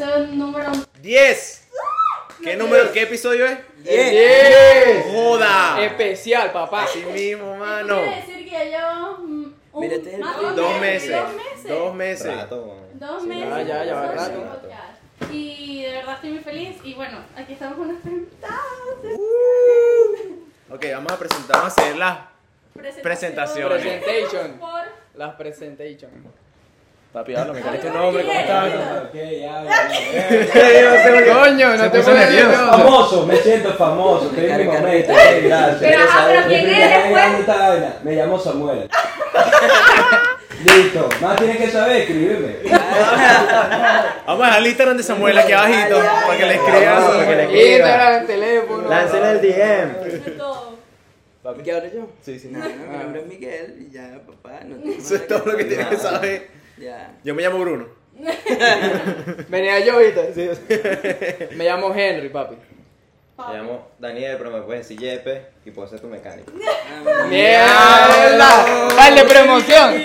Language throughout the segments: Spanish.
episodio número 10. ¿Qué número, qué episodio es? ¡Diez! ¡Joda! Especial, papá. Así mismo, mano. Quiere decir que mm, un, Mira, este es el más Dos meses. Dos meses. Dos meses. Rato, man. Dos Sí, meses. ya, ya, ya va haciendo rato. este podcast. Y de verdad estoy muy feliz. Y bueno, aquí estamos con unas invitadas. Ok, vamos a presentar, vamos a hacer la Presentaciones. Presentation. Por Las presentation. Papi, habla, ¿cuál es tu nombre? ¿Cómo estás? Ok, ya, ya. Coño, no te pones nervioso. Famoso, me siento famoso, estoy en mi Carga, momento, gracias. Pero, pero ¿quién eres, ahí dónde está la vaina. Me llamo Samuel. Listo, más tienes que saber, escríbeme. Vamos a dejar el Instagram de Samuel aquí abajito para que le escriban. Para que le. Instagram, teléfono. Lancen el DM. de todo. ¿Y qué ahora yo? Sí, sí. No, mi nombre es Miguel y ya, papá. No Eso es todo lo que tienes que saber. Yo me llamo Bruno. Venía yo, ¿viste? Me llamo Henry, papi. Me llamo Daniel, pero me puedes decir Yepe y puedo ser tu mecánico. Ah, ¡Mierda! Vale promoción.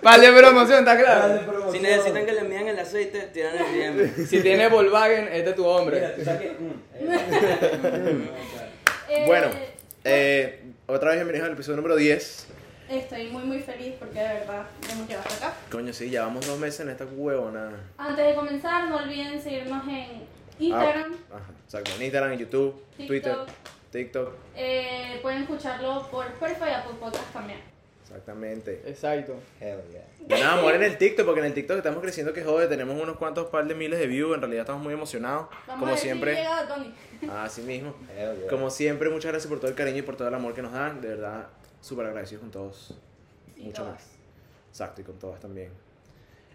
Vale promoción, ¿está claro? Si necesitan que le envíen el aceite, tiran el DM. Si tienes Volkswagen, este es tu hombre. que... mm, Eh, Bueno, eh, otra vez bienvenidos al episodio número 10. Estoy muy muy feliz porque de verdad hemos llegado hasta acá. Coño, sí, llevamos dos meses en esta huevona. Antes de comenzar, no olviden seguirnos en Instagram. Ah, ajá, exacto. En Instagram, en YouTube, TikTok. Twitter, TikTok. Eh, pueden escucharlo por Spotify y Apple Podcast también. Exactamente. Exacto. Hell yeah. Nada, amor en el TikTok, porque en el TikTok estamos creciendo que jode, tenemos unos cuantos par de miles de views, en realidad estamos muy emocionados. Vamos como a ver si siempre. llega Tony. Así mismo. Hell yeah. Como siempre, muchas gracias por todo el cariño y por todo el amor que nos dan. De verdad, súper agradecidos con todos. Y Mucho todas. más. Exacto, y con todas también.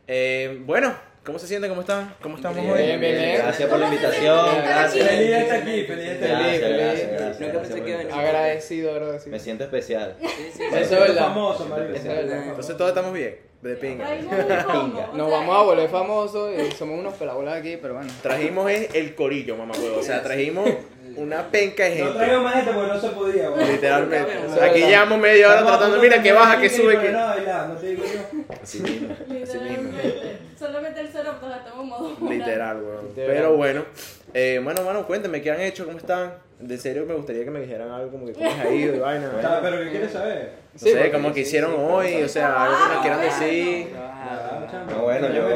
Eh, bueno, ¿cómo se sienten? ¿Cómo están? ¿Cómo estamos Bien, hoy? bien, bien. Gracias por la invitación. Gracias. Feliz de estar aquí, feliz de estar aquí. Feliz, gracias, gracias. Nunca gracias pensé que iba a la venir. Agradecido, Me agradecido. siento especial. Sí, sí, Eso es verdad. famoso, marico. Eso es verdad. Entonces todos estamos bien, de pinga. Nos vamos a volver famosos y somos unos pelabolas aquí, pero bueno. Trajimos es el corillo, mamá huevo. O sea, trajimos una penca de No gente. traigo más gente porque no se podía, güey. Literalmente. Eso es Aquí verdad. llevamos media hora tratando, mira que baja, que sube, que. No, no te digo yo. Así mismo. Así mismo. Literalmente. Solamente el cero, pues estamos en modo. Literal, weón. Pero bueno. Eh, bueno, mano, cuéntenme qué han hecho, cómo están. De serio me gustaría que me dijeran algo como que cómo les ha ido y vaina. Pero ¿qué quieres saber? No Sí, sé, como que hicieron hoy, o sea, algo que nos quieran decir. No, bueno, yo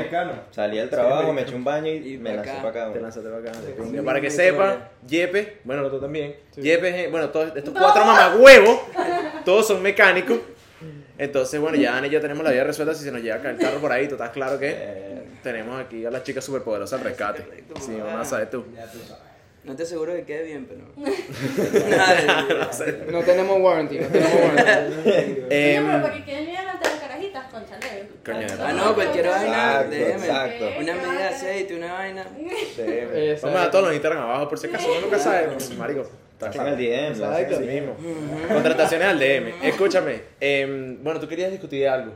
salí del trabajo, me eché un baño y Y me lancé para acá. Te lanzaste para acá. Para que sepan. Yepe, bueno, tú también. Sí. Yepe, bueno, todos estos cuatro mamagüevos, todos son mecánicos. Entonces, bueno, ya Ana y yo tenemos la vida resuelta. Si se nos llega el carro por ahí, tú estás claro que tenemos aquí a la chica superpoderosa al rescate. Sí, vamos a saber tú. Ya tú sabes. No te aseguro que quede bien, pero. Nada, No tenemos warranty, no tenemos warranty. Sí, Em, pero para que queden bien ante las carajitas, con chale. Coño, Ah, verdad. no, cualquier vaina, déjeme. exacto. Una medida de aceite, una vaina. Sí. Vamos a todos los Instagram abajo por si acaso. Uno nunca sabe, pues, marico. Está Lancen claro. el DM. Exacto. Así mismo. Contrataciones al DM. Escúchame. em, bueno, tú querías discutir algo.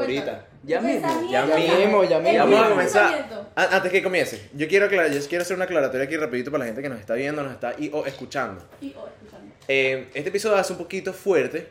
Ahorita. Ya mismo. Ya mismo, ya mismo. Vamos a comenzar. An- Antes que comience, yo quiero, yo quiero hacer una aclaratoria aquí rapidito para la gente que nos está viendo, nos está y, o escuchando. Y, oh, escúchame. Eh, este episodio ser un poquito fuerte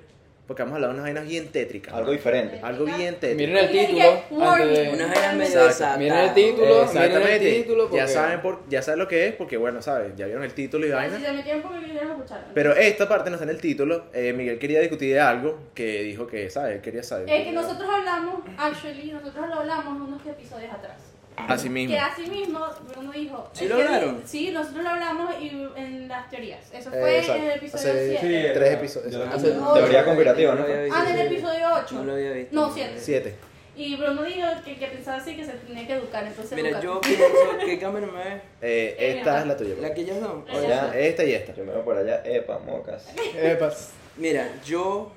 porque vamos a hablar de unas vainas bien tétricas. Algo diferente. Algo bien tétrico. Miren el título. Antes de... Una vaina medio. Miren el título. Miren el título. Ya saben por, ya saben lo que es porque bueno, sabes, ya vieron el título y Si vaina. se metieron porque querían escuchar. Pero esta parte no está en el título. Eh, Miguel quería discutir de algo que dijo que, ¿sabes? Él quería saber. Es que nosotros hablamos, actually, nosotros lo hablamos unos episodios atrás. Así mismo. Que así mismo Bruno dijo. ¿Sí lo que- hablaron? Sí, nosotros lo hablamos y en las teorías. Eso fue Exacto. en el episodio Hace- 7. Tres episodios. Yo lo- Hace- Teoría conspirativa, ¿no? Ah, en el episodio 8. No lo había visto. No, 7. Siete. Y Bruno dijo que, que pensaba así que se tenía que educar, entonces Mira, educar. yo pienso. ¿Qué cámara me ve? Eh, esta es la tuya. La que ellas son. Esa. Oye, Ya, esta y esta. Yo me voy por allá, epa, mocas. Epas. Mira, yo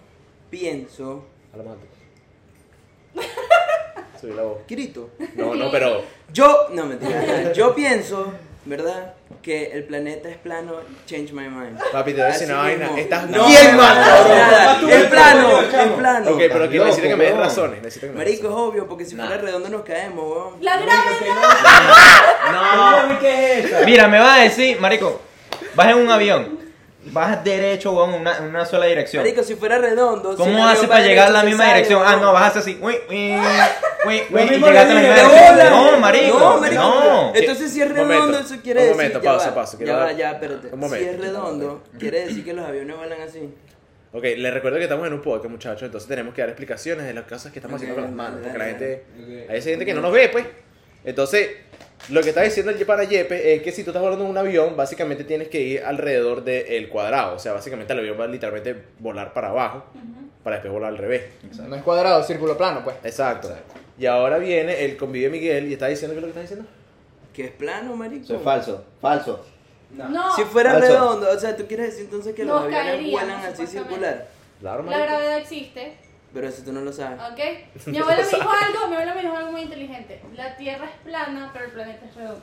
pienso. A la mano. Subí la voz. Grito. No, no, pero. Yo. No, mentira. Yo pienso, ¿verdad? Que el planeta es plano. Change my mind. Papi, te voy a decir una vaina. Estás No, bien no, mal, cabrón. Es plano, es plano. Ok, pero loco, necesito que me des razones. Necesito que me Marico es obvio, porque si Nah. fuera redondo nos caemos, weón. La gravedad. No. ¿Qué es esa? Mira, me va a decir, marico, vas en un avión vas derecho, weón, en una, en una sola dirección. Marico, si fuera redondo. si ¿Cómo avión hace va para llegar a la misma dirección? Ah, no, vas así. Uy, uy, uy, uy, y llegaste a la misma dirección. No, marico. No, marico. No. Entonces, si es Un redondo, momento, eso quiere un decir. momento, ya pausa, va, pausa, Ya va, ya, espérate. un momento. Si es redondo, quiere decir que los aviones vuelan así. Ok, les recuerdo que estamos en un podcast, muchachos, entonces tenemos que dar explicaciones de las cosas que estamos haciendo con las manos, porque la gente, Ok. hay gente que no nos ve, pues. Entonces, lo que está diciendo el para Yepe es que si tú estás volando en un avión, básicamente tienes que ir alrededor del cuadrado, o sea, básicamente el avión va a literalmente volar para abajo, para después volar al revés. No es cuadrado, círculo plano, pues. Exacto. Y ahora viene el convivio de Miguel y está diciendo, ¿qué es lo que está diciendo? Que es plano, marico. Eso es falso. Falso. No, Si fuera Falso. redondo, o sea, tú quieres decir entonces que los aviones vuelan así circular. Claro, la gravedad existe, Pero eso tú no lo sabes. ¿ok? Mi abuela me dijo algo, mi abuela me dijo algo muy inteligente. La Tierra es plana, pero el planeta es redondo.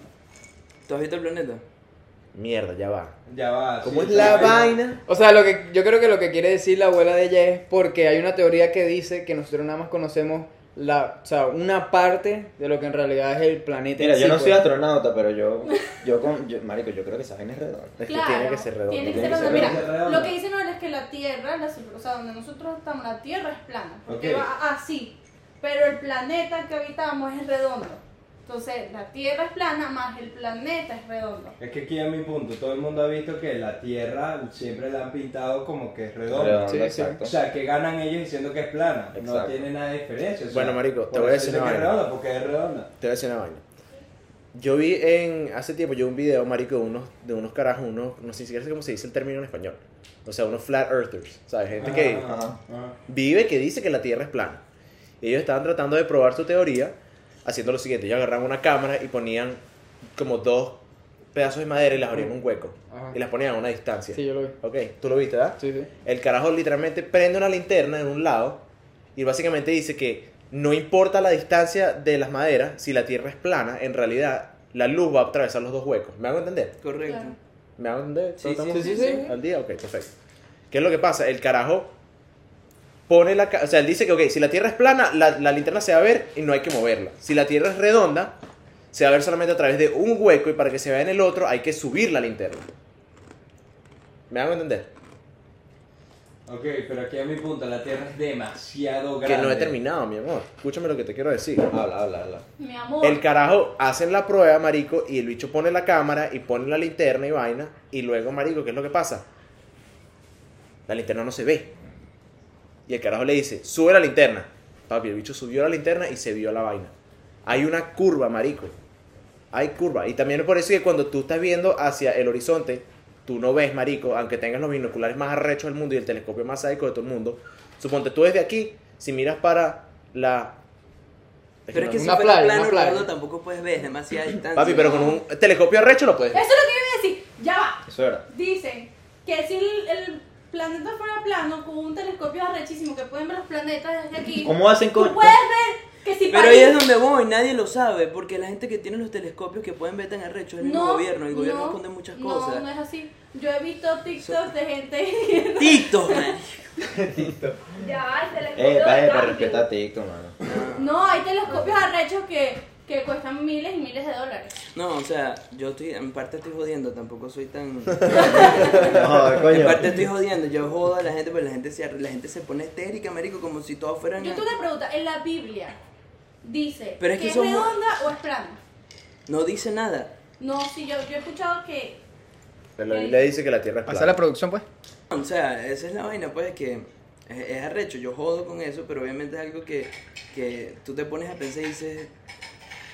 ¿Tú has visto el planeta? Mierda, ya va. Ya va. ¿Cómo sí, es la sí, vaina? O sea, lo que yo creo que lo que quiere decir la abuela de ella es porque hay una teoría que dice que nosotros nada más conocemos la, o sea, una parte de lo que en realidad es el planeta. Mira, en yo no pues. soy astronauta, pero yo, yo, con, yo, marico, yo creo que esa vaina es redonda. Es que Claro, tiene que ser redondo. Tiene que tiene ser que redondo. ser Mira, redondo. lo que dice Noel es que la Tierra, la, o sea, donde nosotros estamos, la Tierra es plana. Porque va así. Pero el planeta que habitamos es redondo. Entonces, la Tierra es plana, más el planeta es redondo. Es que aquí es mi punto. Todo el mundo ha visto que la Tierra siempre la han pintado como que es redonda. Sí, sí. exacto. O sea, que ganan ellos diciendo que es plana. No tiene nada de diferencia. o sea, Bueno, marico, te voy a decir una es vaina. redonda, porque es redonda. Te voy a decir una vaina. Yo vi en, hace tiempo, yo vi un video, marico, de unos, de unos carajos, unos, no sé siquiera sé cómo se dice el término en español. O sea, unos flat earthers, ¿sabes? Gente que Ajá, Ajá. ajá. vive que dice que la Tierra es plana. Y ellos estaban tratando de probar su teoría haciendo lo siguiente. Ellos agarraban una cámara y ponían como dos pedazos de madera y las abrían en un hueco. Ajá. Y las ponían a una distancia. Sí, yo lo vi. Ok, tú lo viste, ¿verdad? Sí, sí. El carajo literalmente prende una linterna en un lado y básicamente dice que no importa la distancia de las maderas, si la tierra es plana, en realidad la luz va a atravesar los dos huecos. ¿Me hago entender? Correcto. Claro. ¿Me hago entender? Sí, ¿Todos sí, estamos sí, sí, sí. ¿Al día? Ok, perfecto. ¿Qué es lo que pasa? El carajo pone la... O sea, él dice que, ok, si la tierra es plana, la, la linterna se va a ver y no hay que moverla. Si la tierra es redonda, se va a ver solamente a través de un hueco y para que se vea en el otro hay que subir la linterna. ¿Me hago entender? Ok, pero aquí es mi punto. La Tierra es demasiado Que grande. no he terminado, mi amor. Escúchame lo que te quiero decir. Habla, habla, habla. Mi amor. El carajo hacen la prueba, marico, y el bicho pone la cámara y pone la linterna y vaina. Y luego, marico, ¿qué es lo que pasa? La linterna no se ve. Y el carajo le dice, sube la linterna. Papi, el bicho subió la linterna y se vio la vaina. Hay una curva, marico. Hay curva. Y también es por eso que cuando tú estás viendo hacia el horizonte, tú no ves, marico, aunque tengas los binoculares más arrechos del mundo y el telescopio más sádico de todo el mundo. Suponte tú desde aquí, si miras para la... Pero es no- que si fuera plano redondo tampoco puedes ver, es demasiada distancia. Papi, pero con un telescopio arrecho lo puedes Eso ver. es lo que yo iba a decir. Ya va. Eso era. Dicen que si el, el planeta fuera plano, con un telescopio arrechísimo que pueden ver los planetas desde aquí, ¿Cómo hacen con.? tú puedes ver que si Pero París- ahí es donde voy, nadie lo sabe, porque la gente que tiene los telescopios que pueden ver tan arrechos es el mismo gobierno, el gobierno no, esconde muchas no, cosas. No, es así. Yo he visto TikToks de gente. TikTok, man. ya va, el telescopio. Eh, para respetar TikTok, mano. No, hay telescopios arrechos que, que cuestan miles y miles de dólares. No, o sea, yo estoy, en parte estoy jodiendo, tampoco soy tan... No, En coño. parte estoy jodiendo, yo jodo a la gente, pero la gente se, la gente se pone histérica, marico, como si todos fueran... Yo tengo una pregunta. En la Biblia dice Pero es que que es somos- redonda o es plana. No dice nada. No, sí, yo, yo he escuchado que. La Biblia dice que la tierra es Pasa plana. la producción, pues. O sea, esa es la vaina, pues, que es, es arrecho. Yo jodo con eso, pero obviamente es algo que, que tú te pones a pensar y dices...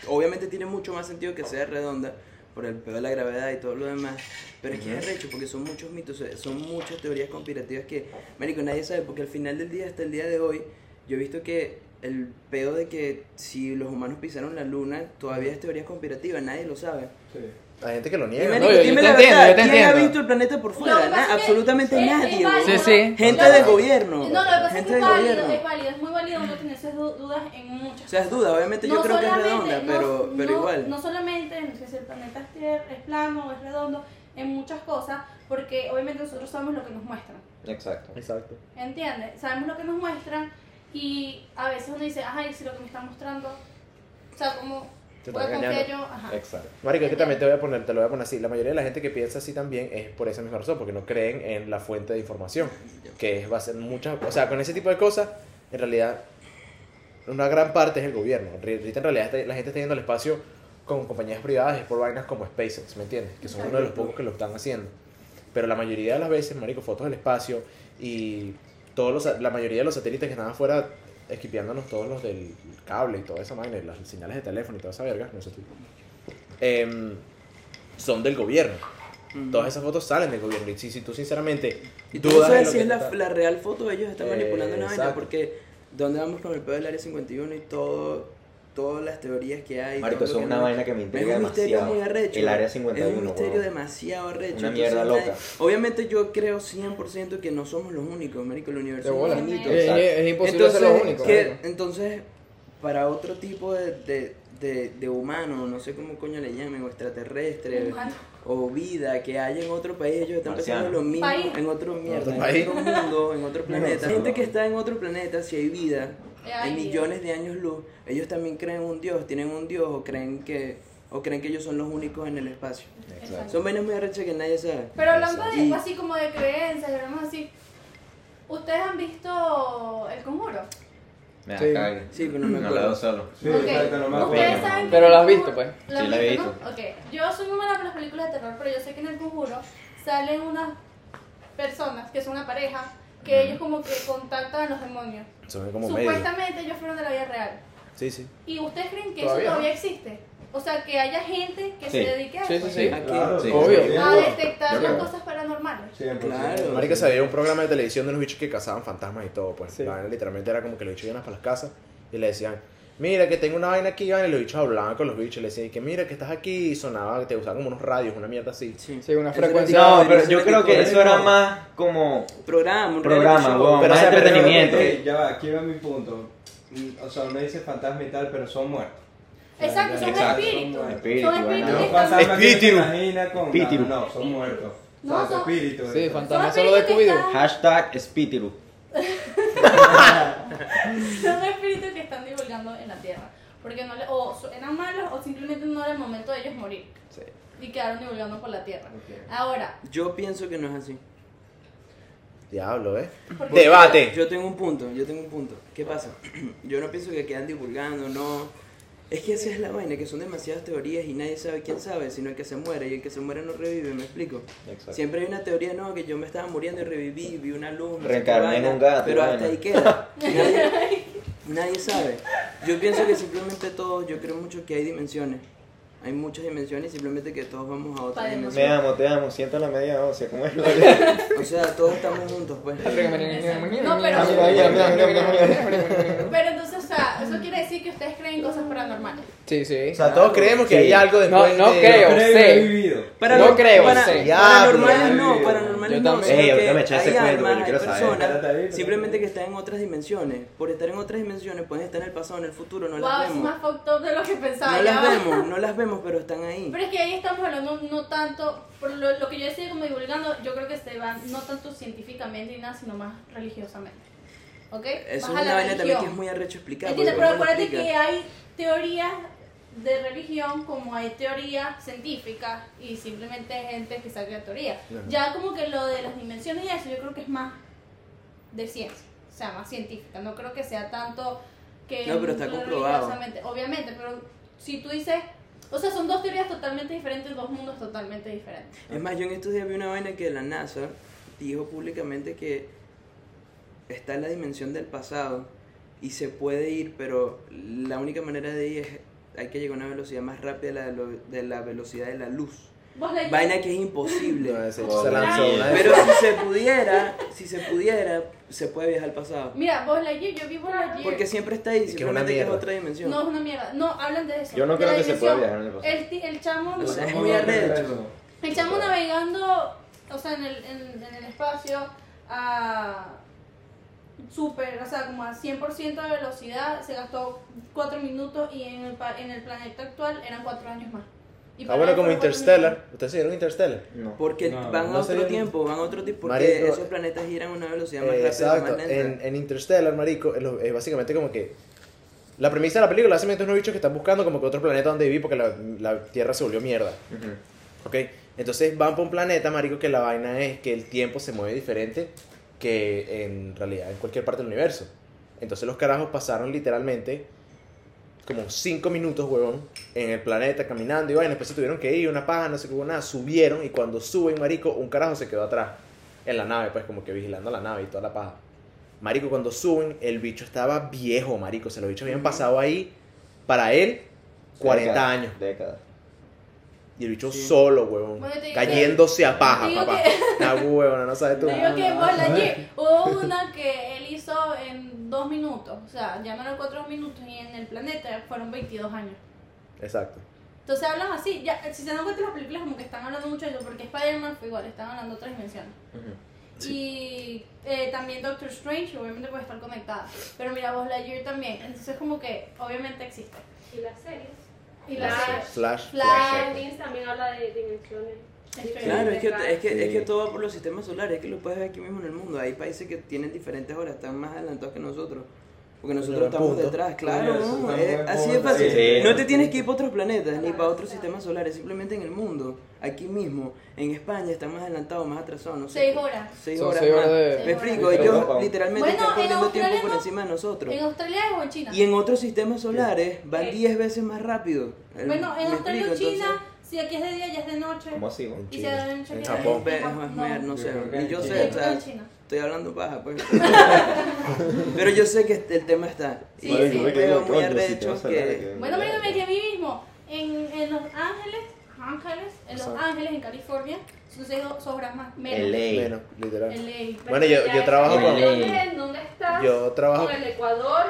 Obviamente tiene mucho más sentido que sea redonda por el pedo de la gravedad y todo lo demás. Pero es que es arrecho porque son muchos mitos, sea, son muchas teorías conspirativas que, marico, nadie sabe. Porque al final del día, hasta el día de hoy, yo he visto que el pedo de que si los humanos pisaron la luna, todavía es teoría conspirativa, nadie lo sabe. Sí. Hay gente que lo niega. marico, No, yo- yo dime te la entiendo, verdad, yo te ¿quién ha entiendo. visto el planeta por fuera? Na- es que absolutamente es- es nadie, válido. güey. Sí, sí. Gente del gobierno. No, lo que pasa es Gente que es válido, gobierno. es válido, es muy válido uno tener esas du- dudas en muchas O sea, es duda, obviamente yo No creo que es redonda, no- pero, pero no- igual. No solamente en que si el planeta es, tier- es plano o es redondo, en muchas cosas, porque obviamente nosotros sabemos lo que nos muestran. Exacto. Exacto. ¿Entiendes? Sabemos lo que nos muestran y a veces uno dice, ay, si lo que me están mostrando, o sea, como A confiar yo, ajá. Exacto. Marico, es que también te voy a poner, te lo voy a poner así. La mayoría de la gente que piensa así también es por esa misma razón, porque no creen en la fuente de información, que es, va a ser muchas, o sea, con ese tipo de cosas, en realidad, una gran parte es el gobierno. Ahorita en realidad la gente está yendo al espacio con compañías privadas y por vainas como SpaceX, ¿me entiendes? Que son uno de los pocos que lo están haciendo. Pero la mayoría de las veces, marico, fotos del espacio y todos los, la mayoría de los satélites que están afuera esquipeándonos todos los del cable y toda esa vaina, y las señales de teléfono y toda esa verga, no sé tú. Em, son del gobierno. Todas esas fotos salen del gobierno. Y si, si tú sinceramente Y tú dudas sabes si es la, la real foto, ellos están manipulando una vaina, porque ¿dónde vamos con el pedo del área 51 y todo, todas las teorías que hay? Marico, eso es que una no- vaina que me intriga Es un misterio demasiado. muy arrecho. El área Es 51, un misterio demasiado arrecho. Una entonces mierda loca. Obviamente yo creo 100% que no somos los únicos, marico, el universo es infinito. Es, es imposible ser los únicos. ¿qué- marico. entonces, para otro tipo de, de, de, de humano, no sé cómo coño le llamen, o extraterrestre, Humano. o vida que haya en otro país, ellos están Marciano. pensando lo mismo País. en otro mierda, Otro en país. otro mundo, en otro planeta. no. Gente que está en otro planeta, si hay vida, Hay hay vida. millones de años luz, ellos también creen en un Dios, tienen un Dios o creen que o creen que ellos son los únicos en el espacio. Exacto. Son vainas muy arrechas que nadie sabe. Pero hablando de Y- así como de creencias, hablamos así. ¿Ustedes han visto El Conjuro? Me da Sí. Sí, pero no me No acuerdo. lo veo solo. Sí, Ok. exacto, no me Ustedes saben que Pero en la El has visto, pues. ¿La Sí, la he visto, no? Ok. Yo soy muy mala con las películas de terror, pero yo sé que en El Conjuro salen unas personas que son una pareja que ellos como que contactan a los demonios. Son como medio. Supuestamente ellos fueron de la vida real. Sí, sí. ¿Y ustedes creen que Todavía, eso ¿no? todavía existe? O sea, que haya gente que Sí. se dedique a Sí, eso. sí, sí. Aquí. Claro, Sí. Obvio. A detectar las cosas paranormales. 100%. Claro. Marica, se veía un programa de televisión de unos bichos que cazaban fantasmas y todo, pues. Sí. La literalmente era como que los bichos iban para las casas y le decían, mira que tengo una vaina aquí, vaina", y los bichos hablaban con los bichos, le decían que mira que estás aquí y sonaba, te usaban como unos radios, una mierda así. Sí. Sí, una frecuencia- No, pero yo creo que eso era más como programa, un Programa. Pero, o más pero- entretenimiento. Ok, ya va, aquí va mi punto. O sea, uno dice fantasma y tal, pero son muertos. Exacto, son espíritus. Espíritu, son espíritus que que Espíritu. Espíritu. No, son muertos. No, son- espíritu. Sí, fantasma solo de espíritus que hashtag espíritu. Son espíritus que están divulgando en la tierra. Porque no le, o eran malos o simplemente no era el momento de ellos morir. Sí. Y quedaron divulgando por la tierra. Ahora, Yo pienso que no es así. Diablo, ¿eh? Debate. Yo tengo un punto, yo tengo un punto. ¿Qué pasa? Yo no pienso que quedan divulgando, no. Es que esa es la vaina, que son demasiadas teorías y nadie sabe quién sabe, sino el que se muere y el que se muere no revive, ¿me explico? Exacto. Siempre hay una teoría, no, que yo me estaba muriendo y reviví, vi una luz, no Reencarné en un gato, pero hasta ahí queda. Nadie, nadie sabe. Yo pienso que simplemente todos, yo creo mucho que hay dimensiones. Hay muchas dimensiones simplemente que todos vamos a otra Padre, Me dimensión. amo, te amo, siento la media ósea, ¿cómo es? O sea, todos estamos juntos, pues. No, pero- Pero entonces, o sea, eso quiere decir que ustedes creen cosas paranormales. Sí, sí. O sea, todos creemos que Sí. hay algo después No, no de- creo. Sé. No lo- creo, para, sí. Paranormales no, pero- paranormales Yo no. también. sino Ey, que me eché ese hay cuento, almas, hay quiero saber. personas pero- simplemente que están en otras dimensiones. Por estar en otras dimensiones pueden estar en el pasado, en el futuro, no wow, las es vemos. más fucked up de lo que pensaba. No ya las vemos, no las vemos, pero están ahí. Pero es que ahí estamos hablando no tanto, por lo, lo que yo decía como divulgando, yo creo que se van no tanto científicamente ni nada, sino más religiosamente. ¿Ok? Eso es Más a una vaina también que es muy arrecho explicar. ¿Entiendes? porque Pero ¿cómo lo acuérdate que hay teorías de religión como hay teorías científicas y simplemente hay gente que saca teoría. Ajá. Ya como que lo de las dimensiones y eso yo creo que es más de ciencia, o sea, más científica. No creo que sea tanto que No, pero está comprobado. Obviamente, pero si tú dices, o sea, son dos teorías totalmente diferentes, dos mundos totalmente diferentes. Es más, yo en estos días vi una vaina que la NASA dijo públicamente que está en la dimensión del pasado y se puede ir, pero la única manera de ir es hay que llegar a una velocidad más rápida de la, de la velocidad de la luz. Vaina que es imposible. No, Oh, se lanzó una Pero si se pudiera, si se pudiera, se puede viajar al pasado. Mira, vos Lightyear, yo vi vos Lightyear. Porque siempre está ahí, Es que es una simplemente que es mierda. otra dimensión. No es una mierda. No, hablan de eso. Yo no de creo la que se pueda viajar en el pasado. El, el chamo, O sea, es ¿Cómo muy arrecho. el chamo navegando, o sea, en el, en, en el espacio a super, o sea, como a 100% de velocidad, se gastó 4 minutos y en el, pa- en el planeta actual eran 4 años más. Y Ah, para bueno, como Interstellar. ¿Ustedes se vieron Interstellar? No. Porque No, van no a otro tiempo, van a otro tiempo, porque Marico, esos planetas giran a una velocidad más Eh, rápida, exacto. más lenta. En, en Interstellar, marico, es, básicamente como que La premisa de la película básicamente es unos bichos que están buscando como que otro planeta donde vivir porque la, la Tierra se volvió mierda. ¿Ok? Entonces van por un planeta, marico, que la vaina es que el tiempo se mueve diferente que en realidad en cualquier parte del universo. Entonces los carajos pasaron literalmente como 5 minutos, huevón, en el planeta caminando y vaina. Después se tuvieron que ir, una paja, no sé qué, nada. Subieron y cuando suben, marico, un carajo se quedó atrás en la nave, pues como que vigilando la nave y toda la paja. Marico, cuando suben, el bicho estaba viejo, marico. O sea, los bichos habían pasado ahí, para él, 40 Décadas, años. Décadas. Y el bicho Sí. solo, huevón. Bueno, cayéndose a paja, papá. que- Ah, huevón, no sabes tú. Te digo que Lightyear, hubo una que él hizo en dos minutos, o sea, ya no eran cuatro minutos y en el planeta fueron 22 años. Exacto. Entonces hablan así, ya, si se dan cuenta las películas como que están hablando mucho de eso, porque Spider-Man fue igual, están hablando de otras dimensiones. Y eh, también Doctor Strange, obviamente puede estar conectada. Pero mira, Buzz Lightyear también, entonces como que obviamente existe. Y las series. Y Flash. las Flash. Flash. Endings también habla de dimensiones. Claro, es que, es, que, es que todo va por los sistemas solares, es que lo puedes ver aquí mismo en el mundo. Hay países que tienen diferentes horas, están más adelantados que nosotros. Porque nosotros estamos punto. detrás, claro. ¿no? está Es- así de punto. fácil. Sí. No te tienes que ir para otros planetas ni para otros sistemas solares, simplemente en el mundo, aquí mismo, en España, están más adelantados, más atrasados. No sé. Seis horas. Seis horas. seis horas más. de- Me explico, horas. ellos Europa. literalmente Bueno, están en perdiendo tiempo por encima de nosotros. ¿En Australia o en China? Y en otros sistemas solares van ¿Qué? 10 veces más rápido. El- Bueno, en Australia o China, entonces- si aquí es de día, ya es de noche. ¿Cómo así? En Y China, se da en Japón. No, no. no sé, ni yo sé, en China. Estoy hablando paja, pues. Pero yo sé que el tema está. Sí, sí. peo muy sí, arrecho a de que... que- Bueno, mira, mira, que aquí mismo, en, en Los Ángeles, Ángeles, en Los. Ángeles, en California, seis horas más, menos. LA. Menos, literal. LA. Bueno, yo- yo trabajo con- ¿Dónde, ¿Dónde estás? Yo trabajo, Con el Ecuador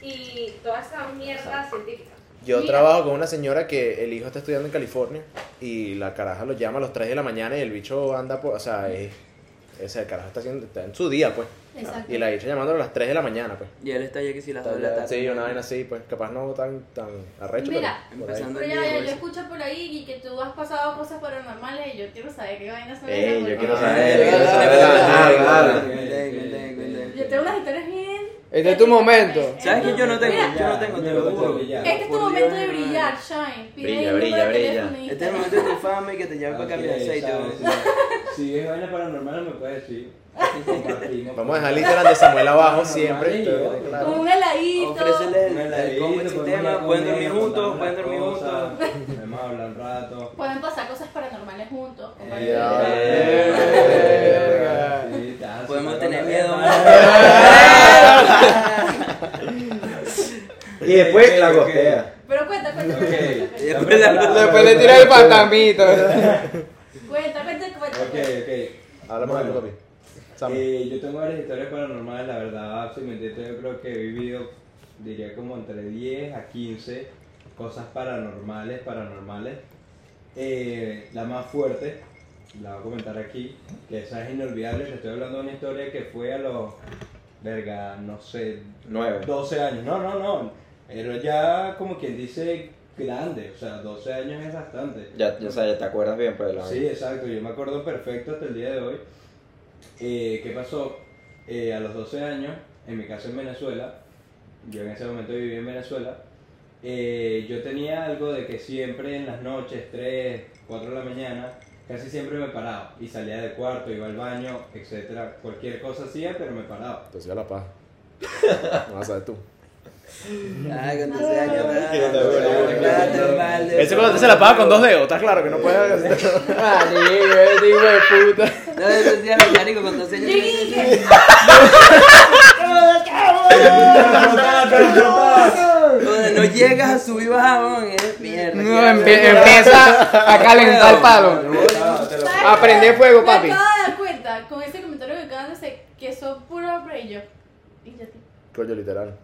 y toda esa mierda científica. yo Mira. trabajo con una señora que el hijo está estudiando en California y la caraja lo llama a las 3 de la mañana y el bicho anda, por, o sea, es, ese el carajo está, haciendo, está en su día, pues. Exacto. Y la bicha llamándolo a las 3 de la mañana, pues. Y él está ya que si las dos de la tarde. Sí, una vaina así, pues capaz no tan, tan arrecho, Mira, pero por ahí. empezando. Pero el ya, día, yo pues. escucho por ahí y que tú has pasado cosas paranormales y yo quiero saber qué vainas son Ey, esas, yo quiero Ah, saber, eh, quiero eh, saber. eh, Ah, eh. Yo tengo unas historias bien... Este es tu momento. ¿Sabes que yo no tengo? Yo no tengo, te lo juro. Brillar. Este es tu momento de brillar, Shine. Pide Brilla, brilla, brilla. Este es el momento de tu fama y que te lleve para cambiar aceite. Si es vaina paranormal, me puedes decir. Vamos a dejar el Instagram de Samuel abajo siempre. Con un heladito. Ofrécele el, Un el heladito, combo, el podemos sistema, pueden dormir juntos, pueden dormir juntos. A hablar un rato. Pueden pasar cosas paranormales juntos. Eh, Podemos tener miedo. Y después la Ok, gostea. Pero cuenta, cuenta, Ok. cuenta. Y Cuenta, después la- Después le tira el fantasmito. cuenta, cuenta. cuenta. Ok, ok. De tu Bueno. papi. Sam. Eh, yo tengo varias historias paranormales, la verdad, mentirte, yo creo que he vivido, diría como entre 10 a 15 cosas paranormales, paranormales. Eh, la más fuerte, la voy a comentar aquí, que esa es inolvidable, te estoy hablando de una historia que fue a los, verga, no sé, Nueve. 12 años, no, no, no, pero ya como quien dice grande, o sea, 12 años es bastante. Ya, ya, o sea, ya te acuerdas bien, pues, la Sí, exacto, yo me acuerdo perfecto hasta el día de hoy. Eh, ¿Qué pasó? Eh, a los 12 años, en mi casa en Venezuela, yo en ese momento vivía en Venezuela, eh, yo tenía algo de que siempre en las noches, 3, 4 de la mañana, casi siempre me paraba y salía del cuarto, iba al baño, etcétera, cualquier cosa hacía, pero me paraba. Te hacía la paja. No vas a saber tú. Ay, con 12 años, Y no te acuerdas. Claro, mal de- Ese cuando te se la paga con dos dedos, está claro que no puede hacer. Marico, este hijo de puta. No, eso decía mi marico con 12 años. Llegué y dije, Donde no llegas a subir bajón, es mierda. No, ¿qué empie- empieza a calentar el palo. ¿sabes A prender fuego, Me papi. acabo de dar cuenta con ese comentario que acaban de hacer que son puro brillo. Y yo, Coño, literal.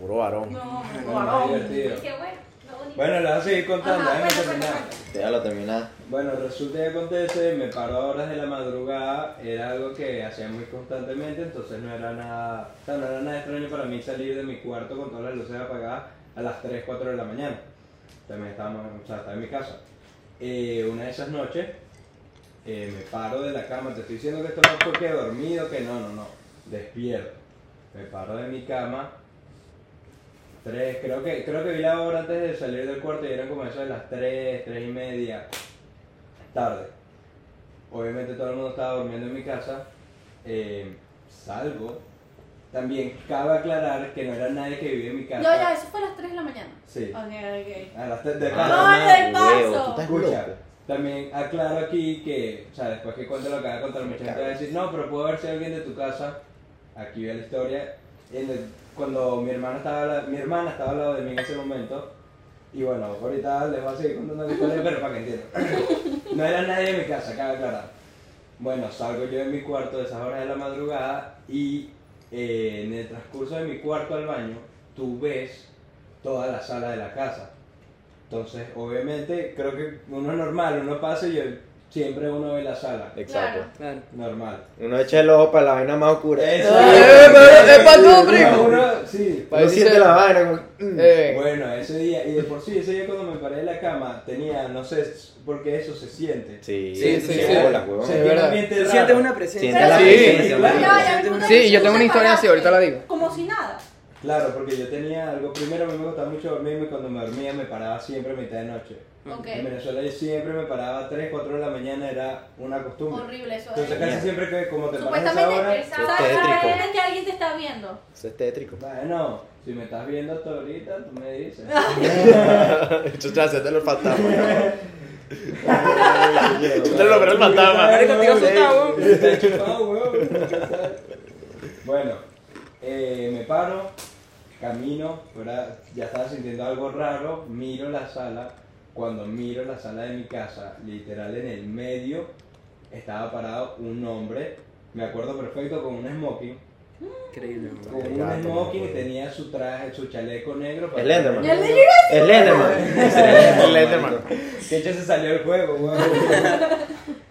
Puro varón. no, no, divertido. Qué bueno, no. Bueno, le voy a seguir contando, Ajá, déjame cuenta, terminar. Déjalo terminar. Bueno, resulta que acontece, me paro a horas de la madrugada, era algo que hacía muy constantemente, entonces no era nada, o sea, no era nada extraño para mí salir de mi cuarto con todas las luces apagadas a las 3, 4 de la mañana. También estábamos, o sea, estaba en mi casa. Eh, una de esas noches eh, me paro de la cama, te estoy diciendo que esto no fue que dormido, que no, no, no, despierto. Me paro de mi cama 3, creo que, creo que vi la hora antes de salir del cuarto y eran como eso de las 3, 3 y media, tarde. Obviamente todo el mundo estaba durmiendo en mi casa, eh, salgo. También cabe aclarar que no era nadie que vivía en mi casa. Ya, ya, eso fue a las 3 de la mañana. Sí, Ok, ok. a las 3 de Ah, casa. No, del paso. Escucha, también aclaro aquí que, o sea, después que cuente lo que va a contar, mucha gente va a decir, no, pero puedo ver si alguien de tu casa, aquí ve la historia, en el- cuando mi hermana, estaba, mi hermana estaba al lado de mí en ese momento, y bueno, ahorita les voy a seguir contando la historia, pero para que entiendan. No era nadie en mi casa, cabe aclarar. Bueno, salgo yo de mi cuarto de esas horas de la madrugada y eh, en el transcurso de mi cuarto al baño, tú ves toda la sala de la casa. Entonces, obviamente, creo que uno es normal, uno pasa y yo- siempre uno ve la sala. Exacto. Claro. Normal. Uno echa el ojo para la vaina más oscura. Eso. ¡Eh, pero es pa' tú, primo! uno- sí. Uno siente la vaina como... mm. Eh, Bueno, ese día, y de por sí, ese día cuando me paré de la cama, tenía, no sé por qué eso se siente. Sí, Sí, sí, sí. Hola, huevón. Sí, es verdad. sientes una presencia. Sientes la Sí. presencia, Sí, yo tengo una historia así, ahorita la digo. Como si nada. Claro, porque yo tenía algo, primero a mí me gustaba mucho dormirme y cuando me dormía me paraba siempre a mitad de noche. Ok. En Venezuela yo siempre me paraba a 3, 4 de la mañana, era una costumbre. Horrible eso. Entonces es. casi siempre que como te paras a esa Supuestamente, ¿sabes? que alguien te está viendo. Eso es tétrico. Bueno, si me estás viendo hasta ahorita, tú me dices. Chucha, se te lo fantasma. Te lo veré el fantasma. Marico, te iba a asustar, weón. Está chupado, weón. Bueno, eh, me paro, camino, ¿verdad? ya estaba sintiendo algo raro, miro la sala. Cuando miro la sala de mi casa, literal en el medio, estaba parado un hombre, me acuerdo perfecto, con un smoking. Increíble, Con un Gato, smoking y tenía su traje, su chaleco negro. Es Lenderman. Ya le Es Lenderman. Es Lenderman. Que hecho se salió el juego, weón.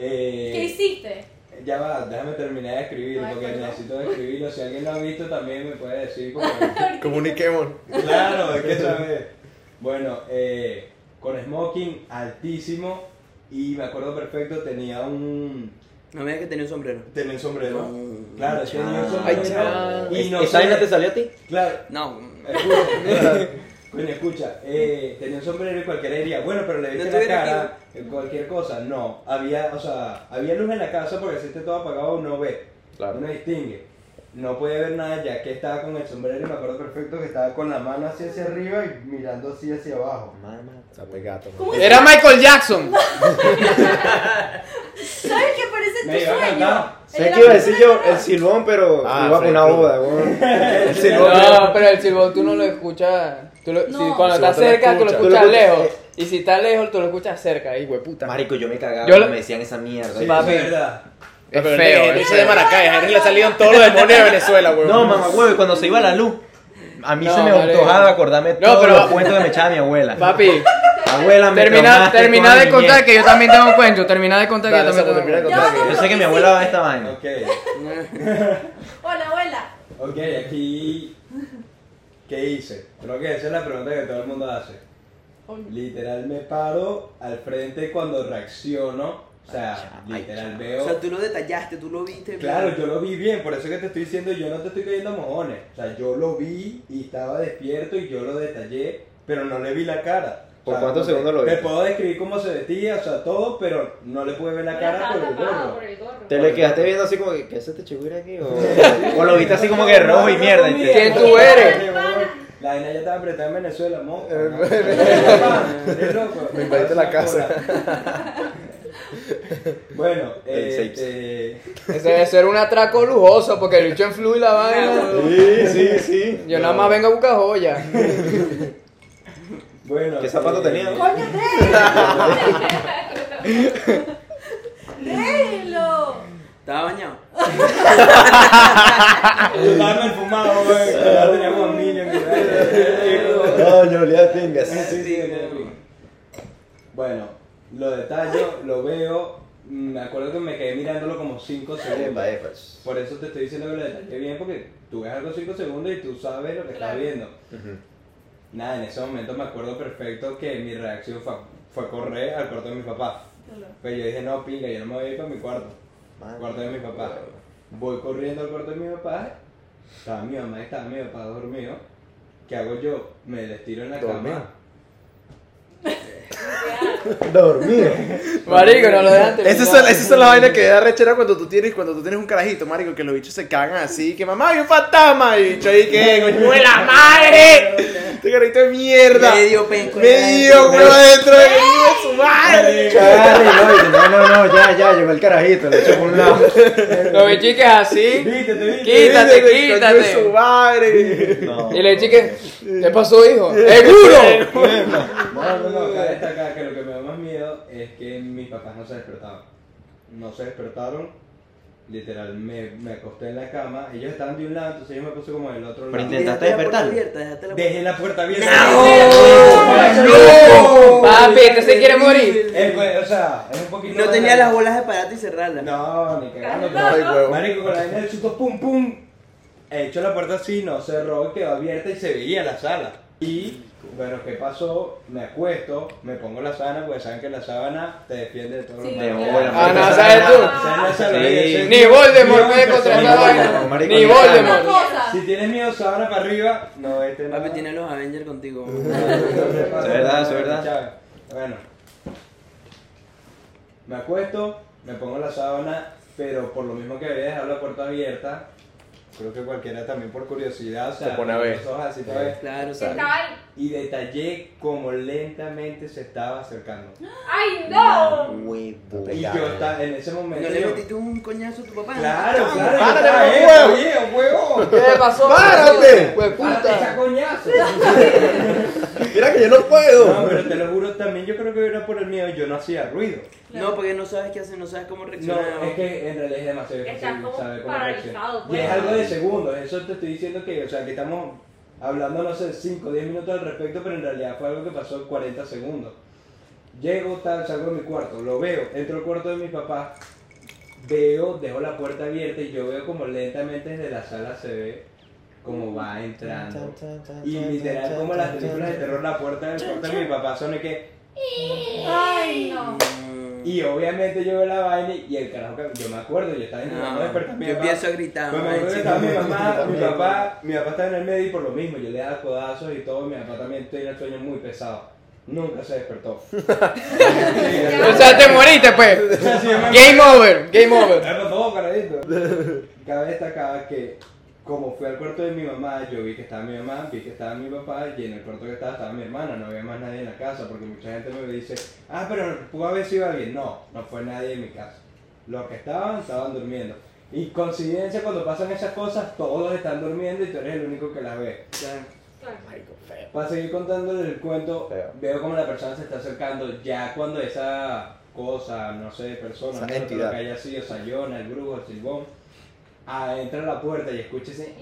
Eh, ¿Qué hiciste? Ya va, déjame terminar de escribir, Ay, porque necesito escribirlo. Si alguien lo ha visto, también me puede decir. Como... Comuniquemos. claro, hay que saber. Bueno, eh, con smoking altísimo y me acuerdo perfecto, tenía un. No me digas que tenía un sombrero. Tenía un sombrero. No. Claro, tenía un Ay, sombrero. chao. y no ¿Esa vaina te salió a ti? Claro, No. Escucha, Coño, escucha, eh, tenía un sombrero y cualquiera diría, bueno, pero le No viste la estuviera cara, eh, cualquier cosa. No, había, o sea, había luz en la casa porque si esté todo apagado uno ve, Claro. uno distingue. No podía ver nada ya que estaba con el sombrero y me acuerdo perfecto que estaba con la mano así hacia arriba y mirando así hacia abajo. Mamá, sape gato. ¿Cómo Era Michael Jackson. ¿Sabes qué parece Me tu iba a sueño? cantar. ¿Sabes qué iba a decir yo? El silbón, pero Ah, iba una boda. El silbón. No, pero el silbón tú no lo escuchas. Tú lo, No. si cuando El estás cerca, tú tú lo escuchas. escuchas Tú lo lejos. escuchas, Y si está lejos, tú lo escuchas cerca. Hijo de puta. Marico, yo me cagaba Yo cuando lo- me decían esa mierda. Sí, Papi. eso es verdad. Es Pero feo. el es de. Maracay, a Henry le salieron todos los demonios de Venezuela, weón. No, mamá, huevo, y cuando se iba la luz, a mí No, se me antojaba acordarme No, todos pero- los cuentos que me echaba mi abuela. Papi, Abuela, me termina, termina de contar niñez. que yo también tengo cuento. Termina de contar que yo también tengo termina de cuento. contar. Yo sé que mi abuela va a esta vaina. Ok. Hola, abuela. Ok, aquí. ¿Qué hice? Creo que esa es la pregunta que todo el mundo hace. Literal me paro al frente cuando reacciono. O sea, Ay, literal veo. O sea, tú lo detallaste, tú lo viste. Claro, yo lo vi bien, por eso que te estoy diciendo, yo no te estoy cayendo a mojones. O sea, yo lo vi y estaba despierto y yo lo detallé, pero no le vi la cara. O ¿Por sea, cuántos te- segundos lo Te viste? puedo describir cómo se vestía, o sea, todo, pero no le pude ver la cara por el gorro. por el gorro. ¿Te le quedaste viendo así como que, ¿qué es este chigüira aquí? O, o lo viste así como que rojo y mierda. y te- ¿Quién tú eres? La vaina ya estaba apretada en Venezuela, mo. Me invadiste la casa. Bueno, El este, Ese debe ser un atraco lujoso porque el bicho influye la vaina. Sí, sí, sí. Yo nada más vengo a buscar joya. bueno. ¿Qué zapato eh, tenía? Coño, déjelo. Estaba bañado. Estaba perfumado, güey. Ya teníamos Minion. Coño, olía pingas. Sí, sí, sí. Bueno, lo detallo, lo veo. mm, Me acuerdo que me quedé mirándolo como 5 segundos. Epa. Por eso te estoy diciendo que lo detallé bien, porque tú ves algo 5 segundos y tú sabes lo que estás viendo. Ujú. Nada, en ese momento me acuerdo perfecto que mi reacción fue, fue correr al cuarto de mi papá. Pero yo dije, no, pinga, yo no me voy a ir para mi cuarto. Al cuarto de mi papá. Voy corriendo al cuarto de mi papá. Estaba mi mamá, estaba mi papá dormido. ¿Qué hago yo? Me les tiro en la Dormir. cama. Dormido. Marico, no lo dejan terminar. Esas son, esas son las vainas que da rechera cuando tú tienes cuando tú tienes un carajito, marico, que los bichos se cagan así, que mamá hay un fantasma y bicho ahí que coño de la madre. Este carajito de mierda. Medio penco. Medio huevo adentro de de su madre. Charlie, no, no, no, no, ya, ya, llegó el carajito, lo echo por un lado. Los bichiques así. Viste, te viste. Quítate, de su quítate. madre. No. Y los bichiques, ¿qué pasó, hijo? ¡Seguro! No, no, no, cabe destacar que lo que me da más miedo es que mis papás no se despertaban. No se despertaron, literal, me, me acosté en la cama, ellos estaban de un lado, entonces yo me puse como del otro Pero lado. intentaste Dejaste la puerta despertarlo. abierta, dejaste la puerta Dejé la puerta abierta. ¡No! Papi, este se quiere morir. Eh, pues, o sea, es un poquito No tenía las bolas de parate y cerrarlas. No, ni cagando. Huevo. Marico, con la vaina del susto, pum, pum. He hecho la puerta así, no cerró, quedó abierta y se veía la sala. Y, bueno, ¿qué pasó? Me acuesto, me pongo la sábana, porque saben que la sábana te defiende de todo Sí, lo malo. Ah, no, ¿sabes tú? Ni Voldemort puede contra esa vaina. Ni Voldemort. Si tienes miedo sábana para arriba, no este no. Papi tiene los Avengers contigo. Es verdad, es verdad. Bueno. Me acuesto, me pongo la sábana, pero por lo mismo que había dejado la puerta abierta, creo que cualquiera también por curiosidad, o sea, Se pone a ver. los ojos así Claro, Estaba ahí. y detallé como lentamente se estaba acercando. ¡Ay, no! Huevo. Y yo estaba en ese momento. ¿No le metiste un coñazo a tu papá? Claro, claro. Párate, eh, huevo. oye, huevo. ¿Qué le pasó? ¡Párate! Pues Párate, coñazo. Mira que yo no puedo. No, pero te lo juro también, yo creo que era por el miedo, yo no hacía ruido. No, porque no sabes qué hacer, no sabes cómo No, reaccionar. es que en realidad es demasiado difícil saber cómo reaccionar. Y pues. es algo de segundos, eso te estoy diciendo que, o sea, que estamos hablando, no sé, 5 o 10 minutos al respecto, pero en realidad fue algo que pasó en 40 segundos. Llego, tal, salgo de mi cuarto, lo veo, entro al cuarto de mi papá, veo, dejo la puerta abierta y yo veo como lentamente desde la sala se ve como va entrando. Y literal, como en las películas de terror, la puerta del cuarto de mi papá suena que... Ay, no. Mm. Y obviamente yo veo la vaina y el carajo, que- yo me acuerdo, yo estaba intentando No, despertar a mi yo empiezo a gritar. Pues me mamá, acuerdo que chico. estaba mi mamá, mi papá, mi papá estaba en el medio y por lo mismo, yo le daba codazos y todo, mi papá también tenía el sueño muy pesado. Nunca se despertó. O sea, te moriste, pues. Game over, game over. Era todo, carajito. Cabe destacar que como fui al cuarto de mi mamá, yo vi que estaba mi mamá, vi que estaba mi papá y en el cuarto que estaba estaba mi hermana, no había más nadie en la casa porque mucha gente me dice, ah, pero pudo haber sido alguien. No, no fue nadie en mi casa. Los que estaban, estaban durmiendo. Y coincidencia, cuando pasan esas cosas, todos están durmiendo y tú eres el único que las ve. Claro. Para seguir contándoles el cuento, Feo. veo como la persona se está acercando. Ya cuando esa cosa, no sé, persona, Esa no entidad. lo que haya sido, Sayona, el brujo, el silbón, ah, entra a la puerta y escucha ese.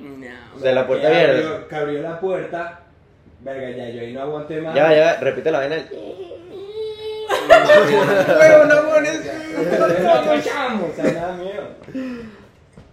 No. De la puerta que abierta. abrió, que abrió la puerta. Verga, ya yo ahí no aguanté más. Ya va, ya va, repite la vaina. Huevo, no pones. No escuchamos. O sea, nada miedo.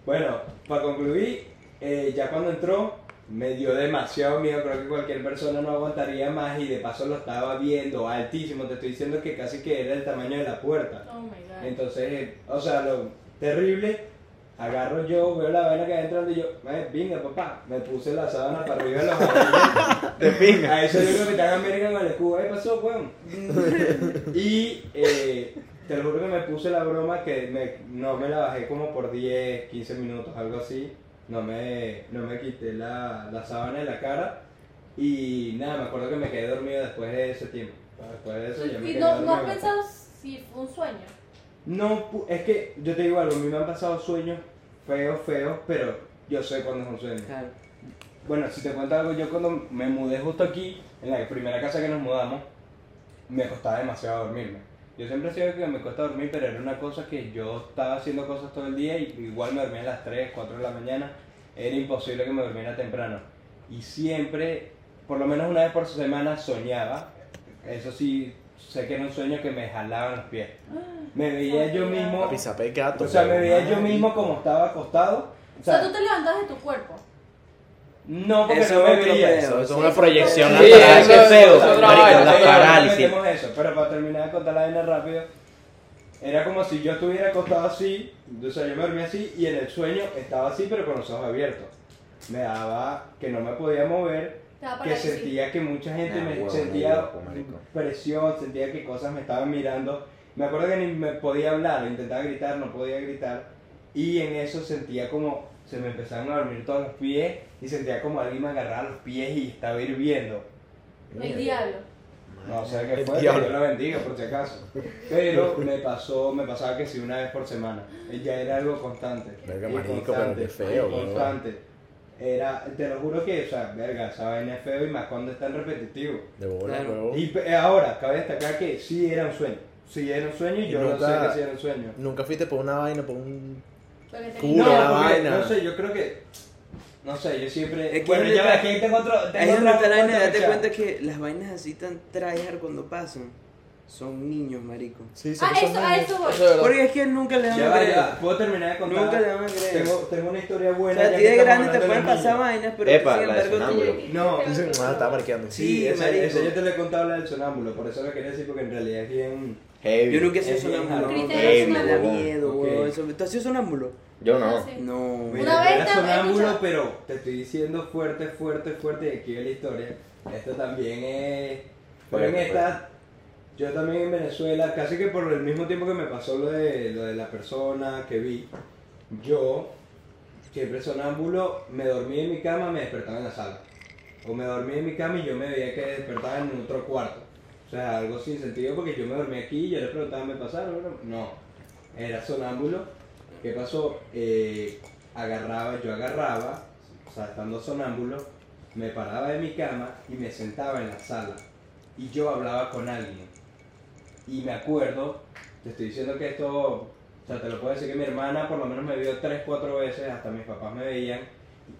Bueno, para concluir, eh, ya cuando entró, me dio demasiado miedo. Creo que cualquier persona no aguantaría más. Y de paso lo estaba viendo altísimo. Te estoy diciendo que casi que era el tamaño de la puerta. Oh my god. Entonces, eh, o sea, lo terrible. Agarro yo, veo la vaina que va entrando y yo, "Eh, venga papá, me puse la sábana para arriba de los. De pinga. A eso yo creo que te hagan América con el escudo. ¿Qué pasó, weón? y eh, te lo juro que me puse la broma que me- no me la bajé como por 10, 15 minutos, algo así. No me, no me quité la, la sábana de la cara. Y nada, me acuerdo que me quedé dormido después de ese tiempo. Después de eso ya me ¿Y quedé no, no has pensado si fue un sueño? No, es que yo te digo algo, a mí me han pasado sueños feos, feos, pero yo sé cuándo es un sueño. Claro. Bueno, si te cuento algo, yo cuando me mudé justo aquí, en la primera casa que nos mudamos, me costaba demasiado dormirme. Yo siempre decía que me cuesta dormir, pero era una cosa que yo estaba haciendo cosas todo el día y igual me dormía a las 3, 4 de la mañana. Era imposible que me durmiera temprano. Y siempre, por lo menos una vez por semana, soñaba. Eso sí, sé que era un sueño que me jalaban los pies. Me veía yo mismo, gato. o sea, me veía yo mismo como estaba acostado. O sea, tú te levantas de tu cuerpo. No, porque Eso no me veía eso. Eso es una proyección Sí, feo, eso es la no parálisis. eso, pero para terminar de contar la vaina rápido, era como si yo estuviera acostado así, o sea, yo me dormía así y en el sueño estaba así, pero con los ojos abiertos. me daba que no me podía mover, que sentía que mucha gente Nah, me huevón, sentía marico. presión, sentía que cosas me estaban mirando. Me acuerdo que ni me podía hablar, intentaba gritar, no podía gritar. Y en eso sentía como se me empezaron a dormir todos los pies y sentía como alguien me agarraba los pies y estaba hirviendo. El diablo. No sé qué El fue, que diablo. Dios la bendiga por si acaso. Pero me pasó, me pasaba que sí una vez por semana. Ya era algo constante. Verga, marico, pero qué feo, y weón. Era, te lo juro que, o sea, verga, esa vaina es feo y más cuando es tan repetitivo. De bola, Claro. Y ahora, cabe destacar que sí era un sueño. Sí era un sueño y Y yo no nunca- sé que sí era un sueño. Nunca fuiste por una vaina, por un. Culo, no, vaina. no sé, yo creo que. No sé, yo siempre. Es que bueno, ya ves, aquí tengo otro. Tengo es otra- vaina, date cuenta que las vainas así tan tryhard cuando pasan son niños, marico. Sí, Ah, que son eso, a niños. eso voy. Eso es. Porque es que nunca le van Ya a creer. ya. ¿Puedo terminar de contar? Nunca le van a creer. Tengo, tengo una historia O buena. sea, a ti que de grande te pueden pasar vainas, pero Epa, sin la embargo tú... sonámbulo. No, Dicen, ah, estaba marqueando. Sí, Sí, esa, yo te lo he contado la del sonámbulo, por eso lo quería decir porque en realidad es bien... Heavy. Yo nunca he sido Es bien sonámbulo. Heavy, es Me da miedo, eso- ¿Tú has sido sonámbulo? Yo no. Sí. No. Una vez era sonámbulo, pero te estoy diciendo fuerte, fuerte, fuerte, y aquí ve la historia. Esto también es... Pero en esta, yo también en Venezuela, casi que por el mismo tiempo que me pasó lo de, lo de la persona que vi, yo, siempre sonámbulo, me dormía en mi cama, me despertaba en la sala. O me dormía en mi cama y yo me veía que despertaba en otro cuarto. O sea, algo sin sentido porque yo me dormía aquí y yo le preguntaba, ¿me pasaron? No, era sonámbulo. ¿Qué pasó? Eh, agarraba, yo agarraba, o sea, estando sonámbulo, me paraba de mi cama y me sentaba en la sala. Y yo hablaba con alguien. Y me acuerdo, te estoy diciendo que esto, o sea, te lo puedo decir que mi hermana por lo menos me vio 3, 4 veces, hasta mis papás me veían.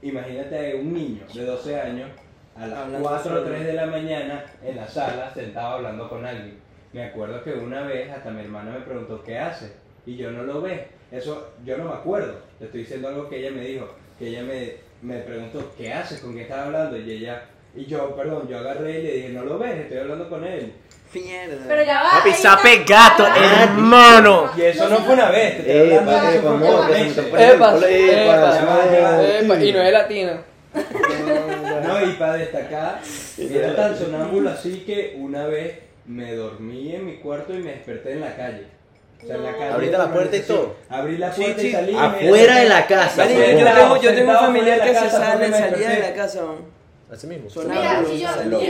Imagínate un niño de 12 años a las Hablando 4 o solo. 3 de la mañana en la sala sentado hablando con alguien. Me acuerdo que una vez hasta mi hermana me preguntó, ¿qué hace? Y yo no lo ve. Eso yo no me acuerdo. Te estoy diciendo algo que ella me dijo. Que ella me, me preguntó, ¿qué haces? ¿Con quién estás hablando? Y ella, y yo, perdón, yo agarré y le dije, no lo ves, estoy hablando con él. Mierda. Pero ya va. Papi, sape gato, Ah, hermano. Y eso no fue una vez, te Epa, epa, no, por que se me. Epa, Epa, y no es latino. No, y para destacar, era tan sonámbulo así que una vez me dormí en mi cuarto y me desperté en la calle. O sea, en la No. calle. ¿Abriste la puerta y todo? Abrí la puerta sí. y salí. Afuera de la casa. Yo tengo, yo tengo un familiar que se sale, salía de la casa. ¿no? Así mismo. Mira, si yo, yo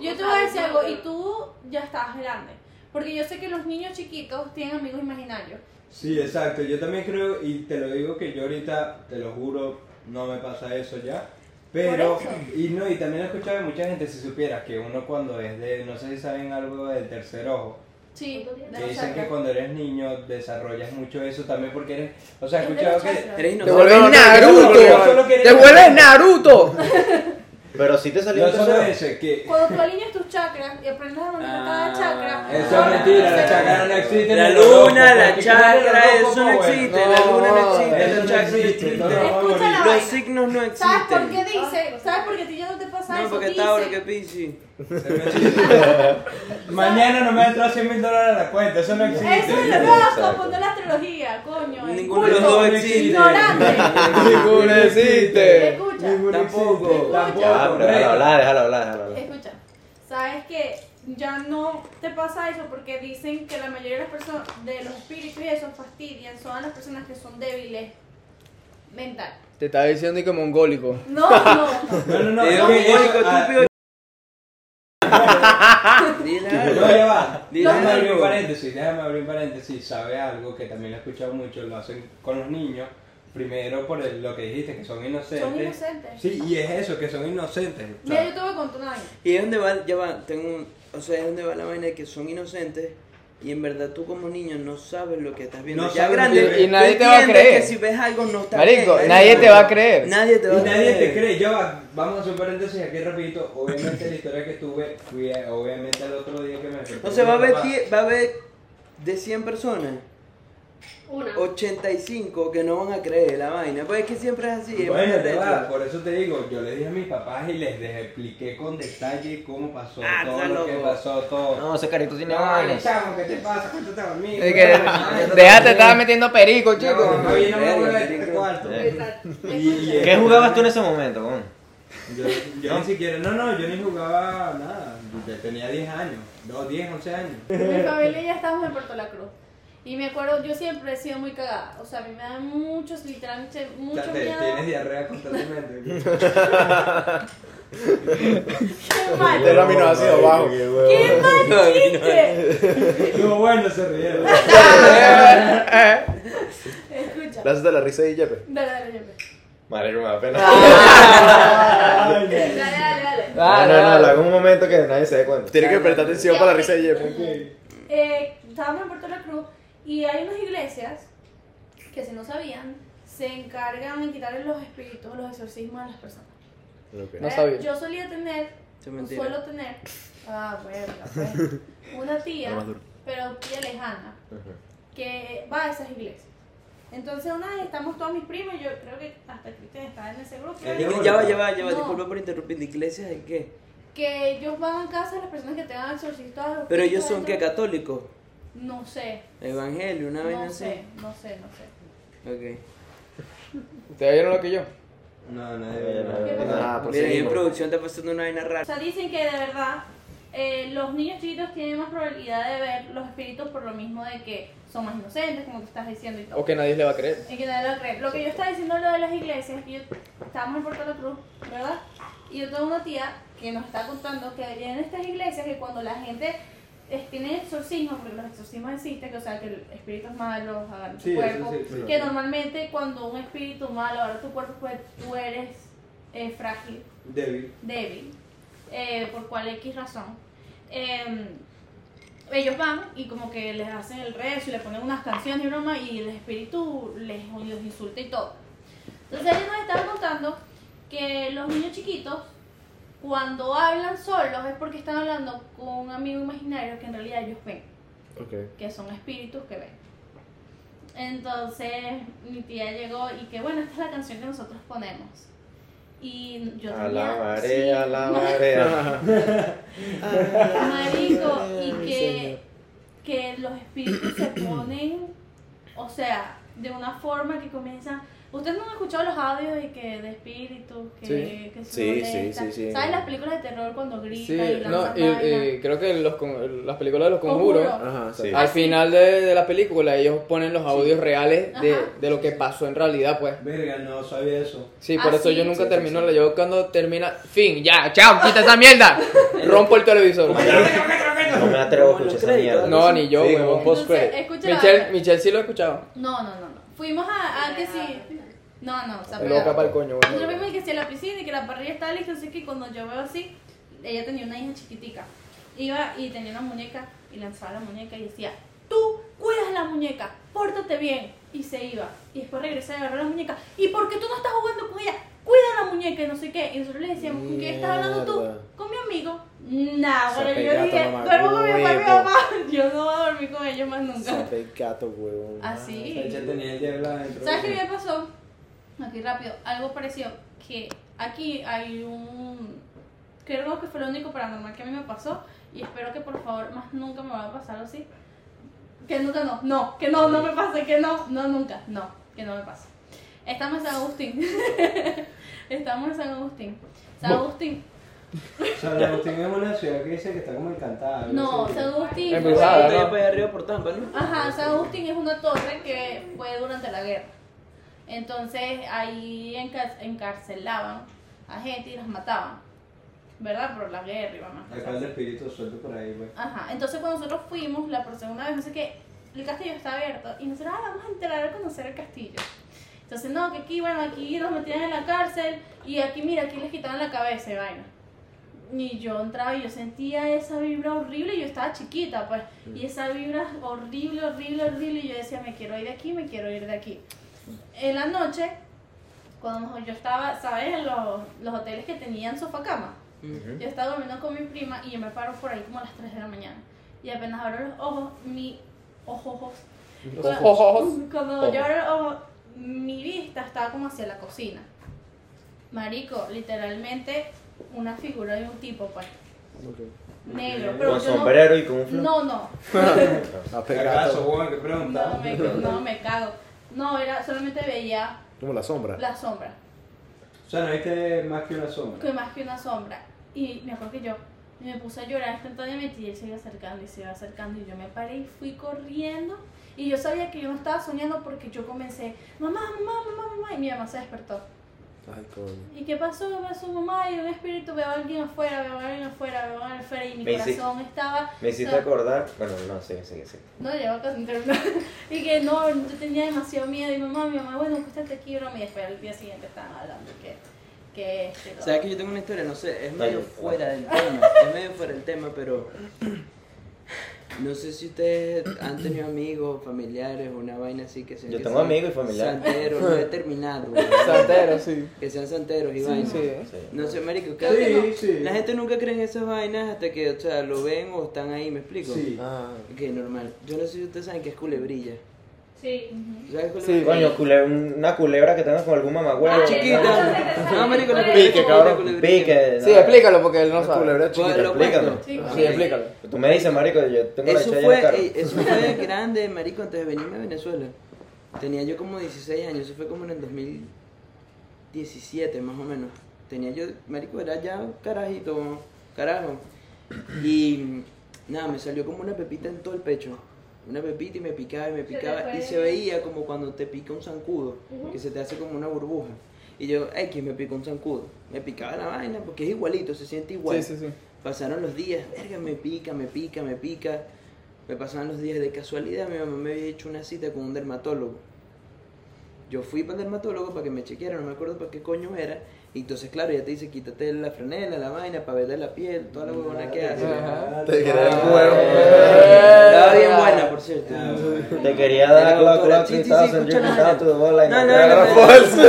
yo decir algo, y tú ya estás grande. Porque yo sé que los niños chiquitos tienen amigos imaginarios. Sí, exacto. Yo también creo, y te lo digo que yo ahorita, te lo juro, no me pasa eso ya. Pero, y no, y también he escuchado de mucha gente, si supieras que uno cuando es de, no sé si saben algo del tercer ojo, Sí, que dicen que cuando eres niño desarrollas mucho eso también porque eres, o sea, he escuchado que... Eres Te vuelves Naruto. Te vuelves Naruto. Pero sí te salió No un solo tercero. ese, que... Cuando tú alineas tus chakras y aprendes a manejar cada Ah, chakra. Eso es mentira, la chakra no existe. La luna, la porque chakra, eso no existe. La luna no No, existe, eso la no chakra no existe, no, no, no, Los signos no ¿Sabes por existen. qué dice? ¿Sabes por qué ti ya no te pasa No, eso? porque Dice- Tauro, que Piscis. Mañana no me entró 100 mil dólares a la cuenta, eso no existe. Eso es el horóscopo, no la astrología, coño. Ninguno de los dos existe. Ignorante. Ninguno existe. Escucha. Ninguno Tampoco. existe, Tampoco. Déjalo hablar, déjalo hablar, déjalo hablar. Escucha, sabes que ya no te pasa eso porque dicen que la mayoría de las personas, de los espíritus y eso fastidian, son las personas que son débiles mental. Te estaba diciendo y que mongólico. No, no, no. No, no, mongólico, ah, estúpido. Dile No, algo. ya va. Dile Déjame abrir un paréntesis, déjame abrir un paréntesis. Sabe algo que también lo he escuchado mucho, lo hacen con los niños. Primero por el- lo que dijiste, que son inocentes. Son inocentes. Sí, y es eso, que son inocentes. O sea, Mira, yo te voy a contar una vaina. Y es donde va, ya va, tengo un, o sea, es donde va la vaina de que son inocentes y en verdad tú como niño no sabes lo que estás viendo. No ya grande. Y nadie te va a creer. que si ves algo no está Marico, bien. nadie te va a creer. Nadie te va Y a nadie te creer. cree, ya va, vamos a hacer un paréntesis aquí rapidito. Obviamente la historia que tuve, fui a- obviamente al otro día que me. O sea, va a haber, va a haber de 100 personas, Una. 85 que no van a creer la vaina. Pues es que siempre es así. es Bueno, arrecho. va, por eso te digo, yo le dije a mis papás y les expliqué con detalle cómo pasó, Ah, todo lo que loco. pasó, todo. No, ese carito tiene No, vainas. chamo, ¿qué te pasa? Cuéntate conmigo. Es que, déjate estar metiendo perico, chico. No, no, yo no me voy a este que- cuarto. ¿Qué jugabas tú en ese momento, con? Yo, yo ni siquiera, no, no, yo ni jugaba nada. Yo tenía 10 años, 2, 10, 11 años. Mi familia ya estábamos en Puerto La Cruz. Y me acuerdo, yo siempre he sido muy cagada. O sea, a mí me dan muchos, literalmente, mucho sea, te- miedo. tienes diarrea constantemente. ¡Qué mal! Del aminoácido bajo. ¡Qué mal chiste! Estuvo bueno, se rieron. Escucha. Gracias de la risa de Jeppe. Dale, dale, dale. Marico, me da pena. Dale, dale, dale. No, no, no, lo hago en un momento que nadie se dé cuenta. Tiene que prestar atención para la risa de Jeppe. Eh, estábamos en Puerto La Cruz y hay unas iglesias que, si no sabían, se encargan de quitarle los espíritus, los exorcismos a las personas. No Eh, sabía. Yo solía tener, suelo tener, ah, verga, pues, una tía, pero tía lejana, que va a esas iglesias. Entonces una vez estamos todos mis primos, yo creo que hasta Cristian estaba en ese grupo, El Ya va, ya va, ya va, ya va, No. disculpa por interrumpir. ¿De iglesias de qué? que ellos van a casa de las personas que tengan exorcistas. Pero ellos son que católicos. No sé, Evangelio, una vaina no así. sé, no sé, no sé. Ok. ¿Ustedes vieron lo que yo? No, nadie Eh, ve no. Nada, Mira, ahí en producción está pasando una vaina O rara. sea, dicen que de verdad eh, los niños chiquitos tienen más probabilidad de ver los espíritus por lo mismo de que son más inocentes, como tú estás diciendo y todo. O que nadie le va a creer. Y que nadie lo cree. Lo que yo estaba diciendo lo de las iglesias, es que yo estábamos en Puerto La Cruz, ¿verdad? Y yo tengo una tía que nos está contando que en estas iglesias que cuando la gente tiene exorcismo, porque los exorcismos existen, que o sea que espíritus malos agarran tu Sí, cuerpo, sí, sí. que normalmente cuando un espíritu malo agarra tu cuerpo, pues tú eres eh, frágil Débil. débil, eh, por cual X razón, eh, ellos van y como que les hacen el rezo y le ponen unas canciones y broma y el espíritu les, los insulta y todo. Entonces ellos nos estaban contando que los niños chiquitos cuando hablan solos es porque están hablando con un amigo imaginario que en realidad ellos ven, Ok. que son espíritus que ven. Entonces mi tía llegó y que bueno, esta es la canción que nosotros ponemos. Y yo A tenía- la marea, a sí, la ma- marea. Marico, y que, que los espíritus se ponen, o sea, de una forma que comienzan. Ustedes no han escuchado los audios de que de espíritus que, Sí. que se Sí, sí, sí, sí. ¿Sabes las películas de terror cuando gritan Sí, y no, y, vainas? y creo que los, con- las películas de los Conjuro. conjuros, Ajá, Sí. al final de, de la película, ellos ponen los audios reales de, de lo que pasó en realidad, pues. Verga, no sabía eso. Sí, Ah, por eso yo nunca sí, termino, sí, sí. yo cuando termina, fin, ya, chao, quita esa mierda, rompo el televisor. No me atrevo a escuchar esa mierda. No, ni yo, Sí, huevón, post la Michelle. Michelle sí lo he escuchado. No, no, no, no. Fuimos a, a que sí. No, no, o sea, Loca para el coño, Nosotros bueno. vimos que si a la piscina y que la parrilla estaba lista, así que cuando yo veo así, ella tenía una hija chiquitica. Iba y tenía una muñeca y lanzaba la muñeca y decía, tú cuidas la muñeca, pórtate bien. Y se iba. Y después regresaba y agarró la muñeca. ¿Y por qué tú no estás jugando con ella? Cuida la muñeca y no sé qué. Y nosotros le decíamos, ¿con quién estás hablando tú? Con mi amigo. Nah, pero yo dije, duermo con mi papá y mi mamá. Yo no voy a dormir con ellos más nunca. Sape gato, huevón. Así. Ella tenía el diablo adentro. ¿Sabes qué me pasó? Aquí rápido, algo pareció que aquí hay un... Creo que fue lo único paranormal que a mí me pasó y espero que por favor más nunca me vaya a pasar así. Que nunca no, no, que no, no me pase, que no, no, nunca, no, que no me pase. Estamos en San Agustín. Estamos en San Agustín. San Agustín. San Agustín es una ciudad que dice que está como encantada. No. San Agustín. En fue- arriba por Tampa, ¿no? Ajá, San Agustín es una torre que fue durante la guerra. Entonces ahí encar- encarcelaban a gente y las mataban. ¿Verdad? Por la guerra y mamá. Acá el espíritu suelto por ahí, pues. Ajá, entonces cuando nosotros fuimos la por segunda vez, no sé qué, el castillo está abierto y nosotros, ah, vamos a entrar a conocer el castillo. Entonces, no, que aquí, bueno, aquí nos metían en la cárcel y aquí, mira, aquí les quitaban la cabeza y vaina. Y yo entraba y yo sentía esa vibra horrible y yo estaba chiquita, pues, y esa vibra horrible, horrible, horrible y yo decía, me quiero ir de aquí, me quiero ir de aquí. En la noche, cuando yo estaba, ¿sabes? En los, los hoteles que tenían sofá cama. Yo estaba durmiendo con mi prima y yo me paro por ahí como a las 3 de la mañana. Y apenas abro los ojos, mi ojos, Cuando, ojos. cuando Ojos. yo abro los ojos, mi vista estaba como hacia la cocina. Marico, literalmente una figura de un tipo, pues. Negro, pero Con yo no- sombrero y con un flor. No, no. A ¿Acaso, Juan, que pregunta? No me, no, me cago. No, era, solamente veía Como la sombra. la sombra, O sea, no viste más que una sombra. que más que una sombra. Y me acuerdo que yo me puse a llorar instantáneamente y él se iba acercando y se iba acercando y yo me paré y fui corriendo. Y yo sabía que yo no estaba soñando porque yo comencé, mamá, mamá, mamá, mamá, y mi mamá se despertó. Ay, coño. ¿Y qué pasó? ¿Qué pasó, mamá? Y un espíritu, veo a alguien afuera, veo a alguien afuera, veo a alguien afuera y mi Me hice- corazón estaba... Me hiciste o sea, acordar. Bueno, no, sigue, sigue, sigue. No, llevo casi terminar. y que no, yo tenía demasiado miedo. Y mamá, mi mamá, bueno, acuéstate aquí, broma. Y después al día siguiente estaban hablando que. que este, lo- ¿Sabes que yo tengo una historia? No sé, es medio Ay, fuera del tema. Es medio fuera del tema, pero. No sé si ustedes han tenido amigos, familiares, una vaina así que sean. Yo que tengo sean amigos y familiares. Santeros, no he terminado. güey. Santero, sí. Que sean santeros y vainas. sí. Sí. No sé, marico, que Sí, no. sí. La gente nunca cree en esas vainas hasta que, o sea, lo ven o están ahí, ¿me explico? Sí. Ah, Ok, normal. Yo no sé si ustedes saben que es culebrilla. Sí. Ujú. ¿Sabes cuál es Sí? Coño, cule- una culebra que tengas con algún mamagüevo. Ah, Chiquita. No, marico, la Pique, culebra es cabrón. Pique. Sí, explícalo porque él no sabe. culebra chiquita. lo explícame. cuento. Sí, explícalo. Tú me dices, marico, yo tengo la Eso fue, ey, eso fue grande, marico, antes de venirme a Venezuela. Tenía yo como 16 años, eso fue como en el 2017 más o menos. Tenía yo, marico, era ya carajito, carajo. Y nada, me salió como una pepita en todo el pecho. Una pepita y me picaba y me picaba. Y se veía como cuando te pica un zancudo, que se te hace como una burbuja. Y yo, X, me picó un zancudo. Me picaba la vaina porque es igualito, se siente igual. Sí, sí, sí. Pasaron los días, verga, me pica, me pica, me pica. Me pasaban los días de casualidad, mi mamá me había hecho una cita con un dermatólogo. Yo fui para el dermatólogo para que me chequeara, no me acuerdo para qué coño era. Y entonces, claro, ya te dice, quítate la franela, la vaina, para verle la piel, toda la huevona que hace. Te quería el Ah, huevo. Estaba bien buena, por cierto. Te quería dar doctora. clock, clock, Sí, sí, sí, 3000, escucha you la the ball line. No, no, Te no.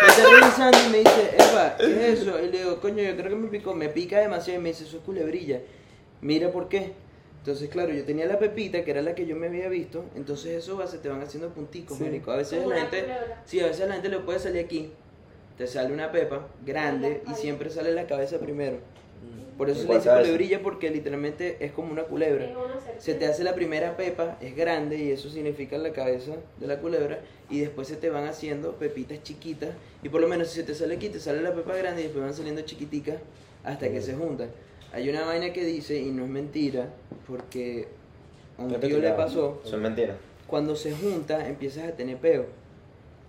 Me está revisando y me dice, Eva, ¿qué es eso? Y le digo, coño, yo creo que me picó, me pica demasiado. Y me dice, eso es culebrilla. Mira por qué. Entonces, claro, yo tenía la pepita, que era la que yo me había visto. Entonces, eso va, se te van haciendo punticos, Sí. marico. A veces la gente, sí, a veces la gente le puede salir aquí. Te sale una pepa grande y siempre sale la cabeza primero. Por eso se le ¿Cuál dice culebrilla, porque literalmente es como una culebra. Se te hace la primera pepa, es grande y eso significa la cabeza de la culebra y después se te van haciendo pepitas chiquitas y por lo menos si se te sale aquí te sale la pepa grande y después van saliendo chiquiticas hasta que se juntan. Hay una vaina que dice y no es mentira porque a un tío le pasó, Eso es mentira. cuando se junta empiezas a tener peo.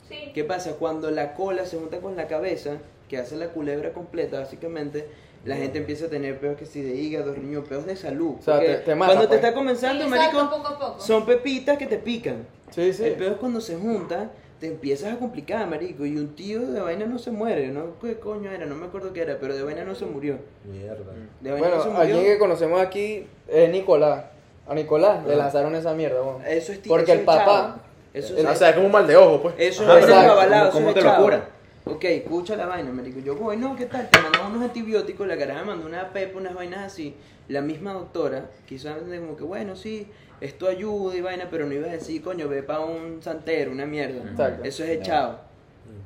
Sí. ¿Qué pasa? Cuando la cola se junta con la cabeza, que hace la culebra completa básicamente, la gente empieza a tener peos que si de hígado, riñón, peos de salud. O sea, te- te mata, cuando pues. te está comenzando, Sí, marico, exacto, poco a poco. son pepitas que te pican. Sí, sí. El peor es cuando se junta, te empiezas a complicar, marico. Y un tío de vaina no se muere, ¿no? ¿Qué coño era? No me acuerdo qué era, pero de vaina no se murió. Mierda. De vaina Bueno, no se murió. alguien que conocemos aquí es Nicolás. A Nicolás le Ajá. lanzaron esa mierda, weón. Eso es tío. Porque el papá. Eso es, O sea, es como un mal de ojo, pues. eso es Ajá, exacto. avalado, ¿Cómo- es te lo cura? Ok, escucha la vaina, marico. Yo voy, no, ¿qué tal? Te mandamos unos antibióticos, la cara me mandó una pepa, unas vainas así. La misma doctora, quizás como que, bueno, sí, esto ayuda y vaina, pero no iba a decir, coño, ve para un santero, una mierda. Exacto. Eso es echado.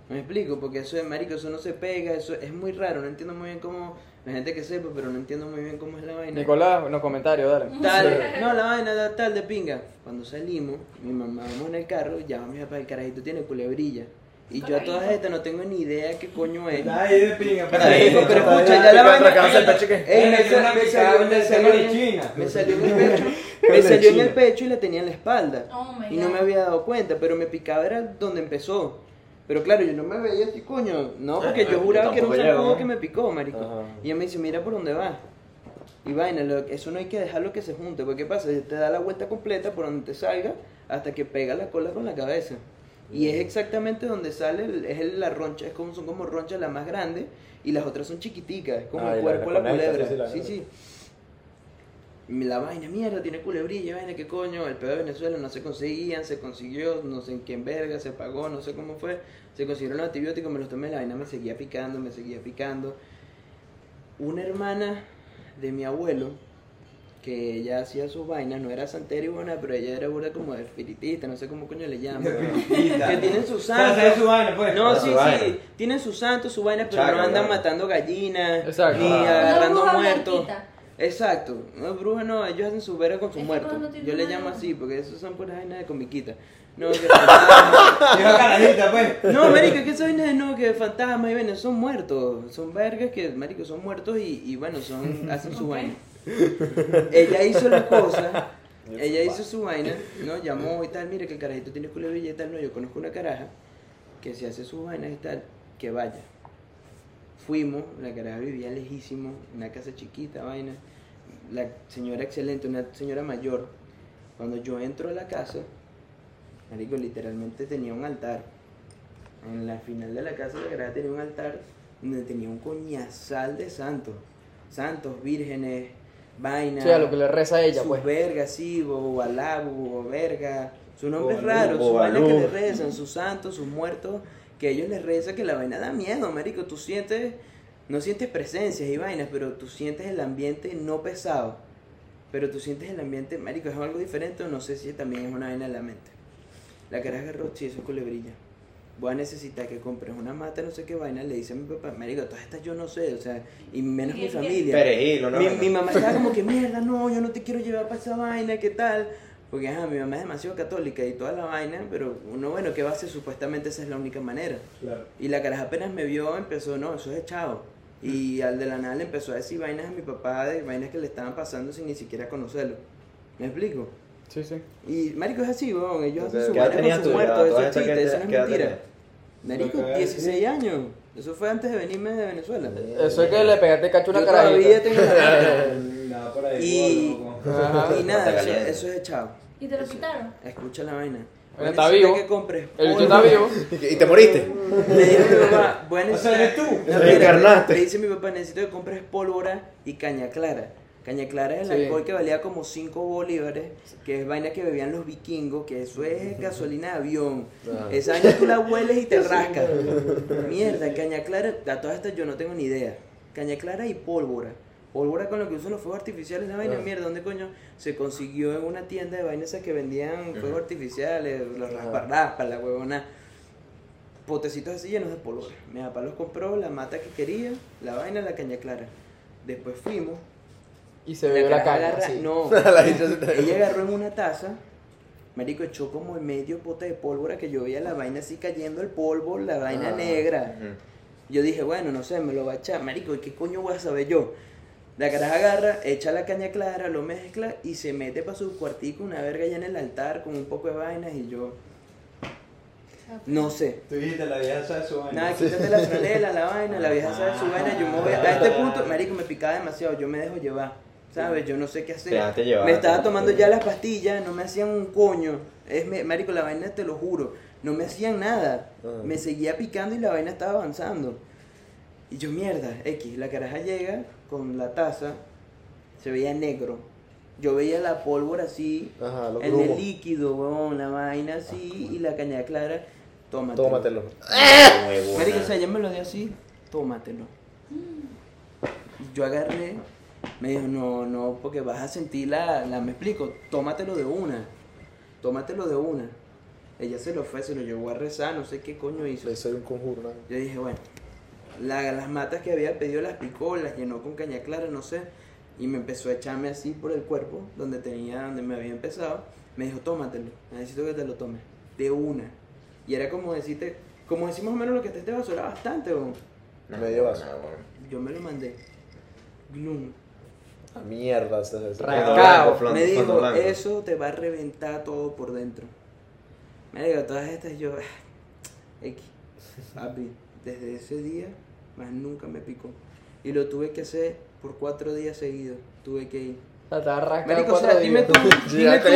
Me explico, porque eso es marico, eso no se pega, eso es muy raro, no entiendo muy bien cómo, la gente que sepa, pero no entiendo muy bien cómo es la vaina. Nicolás, en los comentarios, dale. Tal, no, la vaina da tal de pinga. Cuando salimos, mi mamá vamos en el carro, llama a mi papá, el carajito tiene culebrilla. Y yo a todas estas no tengo ni idea qué coño es. Ahí de pinga. Pero escucha, ya la vaina. pecho Ey, me, salió, de de salió, China. me salió en el pecho, me salió en el pecho y la tenía en la espalda. Oh Y no me había dado cuenta, pero me picaba era donde empezó. Pero claro, yo no me veía así, coño. No, porque yo juraba que era un zancudo que me picó, marico. Ajá. Y ella me dice, mira por dónde va. Y vaina, lo- eso no hay que dejarlo que se junte, porque ¿qué pasa? Te da la vuelta completa por donde te salga hasta que pega la cola con la cabeza. Y es exactamente donde sale, el- es el- la roncha, es como, son como ronchas las más grandes y las otras son chiquiticas, es como Ah, el la- cuerpo de la la culebra. sí, sí, La vaina, mierda, tiene culebrilla, vaina, qué coño, el pedo de Venezuela no se conseguían, se consiguió, no sé en quién verga, se pagó, no sé cómo fue, se consiguieron los antibióticos, me los tomé, la vaina me seguía picando, me seguía picando. Una hermana de mi abuelo que ella hacía sus vainas, no era santera y buena, pero ella era burda como espiritista, no sé cómo coño le llaman. que tienen sus santos. su vaina, pues. No, sí, su vaina. sí, tienen sus santos, sus vainas, pero Chaca, no andan matando gallinas, Exacto. ni Ah. agarrando muertos. blanquita. Exacto, no brujas no, ellos hacen su verga con sus muertos. cosas no Yo le llamo así, porque esos son puras vainas de comiquita. No, que carajita, pues. No, marico, que esas vainas de no, que fantasmas y vainas son muertos. Son vergas que, marico, son muertos y, y bueno, son, hacen su vaina. Ella hizo la cosa, ella hizo su vaina, ¿no? Llamó y tal, mire que el carajito tiene culebrilla y tal, no, yo conozco una caraja que si hace sus vainas y tal, que vaya. Fuimos, la caraja vivía lejísimo, una casa chiquita, vaina. La señora excelente, una señora mayor. Cuando yo entro a la casa, marico, literalmente tenía un altar. En la final de la casa la caraja tenía un altar donde tenía un coñazal de santos. Santos, vírgenes, vainas. Sí, a lo que le reza a ella, sus pues. vergas, sí, bobo balá, bobo verga. Su nombre es raro, sus bobalú. vainas que le rezan, sus santos, sus muertos, que ellos les rezan que la vaina da miedo, marico. Tú sientes, no sientes presencias y vainas, pero tú sientes el ambiente no pesado. Pero tú sientes el ambiente, marico, es algo diferente o no sé si también es una vaina de la mente. La cara agarró, sí, eso es culebrilla. Voy a necesitar que compres una mata, no sé qué vaina, le dice a mi papá, marico, todas estas yo no sé, o sea, y menos mi familia. Perejil, ¿no? Mi, mi mamá estaba como que mierda, no, yo no te quiero llevar para esa vaina, ¿qué tal? Porque ajá, mi mamá es demasiado católica y toda la vaina, pero uno, bueno, ¿qué va a hacer? Supuestamente esa es la única manera. Claro. Y la caraja apenas me vio, empezó, no, eso es echado. Y al de la nada le empezó a decir vainas a mi papá de vainas que le estaban pasando sin ni siquiera conocerlo. ¿Me explico? Sí, sí. Y marico es así, weón, ellos hacen su ¿Qué edad vaina con Ya, muertos, eso es chiste, eso no es ¿qué edad mentira. Marico, Lo que voy a 16 años. Eso fue antes de venirme de Venezuela. Eso es que le pegaste cacho una Yo todavía carajita. tengo la. Y- nada, eso, eso es echado. ¿Y te lo quitaron? Escucha la vaina. Él a está vivo. que compres El bicho polvo. está vivo. ¿Y te moriste? Le dijo mi papá, voy a O sea, necesitar... eres tú. No. Le dice mi papá, necesito que compres pólvora y caña clara. Caña clara es el Sí. alcohol que valía como 5 bolívares, que es vaina que bebían los vikingos, que eso es gasolina de avión. Esa vaina tú la hueles y te rascas. Mierda, caña clara, a todas estas yo no tengo ni idea. Caña clara y pólvora. Pólvora con lo que usan los fuegos artificiales, la vaina, Ah. mierda, ¿dónde coño? Se consiguió en una tienda de vainas que vendían fuegos artificiales, los Ah. rasparraspas, la huevona potecitos así llenos de pólvora. Mi papá los compró, la mata que quería, la vaina, la caña clara. Después fuimos. Y se ve la agarra- así. No, ella agarró en una taza, marico, echó como el medio pote de pólvora que yo veía la vaina así cayendo el polvo, la vaina Ah. negra. Ujú. Yo dije, bueno, no sé, me lo va a echar. Marico, ¿y qué coño voy a saber yo? La caraja agarra, echa la caña clara, lo mezcla y se mete para su cuartico, una verga allá en el altar con un poco de vainas y yo, no sé. Tú dijiste, la vieja sabe su vaina. Nada, quítate la franela, la vaina, la vieja sabe su vaina, yo me voy a... a este punto, marico, me picaba demasiado, yo me dejo llevar, ¿sabes? Yo no sé qué hacer. Te dejaste llevar. Me estaba tomando ya las pastillas, no me hacían un coño. Es, me- marico, la vaina te lo juro, no me hacían nada. Me seguía picando y la vaina estaba avanzando. Y yo, mierda, X, la caraja llega con la taza, se veía negro. Yo veía la pólvora así, Ajá, lo en grumo. el líquido, weón, la vaina así, y la caña clara, tómatelo. Tómatelo. Marico, o sea, ella me lo dio así, tómatelo. Y Yo agarré, me dijo, no, no, porque vas a sentir la, la, me explico, tómatelo de una, tómatelo de una. Ella se lo fue, se lo llevó a rezar, no sé qué coño hizo. Eso es un conjuro, ¿no? Yo dije, bueno, la- las matas que había pedido las picó, las llenó con caña clara, no sé, y me empezó a echarme así por el cuerpo, donde tenía, donde me había empezado. Me dijo, tómatelo, necesito que te lo tomes, de una. Y era como decirte, como decir más o menos lo que te este vaso, era bastante, weón. Medio vaso. No, bueno. Yo me lo mandé. Glum. A mierda. ese- ese- Rascado. Me dijo, eso te va a reventar todo por dentro. Me digo, todas estas yo, X, papi, desde ese día, más nunca me picó. Y lo tuve que hacer por cuatro días seguidos. Tuve que ir. La Marico, o sea, dime tú, dime tú,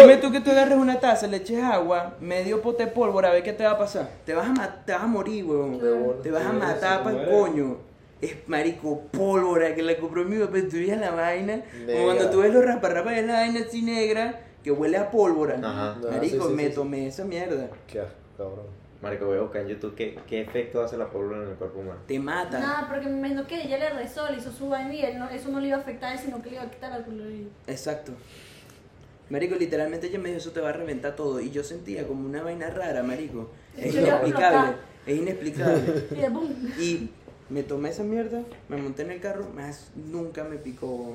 dime tú que tú agarres una taza, le eches agua, medio pote de pólvora, a ver qué te va a pasar. Te vas a, ma- te vas a morir, bola. Te vas a matar para el coño. Es marico, pólvora que la compró mi papá. Tú ves la vaina. Como cuando tú ves los rasparrapas de la vaina así negra que huele a pólvora. Ajá. Ah, Marico, sí, sí, me sí, sí. tomé esa mierda. Qué cabrón. Marico, voy a buscar en YouTube qué, qué efecto hace la pólvora en el cuerpo humano. Te mata. Nada, porque me imagino que ella le rezó, le hizo su vaina y él no- eso no le iba a afectar, sino que le iba a quitar al culo. Exacto. Marico, literalmente ella me dijo, eso te va a reventar todo. Y yo sentía como una vaina rara, marico. Es Yo inexplicable. Es inexplicable. Y de boom. Y me tomé esa mierda, me monté en el carro, más nunca me picó.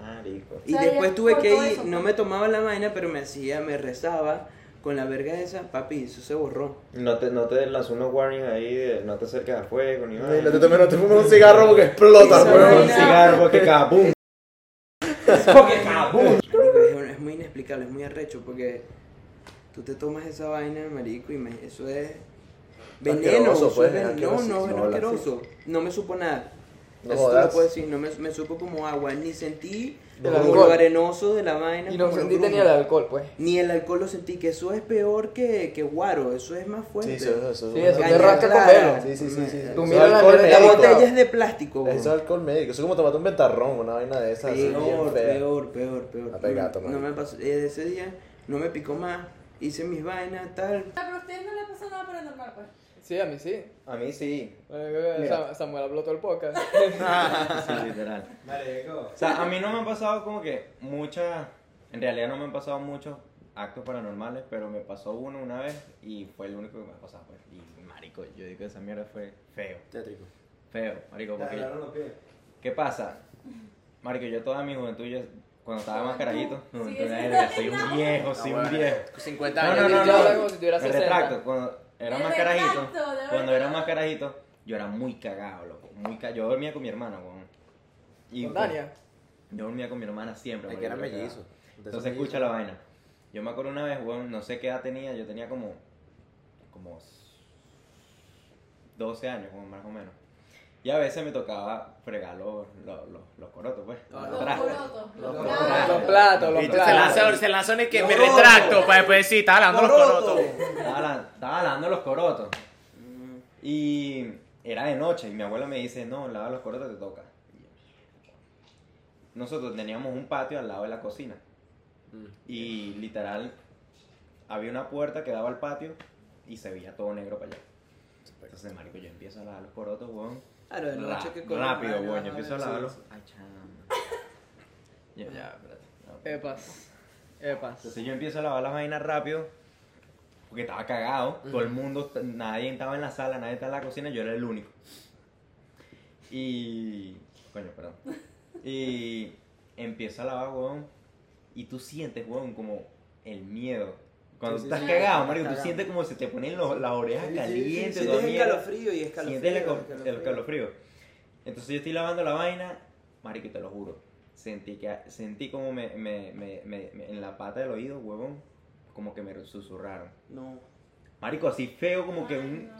Marico. Y O sea, después tuve que ir, eso, no pues. me tomaba la vaina, pero me hacía, me rezaba con la verga esa, papi, eso se borró. No te, no te lanzó unos warnings ahí de no te acerques a fuego ni nada. No te tomes, no te fumes un cigarro porque explota, weón. Un cigarro porque cabum. porque cabum. Marico, es, muy inexplicable, es muy arrecho, porque tú te tomas esa vaina, marico, y me- eso es veneno. Asqueroso, eso pues, es es veneno. no, no, es asqueroso. No me supo nada. No eso lo puedo decir, no me, me supo como agua, ni sentí El como alcohol. lo arenoso de la vaina. Y no sentiste ni el alcohol, pues. Ni el alcohol lo sentí, que eso es peor que, que guaro, eso es más Sí, fuerte. eso, eso, Sí, eso. te rasca con velo. Sí, sí, sí, sí. Tú Eso miras la La médico. botella es de plástico. Eso es alcohol médico. Eso es como tomarte un ventarrón, una vaina de esas. Peor, peor, peor, peor. A pegar, no, toma. no me pasó, eh, ese día no me picó más, hice mis vainas, tal. Ah, Pero a ustedes no le pasó nada paranormal, pues. Sí, a mí sí. A mí sí. Eh, Mira. Samuel habló todo el podcast. Sí, literal. Marico. O sea, a mí no me han pasado como que muchas. En realidad no me han pasado muchos actos paranormales, pero me pasó uno una vez y fue el único que me ha pasado. Pues. Y marico, yo digo que esa mierda fue feo. Tétrico. Feo, marico, porque. agarraron los pies. ¿Qué pasa? Marico, yo toda mi juventud, yo, cuando estaba más carajito, soy un no. viejo, soy un viejo. 50 No, años. no, no, no. si Me 60. retracto, cuando era más carajito, cuando era más carajito, yo era muy cagado, loco, muy ca- Yo dormía con mi hermana, weón. Y, Con pues, Dania. Yo dormía con mi hermana siempre. Es que. Entonces escucha la vaina. Yo me acuerdo una vez, weón, no sé qué edad tenía, yo tenía como, como 12 años, como más o menos. Y a veces me tocaba fregar los, los, los, los corotos, pues. Ah, Los corotos. Los Los platos. Los platos, los platos. se lanza en que Los me retracto para después decir, estaba lavando los corotos. Estaba, la- estaba lavando los corotos. Y era de noche y mi abuela me dice, no, lava los corotos, te toca. Nosotros teníamos un patio al lado de la cocina. Y literal, había una puerta que daba al patio y se veía todo negro para allá. Entonces, marico, yo empiezo a lavar los corotos, weón. Claro, de noche que con- rápido, weón. ah, Yo empiezo a sí. Ay, chama. Ya, ya, espérate. No. Epas. Epas. Entonces yo empiezo a lavar las vainas rápido. Porque estaba cagado. Todo el mundo, nadie estaba en la sala, nadie estaba en la cocina, yo era el único. Y. Coño, perdón. Y empiezo a lavar, weón. Y tú sientes, weón, como el miedo. Cuando Sí, estás sí. cagado, Mario, tú sientes como se te ponen los- las orejas calientes. Sientes el mierda. escalofrío y escalofrío. Sientes el, escalofrío. el escalofrío. Entonces yo estoy lavando la vaina, marico, te lo juro. Sentí que sentí como me, me, me, me- me- en la pata del oído, huevón, como que me susurraron. No. Marico, así feo como que un pegué.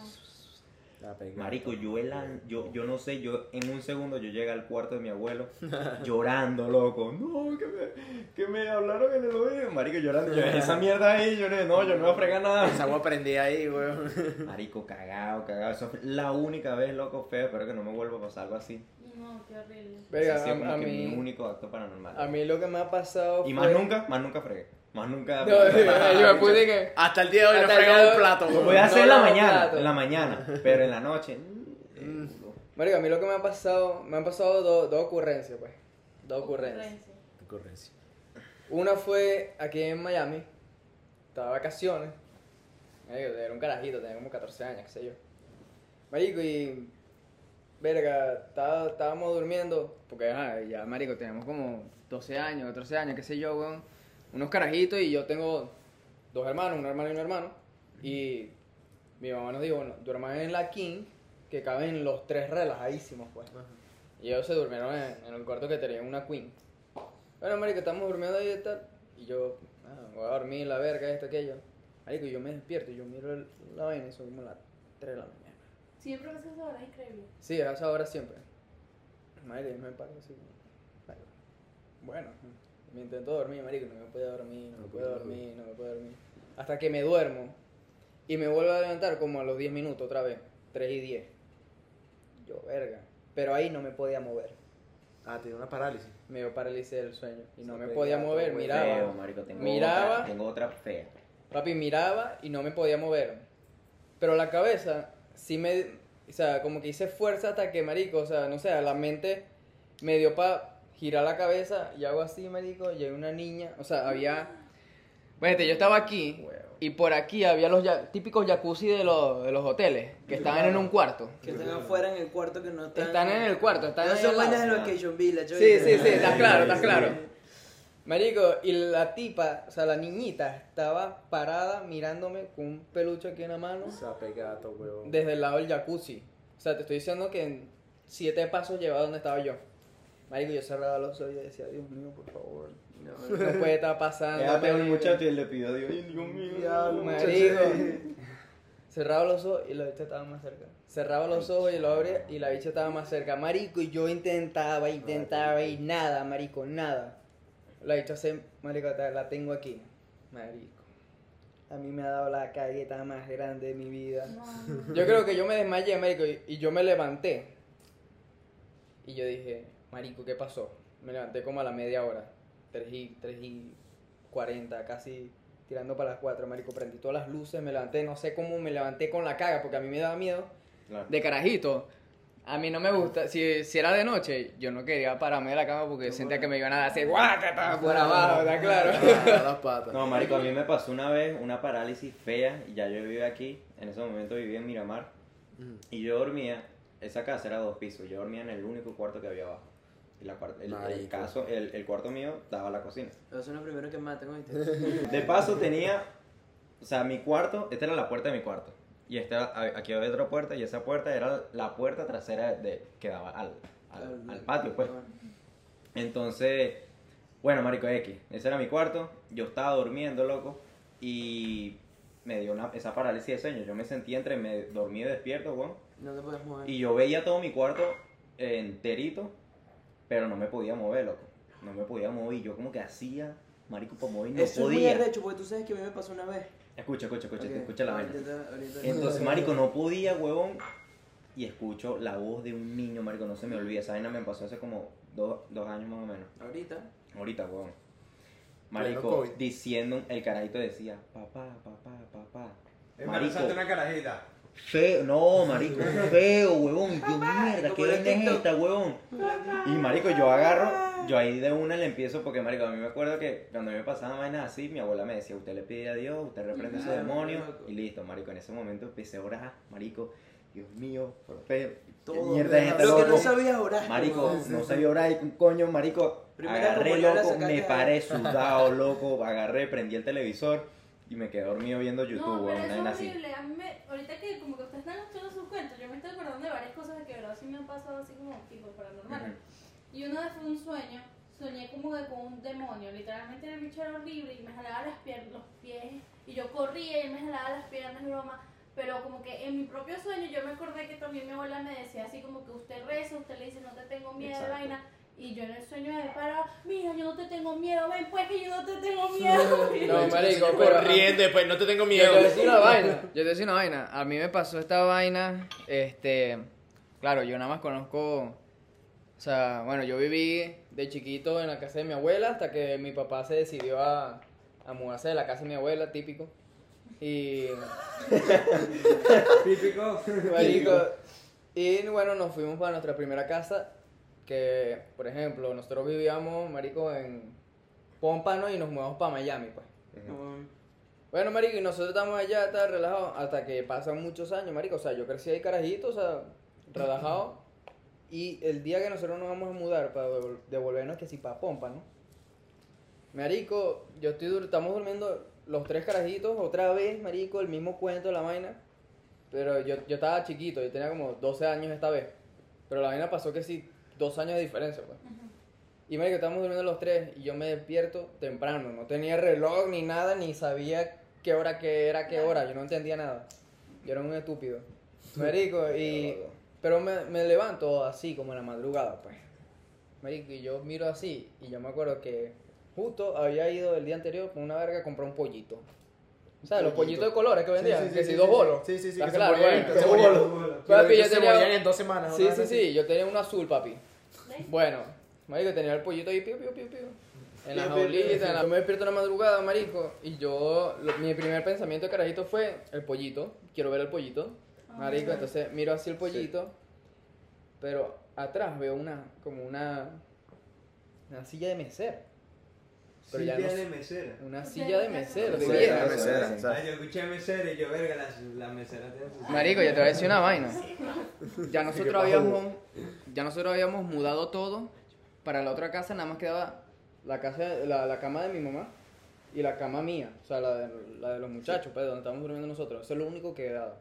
Marico, yo, el- yo yo no sé, yo en un segundo yo llegué al cuarto de mi abuelo llorando, loco. No, que me, que me hablaron en el oído, marico, llorando. Yo, esa mierda ahí, yo no, no, yo no voy a fregar nada. Esa agua prendí ahí, weón. Marico, cagado, cagado. Eso fue la única vez, loco, feo. Espero que no me vuelva a pasar algo así. No, qué horrible. Sido a, que mi mí, único acto paranormal. a mí lo que me ha pasado y fue... más nunca, más nunca fregué. Más nunca. No, yo me puse que... Hasta el día de hoy no fregaba un plato, Lo voy a hacer No en la mañana, plato. en la mañana, pero en la noche. eh, Marico, a mí lo que me ha pasado... Me han pasado dos dos ocurrencias, pues. Dos ocurrencias. Ocurrencia. Una fue aquí en Miami. Estaba de vacaciones. Marico, Era un carajito, tenía como 14 años, qué sé yo. Marico, y. Verga, estábamos durmiendo. Porque ya, Marico, teníamos como 12 años, 14 años, qué sé yo, weón. Unos carajitos y yo tengo dos hermanos, un hermano y un hermano. Y mi mamá nos dijo, bueno, duerman en la King, que caben los tres relajadísimos, pues. Y ellos se durmieron en, en el cuarto que tenía una Queen. Bueno, marico, estamos durmiendo ahí y tal. Y yo, ah, voy a dormir, la verga, esto, aquello. Marico, yo me despierto y yo miro el- la vaina y son como las 3 de la mañana. Siempre haces esa hora, es increíble. Sí, a esa hora siempre. Marico, yo me paro así. Bueno, me intento dormir, marico, no me puedo dormir, no me puedo dormir, no me puedo dormir. Hasta que me duermo y me vuelvo a levantar como a los 10 minutos otra vez, 3 y 10. Yo, verga. Pero ahí no me podía mover. Ah, tiene una parálisis. Me dio parálisis del sueño y no Se me podía mover, miraba. Feo, marico, tengo Miraba. Otra, tengo otra fea. Papi miraba y no me podía mover. Pero la cabeza, sí me. O sea, como que hice fuerza hasta que, marico, o sea, no sé, la mente me dio para girar la cabeza y hago así, marico, y hay una niña. O sea, había. Bueno, yo estaba aquí y por aquí había los ya- típicos jacuzzi de los, de los hoteles que estaban en un cuarto. Que están afuera en el cuarto que no están. Están en el cuarto, están No ahí son vainas de Location Village. Sí, ¿oíste? sí, sí, estás claro, estás Sí. claro. Marico, y la tipa, o sea, la niñita estaba parada mirándome con un peluche aquí en la mano desde el lado del jacuzzi. O sea, te estoy diciendo que en siete pasos llevaba donde estaba yo. Marico, yo cerraba los ojos y decía, Dios mío, por favor, No, no puede estar pasando. Era peor el marico". muchacho y le pidió a Dios, "Ay, Dios mío. Marico. Cerraba los ojos y la bicha estaba más cerca. Cerraba los ojos y lo abría y la bicha estaba más cerca. Marico, y yo intentaba, intentaba y nada, marico, nada. La bicha se, marico, la tengo aquí. Marico. A mí me ha dado la cagueta más grande de mi vida. No. Yo creo que yo me desmayé, marico, y, y yo me levanté. Y yo dije, marico, ¿qué pasó? Me levanté como a la media hora. 3 y, 3 y 40, casi tirando para las 4, marico. Prendí todas las luces, me levanté, no sé cómo me levanté con la caga, porque a mí me daba miedo. Claro. De carajito. A mí no me gusta, si, si era de noche, yo no quería pararme de la cama porque sentía que me iban a hacer guácata por abajo, ¿está claro? Las patas. No, marico, a mí me pasó una vez una parálisis fea y ya yo vivía aquí, en ese momento vivía en Miramar y yo dormía, esa casa era dos pisos, yo dormía en el único cuarto que había abajo. Y la cuarta- el, caso, el, el cuarto mío daba a la cocina. Esos son los primeros que matan, ¿oíste? De paso tenía, o sea, mi cuarto, esta era la puerta de mi cuarto. Y esta, aquí había otra puerta y esa puerta era la puerta trasera de, que daba al, al, al patio, pues. Entonces, bueno, marico X, ese era mi cuarto, yo estaba durmiendo, loco, y me dio una, esa parálisis de sueño. Yo me sentía entre me dormí y despierto, weón. No te puedes mover. Y yo veía todo mi cuarto enterito, pero no me podía mover, loco. No me podía mover yo como que hacía, marico, para mover no Eso es muy podía. arrecho, porque tú sabes que a mí me pasó una vez. Escucha, escucha, escucha, escucha la vaina. Entonces, marico, no podía, huevón. Y escucho la voz de un niño, marico, no se me olvida. Esa vaina me pasó hace como dos, dos años más o menos. Ahorita. Ahorita, huevón. Marico, diciendo, el carajito decía, papá, papá, papá. Marico, una carajita. Feo, no, marico, feo, huevón. Y yo, mierda, ¿qué vaina es esta, huevón? Y marico, yo agarro, yo ahí de una le empiezo, porque marico, a mí me acuerdo que cuando a mí me pasaban vainas así, mi abuela me decía, usted le pide a Dios, usted reprende Claro, demonio, y listo, marico, en ese momento empecé a orar, marico, Dios mío, por fe, qué Todo. mierda es esta, Lo que no loco? sabías orar. Marico, no sabía orar y un coño, marico. Primera agarré, loco, me paré sudado, loco. Agarré, prendí el televisor y me quedé dormido viendo YouTube, no, pero una es así. horrible. A mí me, ahorita que como que ustedes están escuchando sus cuentos, yo me estoy acordando de varias cosas que de verdad sí me han pasado así como tipo paranormales. Ujú. Y una vez fue un sueño, soñé como que con un demonio, literalmente el bicho era horrible y me jalaba las piernas, los pies, y yo corría y me jalaba las piernas, broma. Pero como que en mi propio sueño yo me acordé que también mi abuela me decía así como que usted reza, usted le dice no te tengo miedo, Exacto. vaina. Y yo en el sueño me paraba, mira, yo no te tengo miedo, ven pues que yo no te tengo miedo. No, marico, pero... Corriendo, después no te tengo Yo miedo. te voy a decir una vaina. Yo te voy a decir una vaina. A mí me pasó esta vaina. Este. Claro, yo nada más conozco. O sea, bueno, yo viví de chiquito en la casa de mi abuela hasta que mi papá se decidió a, a mudarse de la casa de mi abuela, típico. Y. Típico. Marico, y bueno, nos fuimos para nuestra primera casa. Que, por ejemplo, nosotros vivíamos, Marico, en Pómpano y nos mudamos para Miami, pues. No, Bueno, marico, y nosotros estamos allá, está relajados, hasta que pasan muchos años, marico. O sea, yo crecí ahí carajito, o sea, relajado. Y el día que nosotros nos vamos a mudar para devol- devolvernos que si para Pompa, ¿no? Marico, yo estoy dur- estamos durmiendo los tres carajitos otra vez, marico, el mismo cuento, la vaina. Pero yo, yo estaba chiquito, yo tenía como 12 años esta vez. Pero la vaina pasó que sí, dos años de diferencia, pues. Y marico, estamos durmiendo los tres y yo me despierto temprano. No tenía reloj ni nada, ni sabía qué hora que era qué hora. Yo no entendía nada. Yo era un estúpido. Marico, y... Pero me, me levanto así, como en la madrugada, pues. Marico, y yo miro así, y yo me acuerdo que justo había ido el día anterior con una verga a comprar un pollito. ¿Sabes? Los Pollito. pollitos de colores que vendían, Sí, sí, que sí, si sí, dos bolos. Sí, sí, sí, ¿Estás que se claro? Bueno, se. Que Papi, yo tenía- en dos semanas. Sí, sí, sí, yo tenía un azul, papi. Bueno, marico, tenía el pollito ahí, piu, piu, piu, piu. En la jaulita, en la... yo me despierto en la madrugada, marico, y yo, lo- mi primer pensamiento de carajito fue el pollito, quiero ver el pollito, marico, entonces miro así el pollito, pero atrás veo una, como una, una silla de mesero, pero ya no Silla de mesera. una silla de mesero, de Sí, mesera, Ah, ¿sabes? yo escuché mesera y yo, verga, la, la mesera tiene su Marico, ya te voy a decir una vaina. Ya nosotros habíamos, ya nosotros habíamos mudado todo para la otra casa, nada más quedaba la casa, la, la cama de mi mamá y la cama mía, o sea, la de, la de los muchachos, pues, donde estábamos durmiendo nosotros. Eso es lo único que quedaba.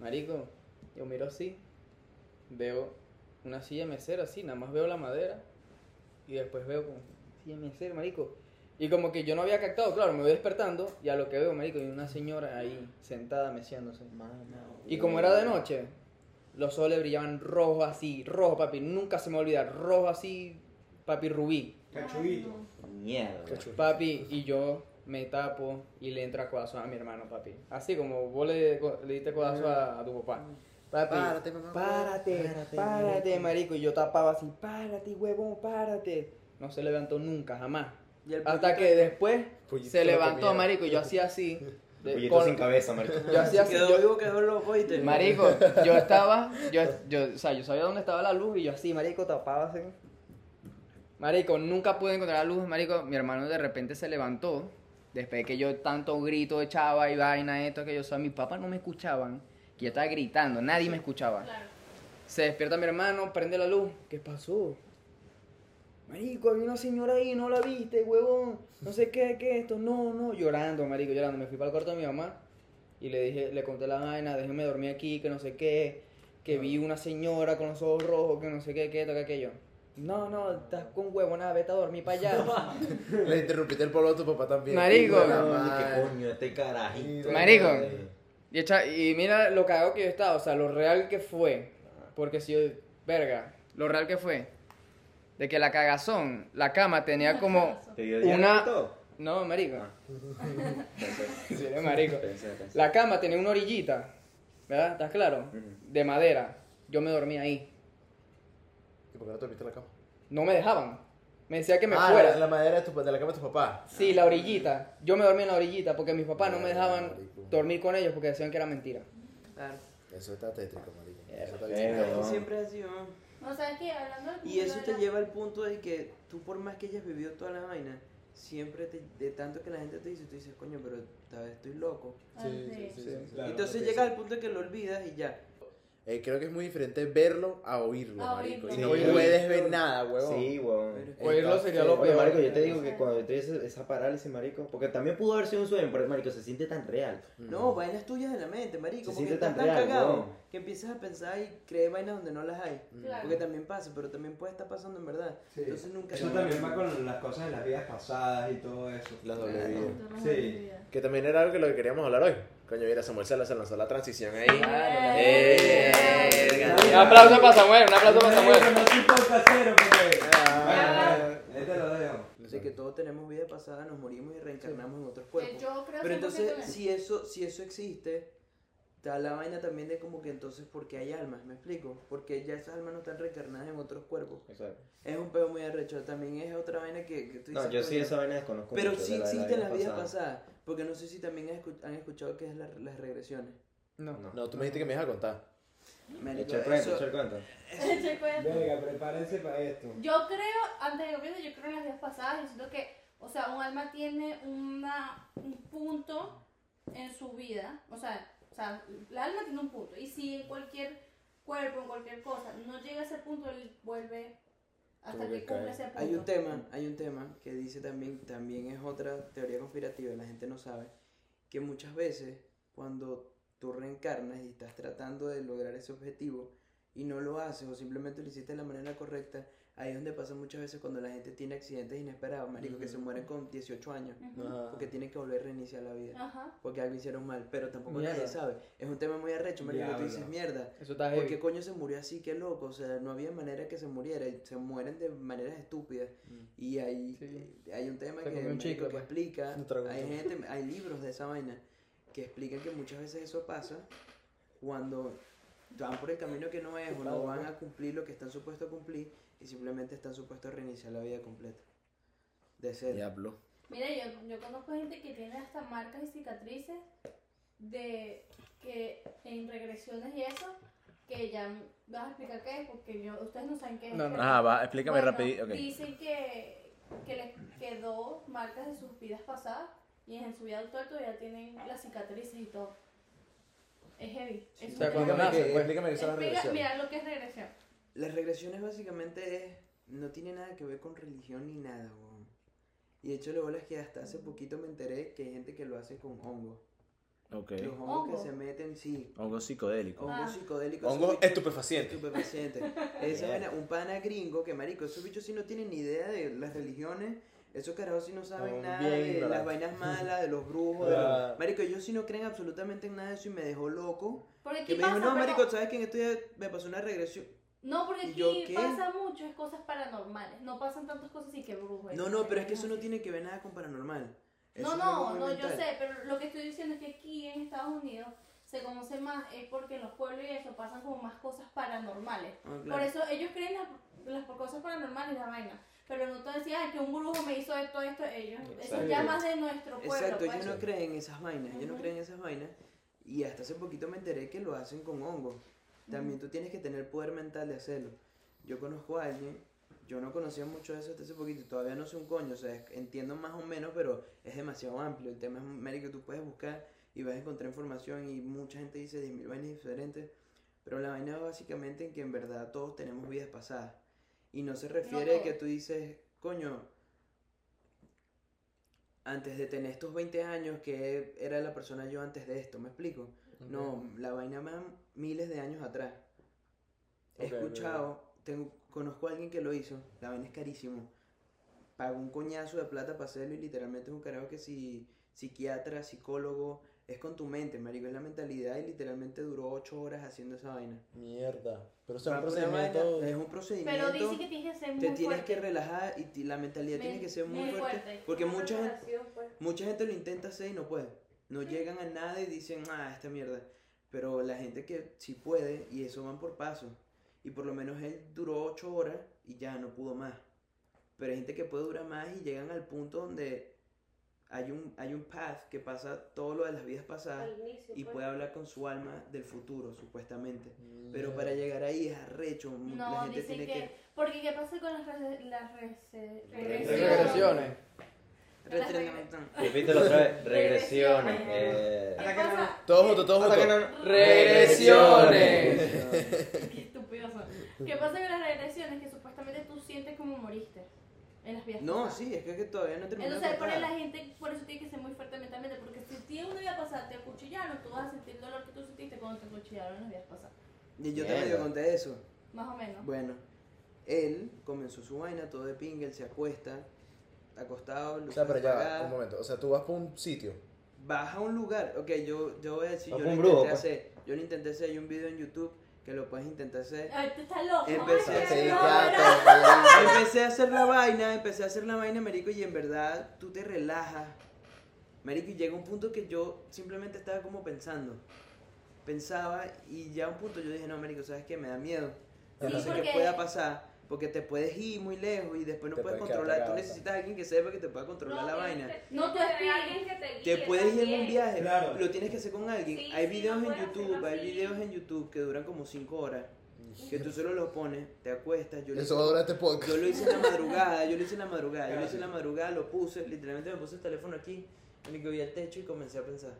Marico, yo miro así, veo una silla de mesera así, nada más veo la madera y después veo como mesera, marico. Y como que yo no había captado, claro, me voy despertando y a lo que veo, marico, hay una señora ahí sentada meciéndose. Y como era de noche, los soles brillaban rojo así, rojo, papi. Nunca se me va a olvidar, rojo así, papi rubí. Cachuguito. Mierda. Papi, y yo me tapo y le entra codazo a mi hermano, papi. Así como vos le, le diste codazo a, a tu papá. Papi, Párate, mamá. párate, párate, marico. Y yo tapaba así, párate, huevón, párate. No se levantó nunca, jamás. Y el Hasta que después Pollito se levantó, marico, y yo hacía así. de- Pollito con- sin cabeza, marico. yo hacía así. quedó yo- vivo, quedó loco, ¿oíste? Marico, yo estaba, yo, yo, o sea, yo sabía dónde estaba la luz y yo así, marico, tapaba así. Marico, nunca pude encontrar la luz, marico, mi hermano de repente se levantó, después de que yo tanto grito echaba y vaina, esto, que yo, o sea, mis papás no me escuchaban, que yo estaba gritando, nadie me escuchaba. Claro. Se despierta mi hermano, prende la luz, ¿qué pasó? Marico, había una señora ahí, no la viste, huevón, no sé qué, qué esto, no, no, llorando, marico, llorando, me fui para el cuarto de mi mamá y le dije, le conté la vaina, déjeme dormir aquí, que no sé qué, que vi una señora con los ojos rojos, que no sé qué, qué, esto, que aquello. No, no, estás con huevo, nada, vete a dormir para allá. Le interrumpiste el polvo a tu papá también. Marico. ¿Qué coño? Este carajito. Marico. Y, echa- y mira lo cagado que yo estaba, o sea, lo real que fue. Porque si yo, verga, lo real que fue. De que la cagazón, la cama tenía como ¿Te dio diarrea una... No, marico. Ah. Sí, eres marico. Pensé, pensé. La cama tenía una orillita, ¿verdad? ¿Estás claro? Ujú. De madera. Yo me dormía ahí. ¿Y por qué no te dormiste en la cama? No me dejaban. Me decía que me ah, fuera. La, la madera de, tu, de la cama de tu papá. Sí, la orillita. Yo me dormía en la orillita porque mis papás no me dejaban Marico. dormir con ellos porque decían que era mentira. Claro. Eso está tétrico, marico. Eso está bien. no. Siempre es así, No, ¿sabes qué? Hablando del Y eso punto te de la- lleva al punto de que tú por más que hayas vivido toda la vaina, siempre te, de tanto que la gente te dice, tú dices, coño, pero tal vez estoy loco. Ah, Sí, sí. sí, sí, sí. Claro, Entonces llega sí. al punto de que lo olvidas y ya. Eh, creo que es muy diferente verlo a oírlo, A marico. oírlo. Y no puedes ver nada, huevón. Sí, weón. Oírlo sería lo Oye, peor. marico, yo te digo que cuando yo tuve esa, esa parálisis, marico, porque también pudo haber sido un sueño, pero marico, se siente tan real. No, vainas tuyas de la mente, marico. Se porque siente tan tan real, cagado weón. Que empiezas a pensar y creer vainas donde no las hay. Claro. Porque también pasa, pero también puede estar pasando en verdad. Sí. Entonces nunca. Eso también va con las cosas de las vidas pasadas y todo eso. Las doble Claro. vidas. Sí. Que también era algo que lo que queríamos hablar hoy. Coño, mira, Samuel se se lanzó la transición ahí. Claro. Eh, Un aplauso para Samuel, un aplauso para Samuel. Porque... Ah. Bueno, bueno, ahí te lo dejo. De que todos tenemos vida pasada, nos morimos y reencarnamos en otros cuerpos. yo creo Pero 100% entonces, si eso, si eso existe, está la vaina también de como que entonces, ¿por qué hay almas? ¿Me explico? Porque ya esas almas no están reencarnadas en otros cuerpos. Exacto. Es un pedo muy arrecho. También es otra vaina que, que tú dices. No, yo sí esa vaina desconozco Pero mucho, sí de la existen vida las vidas pasada. pasadas. Porque no sé si también han escu- han escuchado qué es la- las regresiones. No. No. No, tú me dijiste que me ibas a contar. Echa el cuento, echa el cuento. Eche cuento. Verga, prepárense para esto. Yo creo, antes de que empiece, yo creo en las vidas pasadas, yo siento que, o sea, un alma tiene una, un punto en su vida, o sea, sea, la alma tiene un punto, y si en cualquier cuerpo, en cualquier cosa, no llega a ese punto, él vuelve hasta Como que que cumple ese punto. Hay un tema, hay un tema que dice también, también es otra teoría conspirativa, y la gente no sabe, que muchas veces cuando tú reencarnas y estás tratando de lograr ese objetivo y no lo haces o simplemente lo hiciste de la manera correcta, ahí es donde pasa muchas veces cuando la gente tiene accidentes inesperados, marico, que se mueren con 18 años, Ujú. porque tienen que volver a reiniciar la vida. Ajá. Porque algo hicieron mal, pero tampoco Mierda. nadie sabe. Es un tema muy arrecho, marico, que tú dices, mierda, Eso está ¿Por qué coño se murió así? Qué loco. O sea, no había manera que se muriera. Se mueren de maneras estúpidas. Y hay, Sí. hay un tema Se que, un marico, chicle, que pues. explica. Hay gente, hay libros de esa vaina que explican que muchas veces eso pasa cuando van por el camino que no es o no van a cumplir lo que están supuestos a cumplir y simplemente están supuestos a reiniciar la vida completa. de ser. Diablo. Mira, yo, yo conozco gente que tiene hasta marcas y cicatrices de que en regresiones y eso, que ya vas a explicar qué es, porque yo, ustedes no saben qué es. No, no. Ajá, va, explícame Bueno, rapidito. Dicen que, que les quedó marcas de sus vidas pasadas y en su vida actual todavía tienen las cicatrices y todo. Es heavy. Es O sea, cuando nace, pues. explícame qué son las regresiones. Mira lo que es regresión. Las regresiones básicamente es, no tiene nada que ver con religión ni nada, weón. Y de hecho lo bueno es que hasta hace poquito me enteré que hay gente que lo hace con hongos. Ok. Los hongos ¿Hongo? que se meten, sí. Hongo psicodélico. Hongos Ah. psicodélicos. Hongo esos bichos- estupefaciente. Estupefacientes. Esa vaina, un pana gringo que marico, esos bichos sí no tienen ni idea de las religiones. Esos carajos sí no saben Son nada bien de las vainas malas, de los brujos. de los- Ah. Marico, ellos sí no creen absolutamente en nada de eso y me dejó loco. Porque Que me dijo, no, pero- marico, ¿sabes que en estos días me pasó una regresión? No, porque ¿Y aquí pasa mucho, es cosas paranormales. No pasan tantas cosas y que brujos. No, no, pero es que eso no tiene que ver nada con paranormal. Eso No, no, no, yo sé, pero lo que estoy diciendo es que aquí en Estados Unidos se conoce más es porque en los pueblos y eso pasan como más cosas paranormales. Ah, claro. Por eso ellos creen las, las cosas paranormales, la vaina. Pero no te decían que un brujo me hizo esto, esto, ellos. Eso Exacto. ya más de nuestro pueblo. Exacto, pues. ellos no creen en esas vainas, ellos no Ujú. creen en esas vainas. Y hasta hace poquito me enteré que lo hacen con hongos. También tú tienes que tener poder mental de hacerlo. Yo conozco a alguien, yo no conocía mucho de eso hasta hace poquito, y todavía no sé un coño, o sea, es- entiendo más o menos, pero es demasiado amplio. El tema es, médico, tú puedes buscar y vas a encontrar información y mucha gente dice 10.000 vainas diferentes, pero la vaina es básicamente en que en verdad todos tenemos vidas pasadas. Y no se refiere a que tú dices, coño, antes de tener estos 20 años, que era la persona yo antes de esto, ¿me explico? No, la vaina más miles de años atrás. He escuchado, tengo, conozco a alguien que lo hizo, la vaina es carísimo. Pagó un coñazo de plata para hacerlo y literalmente es un carajo que si psiquiatra, psicólogo, es con tu mente, marico, es la mentalidad y literalmente duró 8 horas haciendo esa vaina. Mierda. Pero o sea, un procedimiento. vaina, es un procedimiento. Pero dice que tienes que ser muy te tienes que relajar y ti- la mentalidad tiene que ser muy, muy fuerte, fuerte. porque mucha gente pues. Mucha gente lo intenta hacer y no puede. No llegan a nada y dicen, ah, esta mierda. Pero la gente que sí puede, y eso van por pasos. Y por lo menos él duró ocho horas y ya no pudo más. Pero hay gente que puede durar más y llegan al punto donde hay un, hay un path que pasa todo lo de las vidas pasadas inicio, y pues. puede hablar con su alma del futuro, supuestamente. Pero para llegar ahí es arrecho. la No, gente dicen tiene que, que... Porque ¿qué pasa con las, las rese- Regresiones. Repítelo otra vez. Regresiones. Eh, ¿Qué pasa? Todos juntos, todos hasta que juntos. no- Regresiones. Qué estúpidos son. ¿Qué pasa con las regresiones? Que supuestamente tú sientes como moriste en las vidas No, sí, es que, es que todavía no terminó. Entonces, por la gente, por eso tiene que ser muy fuerte mentalmente, porque si tiene una vida pasada, te acuchillaron, tú vas a sentir el dolor que tú sentiste cuando te acuchillaron en las vidas pasadas. Y yo te Mierda. medio conté eso. Más o menos. Bueno, él comenzó su vaina todo de pinga, él se acuesta, acostado, O luces sea, pero ya, un momento. O sea, tú vas por un sitio. baja a un lugar, ok, yo, yo voy a decir, yo lo un brujo, intenté pues. hacer, yo lo intenté hacer, hay un video en YouTube que lo puedes intentar hacer. Ay, tú estás loco. Empecé Ay, a. Empecé hacer la vaina, empecé a hacer la vaina, marico, y en verdad tú te relajas. Marico, y llega un punto que yo simplemente estaba como pensando. Pensaba y ya a un punto yo dije, no, marico, ¿sabes qué? Me da miedo. Yo Sí, no sé porque- qué pueda pasar, porque te puedes ir muy lejos y después no Te puedes controlar. Tú necesitas a alguien que sepa que te pueda controlar la vaina. No, tener alguien que te Te guíe puedes ir en un viaje, Claro. lo tienes que hacer con alguien. Sí, hay sí, videos no en YouTube, hay así. videos en YouTube que duran como 5 horas. Que tú solo los pones, te acuestas. Yo Eso va a durar este podcast. yo lo hice en la madrugada, yo lo hice en la madrugada, yo lo hice en la madrugada, lo puse, literalmente me puse el teléfono aquí, me vi al techo y comencé a pensar,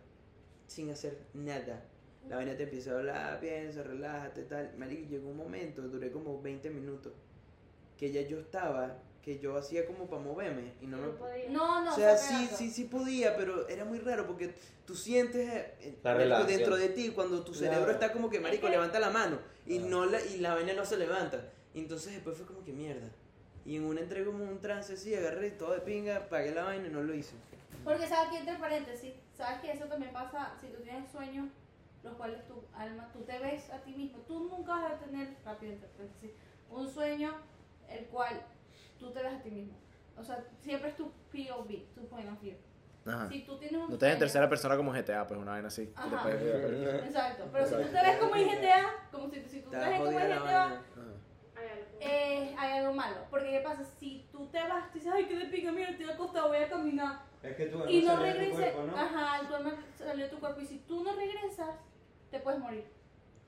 sin hacer nada. La vaina te empieza a hablar, piensa, relájate, tal. Marico, llegó un momento, duré como 20 minutos, que ya yo estaba, que yo hacía como para moverme y no me... No podía. No, no, O sea, sí, sí, sí podía, pero era muy raro porque tú sientes eh, eh, La relajación. dentro de ti cuando tu cerebro Claro. está como que, marico, levanta la mano y, no la, y la vaina no se levanta. Y entonces después fue como que mierda. Y en una entré como un trance así, agarré todo de pinga, pagué la vaina y no lo hice. Porque sabes que entre paréntesis, sabes que eso también pasa si tú tienes sueños, los cuales tu alma, tú te ves a ti mismo, tú nunca vas a tener, rápido entre paréntesis, un sueño el cual tú te ves a ti mismo. O sea, siempre es tu POV, tu point of view. Ajá. Si tú tienes un No estás en tercera persona como GTA, pues una vaina así. te Ajá. puedes. Exacto, pero si tú te ves como en GTA, como si, si tú te Está ves como en GTA, eh, hay algo malo. Porque ¿qué pasa? Si tú te vas, tú dices, ay, qué de pica, mira, estoy acostado, voy a caminar. Es que tú Y no cuerpo, ¿no? ajá, el alma salió de tu cuerpo. Y si tú no regresas, te puedes morir.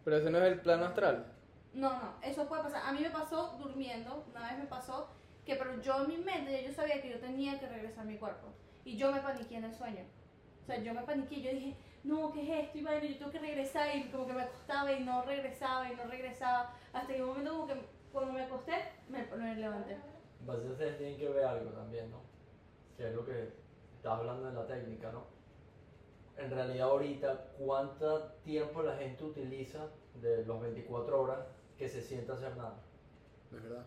Pero ese no es el plano astral. No, no, eso puede pasar. A mí me pasó durmiendo, una vez me pasó que, pero yo en mi mente, yo sabía que yo tenía que regresar a mi cuerpo. Y yo me paniqué en el sueño. O sea, yo me paniqué, yo dije, no, ¿qué es esto? Y bueno, yo tengo que regresar. Y como que me acostaba y no regresaba y no regresaba. Hasta que un momento como que cuando me acosté, me, me levanté. Básicamente ustedes tienen que ver algo también, ¿no? Que es lo que estás hablando de la técnica, ¿no? En realidad ahorita, ¿cuánto tiempo la gente utiliza de los 24 horas que se sienta a hacer nada? Es verdad.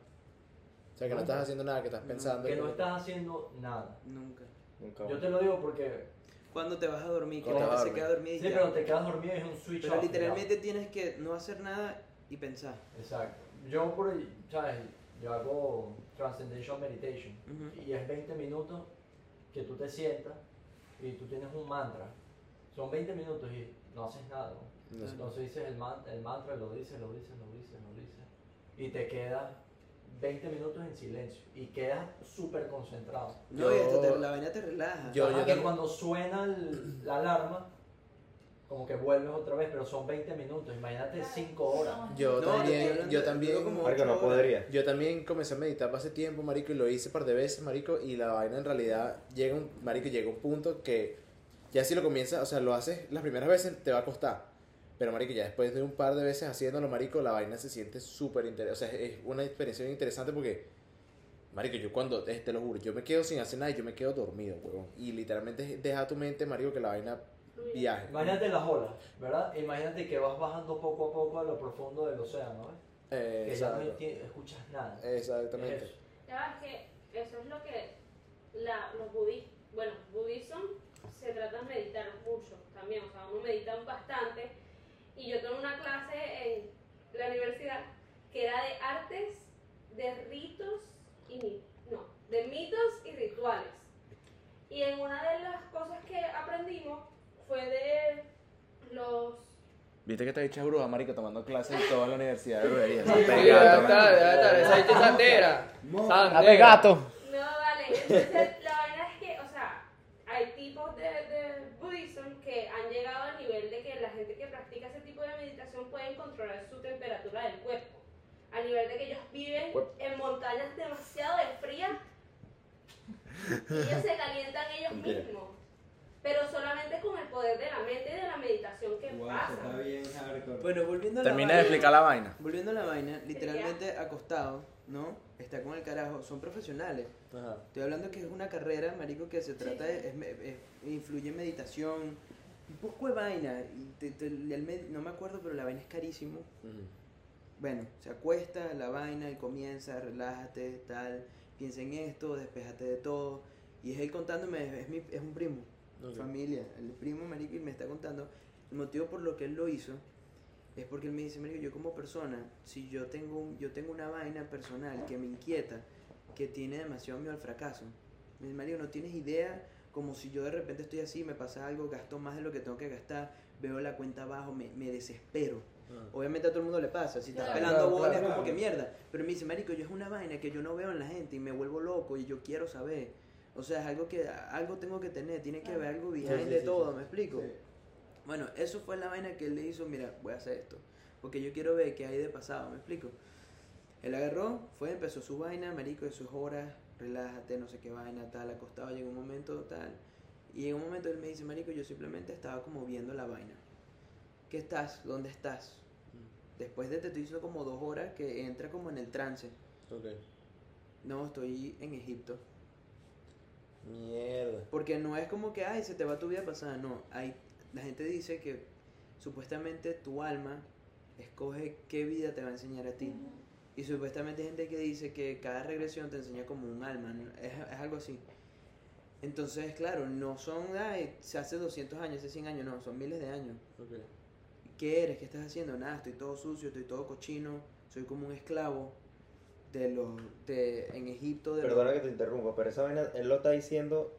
O sea, que no estás haciendo nada, que estás pensando. Que no estás haciendo nada. Nunca. Nunca Yo te lo digo porque... Cuando te vas a dormir, que Cuando la te gente vas a se queda dormida y Sí, ya. pero te quedas dormido y es un switch Pero off, literalmente tienes que no hacer nada y pensar. ya. Exacto. Yo por ahí, ¿sabes? Yo hago Transcendental Meditation. Ujú. Y es 20 minutos que tú te sientas y tú tienes un mantra. Son 20 minutos y no haces nada. ¿no? No sé. Entonces dices el, man- el mantra, lo dices, lo dices, lo dices, lo dices. Y te quedas 20 minutos en silencio. Y quedas súper concentrado. No, Yo- y hasta te- la vaina te relaja. Yo- Ajá, que cuando suena el- la alarma, como que vuelves otra vez, pero son 20 minutos. Imagínate 5 horas. Yo No, también, yo también. como Marico, no podría. Yo también comencé a meditar hace tiempo, marico, y lo hice un par de veces, marico, y la vaina en realidad llega un, marico, llega un punto que ya si lo comienzas, o sea, lo haces las primeras veces te va a costar, pero marico, ya después de un par de veces haciéndolo, marico, la vaina se siente súper interesante, o sea, es una experiencia bien interesante porque, marico, yo cuando, eh, te lo juro, yo me quedo sin hacer nada y yo me quedo dormido, huevón, y literalmente deja tu mente, marico, que la vaina viaje. Imagínate las olas, ¿verdad? Imagínate que vas bajando poco a poco a lo profundo del océano, ¿ves? Eh, Que ya no exacto, escuchas nada. exactamente. Es. Ya que eso es lo que la, los budistas, bueno, budismo se trata de meditar mucho también, o sea, uno medita bastante. Y yo tengo una clase en la universidad que era de artes, de ritos y no, de mitos y rituales. Y en una de las cosas que aprendimos fue de los Viste que esta dicha bruja, marico, tomando clases en toda la universidad de brujería. Sí, ya está, ya está. Esa gente es santera. Santera. gato! No, vale. Entonces, la vaina es que, o sea, hay tipos de, de budismo que han llegado al nivel de que la gente que practica ese tipo de meditación pueden controlar su temperatura del cuerpo. A nivel de que ellos viven Demasiado de frías y ellos se calientan ellos mismos. Pero solamente con el poder de la mente y de la meditación que Guau, pasa. está bien hardcore. Bueno, volviendo a la Termina de vaina. explicar la vaina. Volviendo a la vaina, literalmente acostado, ¿no? Está con el carajo, son profesionales. Ajá. Estoy hablando que es una carrera, marico, que se trata de, es es- influye en meditación, un poco de vaina. y te- te- el med- no me acuerdo, pero la vaina es carísimo. Ujú. Bueno, se acuesta la vaina y comienza, relájate, tal, piensa en esto, despéjate de todo. Y es él contándome, es, mi, es un primo, Ok. familia, el primo, marico, y me está contando el motivo por lo que él lo hizo. Es porque él me dice, marico, yo como persona, si yo tengo, un- yo tengo una vaina personal que me inquieta, que tiene demasiado miedo al fracaso. Me dice, marico, no tienes idea como si yo de repente estoy así, me pasa algo, gasto más de lo que tengo que gastar, veo la cuenta abajo, me, me desespero. Ah. Obviamente a todo el mundo le pasa, si estás Claro. pelando Claro, bolas claro. como que mierda. Pero me dice, marico, yo es una vaina que yo no veo en la gente y me vuelvo loco y yo quiero saber. O sea, es algo que algo tengo que tener, tiene que haber algo behind Sí, sí, de sí, todo, sí. ¿me explico? Sí. Bueno, eso fue la vaina que él le hizo, mira, voy a hacer esto, porque yo quiero ver qué hay de pasado, ¿me explico? Él agarró, fue, empezó su vaina, marico, eso es horas, relájate, no sé qué vaina, tal, acostado, llegó un momento, tal. Y en un momento él me dice, marico, yo simplemente estaba como viendo la vaina. ¿Qué estás? ¿Dónde estás? Después de te estoy diciendo como dos horas que entra como en el trance. Ok. No, estoy en Egipto. Mierda. Porque no es como que, ay, se te va tu vida pasada. No, hay, la gente dice que supuestamente tu alma escoge qué vida te va a enseñar a ti. Y supuestamente hay gente que dice que cada regresión te enseña como un alma. ¿no? Es, es algo así. Entonces, claro, no son, ay, se hace 200 años, hace 100 años, no, son miles de años. Ok. ¿Qué eres? ¿Qué estás haciendo? Nada, estoy todo sucio, estoy todo cochino, soy como un esclavo de los, de, en Egipto. De los- Perdona que te interrumpa, pero esa vaina, él lo está diciendo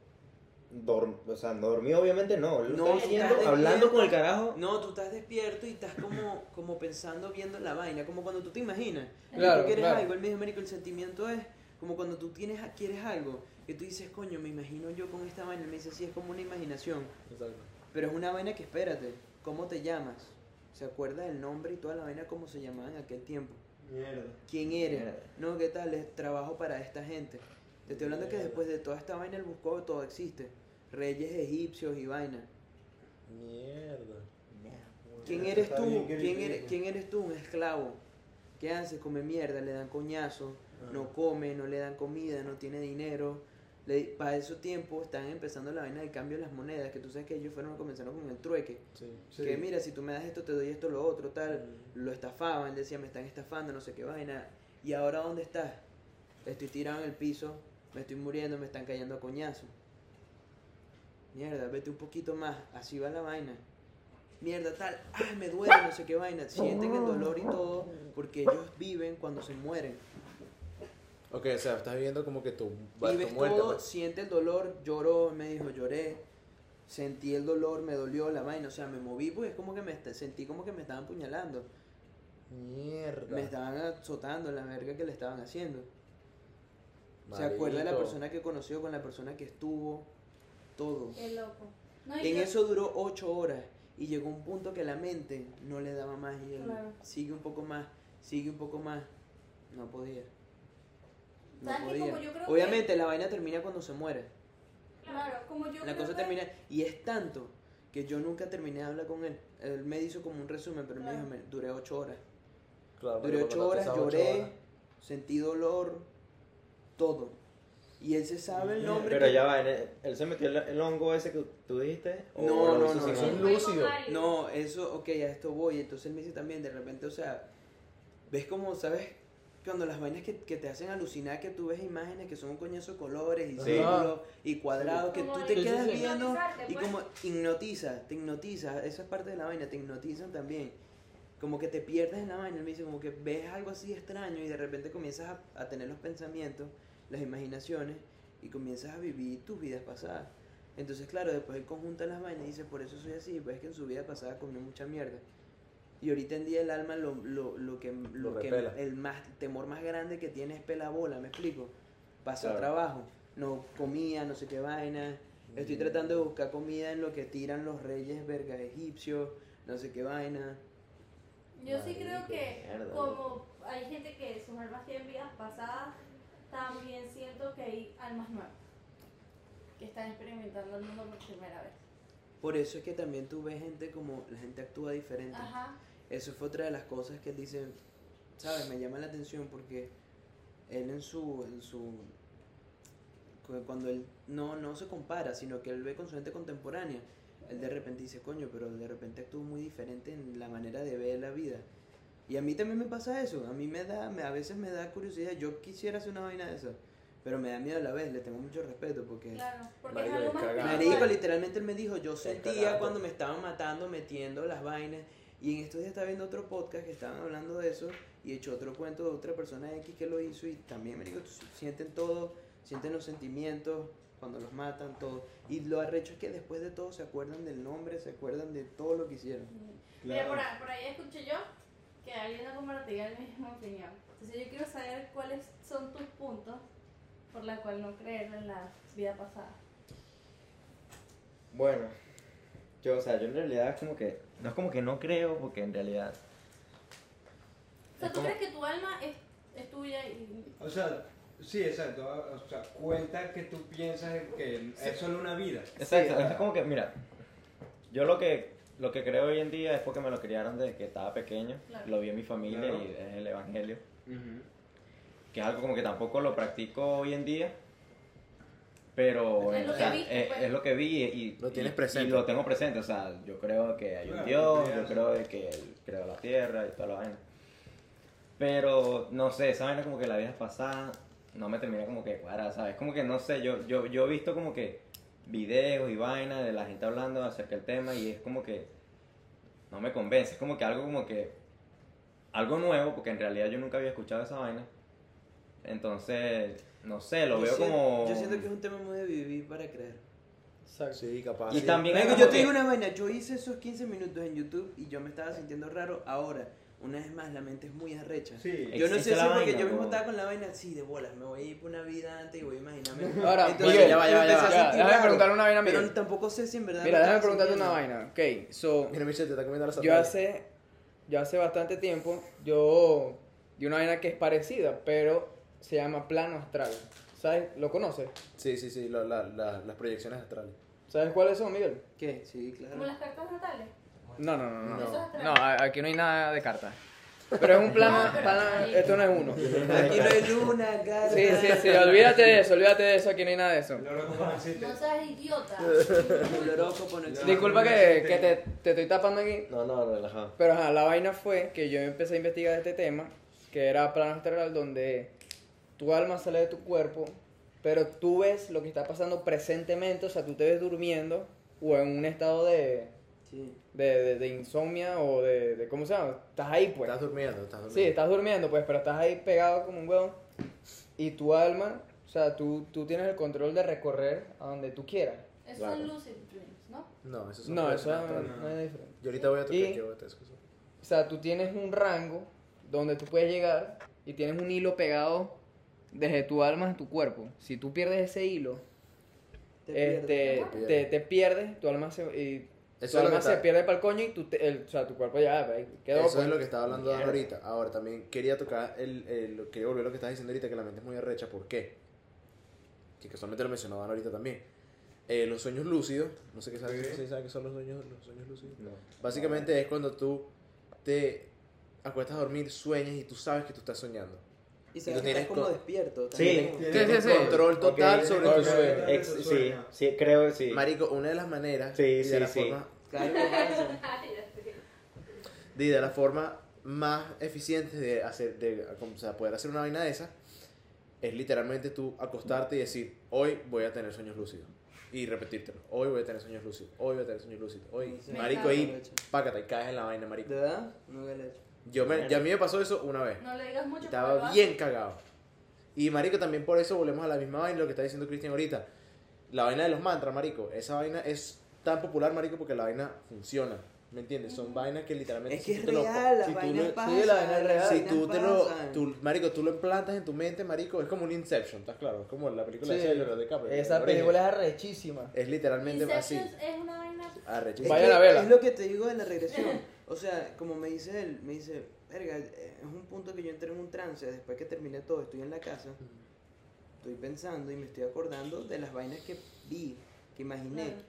dorm- o sea, no dormí obviamente no. Él lo No, está diciendo, hablando con el carajo. No, tú estás despierto y estás como, como pensando, viendo la vaina, como cuando tú te imaginas. Claro, tú quieres claro. algo, el mismo marico, el sentimiento es como cuando tú tienes, quieres algo, que tú dices, coño, me imagino yo con esta vaina, él me dice, sí, es como una imaginación. Pero es una vaina que espérate, ¿cómo te llamas? ¿Se acuerda del nombre y toda la vaina como se llamaba en aquel tiempo? Mierda. ¿Quién eres? Mierda. No, ¿qué tal? Es trabajo para esta gente. Te estoy hablando que después de toda esta vaina él buscó todo existe. Reyes egipcios y vaina. Mierda. ¿Quién eres tú? bien ¿Quién eres, ¿Quién eres tú? Un esclavo. ¿Qué hace? Come mierda, le dan coñazo, no come, no le dan comida, no tiene dinero. Le- para esos tiempos están empezando la vaina del cambio de las monedas, que tú sabes que ellos fueron comenzaron con el trueque. Sí. Sí. Que mira, si tú me das esto, te doy esto, lo otro, tal. Lo estafaban, decía, me están estafando, no sé qué vaina. ¿Y ahora dónde estás? Estoy tirado en el piso, me estoy muriendo, me están cayendo a coñazo. Mierda, vete un poquito más, así va la vaina. Mierda, tal, ay, me duele, no sé qué vaina. Sienten el dolor y todo, porque ellos viven cuando se mueren. Ok, o sea, estás viendo como que tu, tu Vives muerte. todo, pues. siente el dolor, lloró, me dijo, lloré, sentí el dolor, me dolió la vaina, o sea, me moví, pues es como que me sentí como que me estaban puñalando, Mierda. me estaban azotando la verga que le estaban haciendo. Se acuerda de la persona que conoció con la persona que estuvo, todo. Qué loco. No, En y yo- eso duró ocho horas y llegó un punto que la mente no le daba más y él Claro. sigue un poco más, sigue un poco más, no podía. No ¿Sabes qué? podía. Como yo creo que- Obviamente la vaina termina cuando se muere. Claro, como yo La creo cosa que- termina y es tanto que yo nunca terminé de hablar con él. Él me hizo como un resumen, pero Claro. me dijo, duré ocho horas. Claro, Duré ocho horas, ocho lloré, horas. sentí dolor, todo. Y él se sabe el nombre. Pero que- ya va, en el- él se metió el, el hongo ese que tú dijiste. o No, no, no, no. Eso es lúcido. No, eso, ok, a esto voy. Entonces él me dice también, de repente, o sea, ves como, ¿sabes? Cuando las vainas que, que te hacen alucinar, que tú ves imágenes que son un coñazo de colores y Sí. círculos y cuadrados, que Como tú te quedas viendo y pues. como hipnotiza, te hipnotiza, esa es parte de la vaina, te hipnotizan también. Como que te pierdes en la vaina, él me dice, como que ves algo así extraño y de repente comienzas a, a tener los pensamientos, las imaginaciones y comienzas a vivir tus vidas pasadas. Entonces, claro, después él conjunta las vainas y dice, por eso soy así, pues es que en su vida pasada comió mucha mierda. Y ahorita en día el alma lo, lo, lo que, lo que el más, temor más grande que tiene es pelabola, ¿me explico? Pasa Claro. trabajo, no comía, no sé qué vaina. Estoy tratando de buscar comida en lo que tiran los reyes verga egipcios, no sé qué vaina. Yo sí creo que mierda, como hay gente que sus almas tienen vidas pasadas, también siento que hay almas nuevas que están experimentando el mundo por primera vez. Por eso es que también tú ves gente como la gente actúa diferente. Ajá. Eso fue otra de las cosas que él dice, ¿sabes? Me llama la atención porque él en su, en su, cu- cuando él no, no se compara, sino que él ve con su gente contemporánea, él de repente dice, coño, pero de repente actúa muy diferente en la manera de ver la vida. Y a mí también me pasa eso, a mí me da, me, a veces me da curiosidad, yo quisiera hacer una vaina de eso, pero me da miedo a la vez, le tengo mucho respeto porque... Claro, porque Marico, es algo es más cagado. Marico, literalmente él me dijo, yo sentía cuando me estaban matando, metiendo las vainas. Y en estos días estaba viendo otro podcast que estaban hablando de eso y echó otro cuento de otra persona X que lo hizo y también, me dijo, sienten todo, sienten los sentimientos cuando los matan, todo. Y lo arrecho es que después de todo se acuerdan del nombre, se acuerdan de todo lo que hicieron. Mira, por, ahí- por ahí escuché yo que alguien no compartía la misma opinión. Entonces yo quiero saber cuáles son tus puntos por la cual no creer en la vida pasada. Bueno, yo, o sea, yo en realidad es como que. No es como que no creo, porque en realidad. O sea, ¿tú como- crees que tu alma es, es tuya y... O sea, sí, exacto. O sea, cuenta que tú piensas que es solo una vida. Exacto, es como que, mira, yo lo que, lo que creo hoy en día es porque me lo criaron desde que estaba pequeño, Claro. lo vi en mi familia Claro. y es el evangelio, que es algo como que tampoco lo practico hoy en día, pero Es lo o que sea, viste, es, pues. es lo que vi y, Lo tienes presente. y lo tengo presente, o sea, yo creo que hay un Claro, Dios, yo creo de que él creó la tierra y toda la vaina. Pero no sé, esa vaina como que la vida pasada no me termina como que cuadrar, ¿sabes? Como que no sé, yo, yo, yo he visto como que videos y vainas de la gente hablando acerca del tema y es como que no me convence, es como que algo como que algo nuevo, porque en realidad yo nunca había escuchado esa vaina. Entonces, no sé, lo Yo veo siento- como... Yo siento que es un tema muy de vivir para creer. Exacto. Sí, capaz. Y sí. también es yo te digo una vaina, yo hice esos 15 minutos en YouTube y yo me estaba sintiendo raro. Ahora, una vez más, la mente es muy arrecha. Sí. Yo no sé es si la porque yo mismo estaba con la vaina así de bolas, me voy a ir por una vida antes y voy a imaginarme. Ahora, Entonces, Miguel, ya va, ya va, ya Ya, déjame raro, preguntarle una vaina a Pero Miguel. tampoco sé si en verdad. Mira, déjame preguntarte una vaina. Ok, so, Mira, Michelle, te está comiendo la yo hace, yo hace bastante tiempo, yo di una vaina que es parecida, pero se llama plano astral. ¿Sabes? ¿Lo conoces? Sí, sí, sí, la- la- la- las proyecciones astrales. ¿Sabes cuáles son, Miguel? ¿Qué? Sí, Como claro. las cartas natales. No, no, no, no. No, no aquí no hay nada de cartas. Pero es un plano, plano- esto no es uno. Aquí no hay luna, cara. Sí, sí, sí, olvídate de eso, olvídate de eso, aquí no hay nada de eso. No seas idiota. Disculpa que, que te, te estoy tapando aquí, No, no, relajado. pero ajá, la vaina fue que yo empecé a investigar este tema, que era plano astral, donde tu alma sale de tu cuerpo, pero tú ves lo que está pasando presentemente, o sea, tú te ves durmiendo o en un estado de, Sí. de, de- de insomnia o de, de, ¿cómo se llama? Estás ahí, pues. Estás durmiendo, estás durmiendo. Sí, estás durmiendo, pues, pero estás ahí pegado como un huevón. Y tu alma, o sea, tú, tú tienes el control de recorrer a donde tú quieras. Esos Claro. son lucid dreams, ¿no? No, eso son No, eso no, no es diferente. Yo ahorita voy a tocar Y- a te escucho. O sea, tú tienes un rango donde tú puedes llegar y tienes un hilo pegado desde tu alma a tu cuerpo. Si tú pierdes ese hilo, Te pierdes. este, pierdes. te, te pierdes, tu alma se, y Eso tu alma se pierde para el coño y tu, te- el, o sea, tu cuerpo ya quedó. Eso pues. es lo que estaba hablando Mierda. ahorita. Ahora, también quería tocar el, el, quería volver a lo que estás diciendo ahorita, que la mente es muy arrecha. ¿Por qué? Que casualmente lo mencionaban ahorita también. Eh, los sueños lúcidos, no sé qué saben, ¿sí saben qué son los sueños, los sueños lúcidos. No. Básicamente es cuando tú te acuestas a dormir, sueñas y tú sabes que tú estás soñando. Y sabes tú tienes como co- despierto. Sí. Tienes sí, sí. control total sobre Ok. tu sueño. Ex- sí, sí, creo que sí. Marico, una de las maneras Sí, y sí, de la sí. forma Claro de, la forma más eficiente de hacer de o sea, poder hacer una vaina de esa es literalmente tú acostarte y decir hoy voy a tener sueños lúcidos y repetírtelo hoy voy a tener sueños lúcidos hoy voy a tener sueños lúcidos hoy Sí, marico encanta. págate y caes en la vaina marico ¿De verdad? No lo he hecho. Yo me, ya a mí me pasó eso una vez No le digas mucho. lo estaba bien cagado y marico también por eso volvemos a la misma vaina lo que está diciendo Cristian ahorita la vaina de los mantras marico esa vaina es tan popular marico porque la vaina funciona ¿me entiendes? son vainas que literalmente Es que si es lo- real, las si tú lo- pasan. sí, la vaina es real. si tú te lo, tú, marico, tú lo implantas en tu mente, marico, es como un Inception, ¿estás claro? Es como la película Sí. de Leonardo DiCaprio. Esa el origen. película es arrechísima. es literalmente así. Inception es una vaina. Es Arrechísimo. Vayan que a verla. Es lo que te digo de la regresión. O sea, como me dice él, me dice, verga, es un punto que yo entré en un trance, después que terminé todo, estoy en la casa, estoy pensando y me estoy acordando de las vainas que vi, que imaginé. Claro.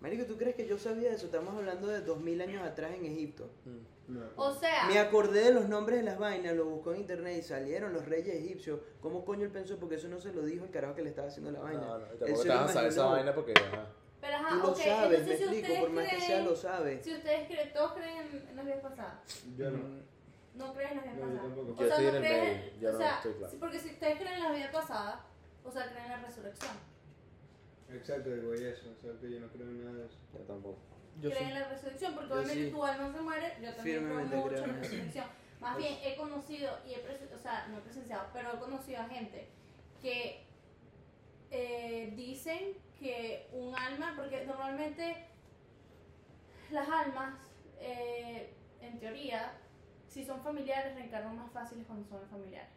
Marico, ¿tú crees que yo sabía eso? Estamos hablando de 2000 años atrás en Egipto. O sea, Me acordé de los nombres de las vainas, lo buscó en internet y salieron los reyes egipcios. ¿Cómo coño él pensó? Porque eso no se lo dijo el carajo que le estaba haciendo la vaina. No, no, Él se lo esa vaina porque. ajá. Pero ajá, Tú lo ok, sabes, me entonces si explico, ustedes por más que sea creen- lo sabes. Si ustedes creen, todos creen en, en las vidas pasadas. Yo no. No creen en las vidas No, yo pasadas. tampoco. O Yo sea, estoy no creen, yo o no sea, estoy claro. porque si ustedes creen en la vida pasada, o sea, creen en la resurrección. Exacto, digo eso. Exacto, yo no creo en nada de eso. Yo tampoco. Yo creen sí. en la resurrección, porque Yo obviamente sí. tu alma se muere, yo también creo mucho creo en la resurrección. Más bien, he conocido, y he presen- o sea, no he presenciado, pero he conocido a gente que eh, dicen que un alma, porque normalmente las almas, eh, en teoría, si son familiares, reencarnan más fáciles cuando son familiares,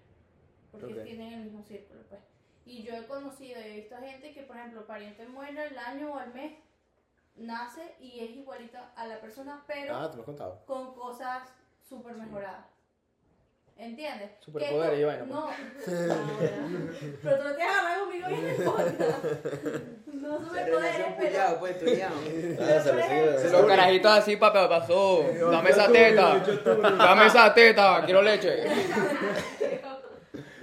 porque Ok. tienen el mismo círculo, pues. Y yo he conocido y he visto gente que, por ejemplo, pariente muere al año o al mes, nace y es igualita a la persona, pero Ah, te lo has contado. con cosas súper mejoradas. ¿Entiendes? Superpoderes Que y vaina, No, no, pero tú no te agarras conmigo bien en contra. No Se superpoderes, pero... pues. Ah, lo carajitos así, papá, pasó. Dame esa teta. Dame esa teta. Quiero leche.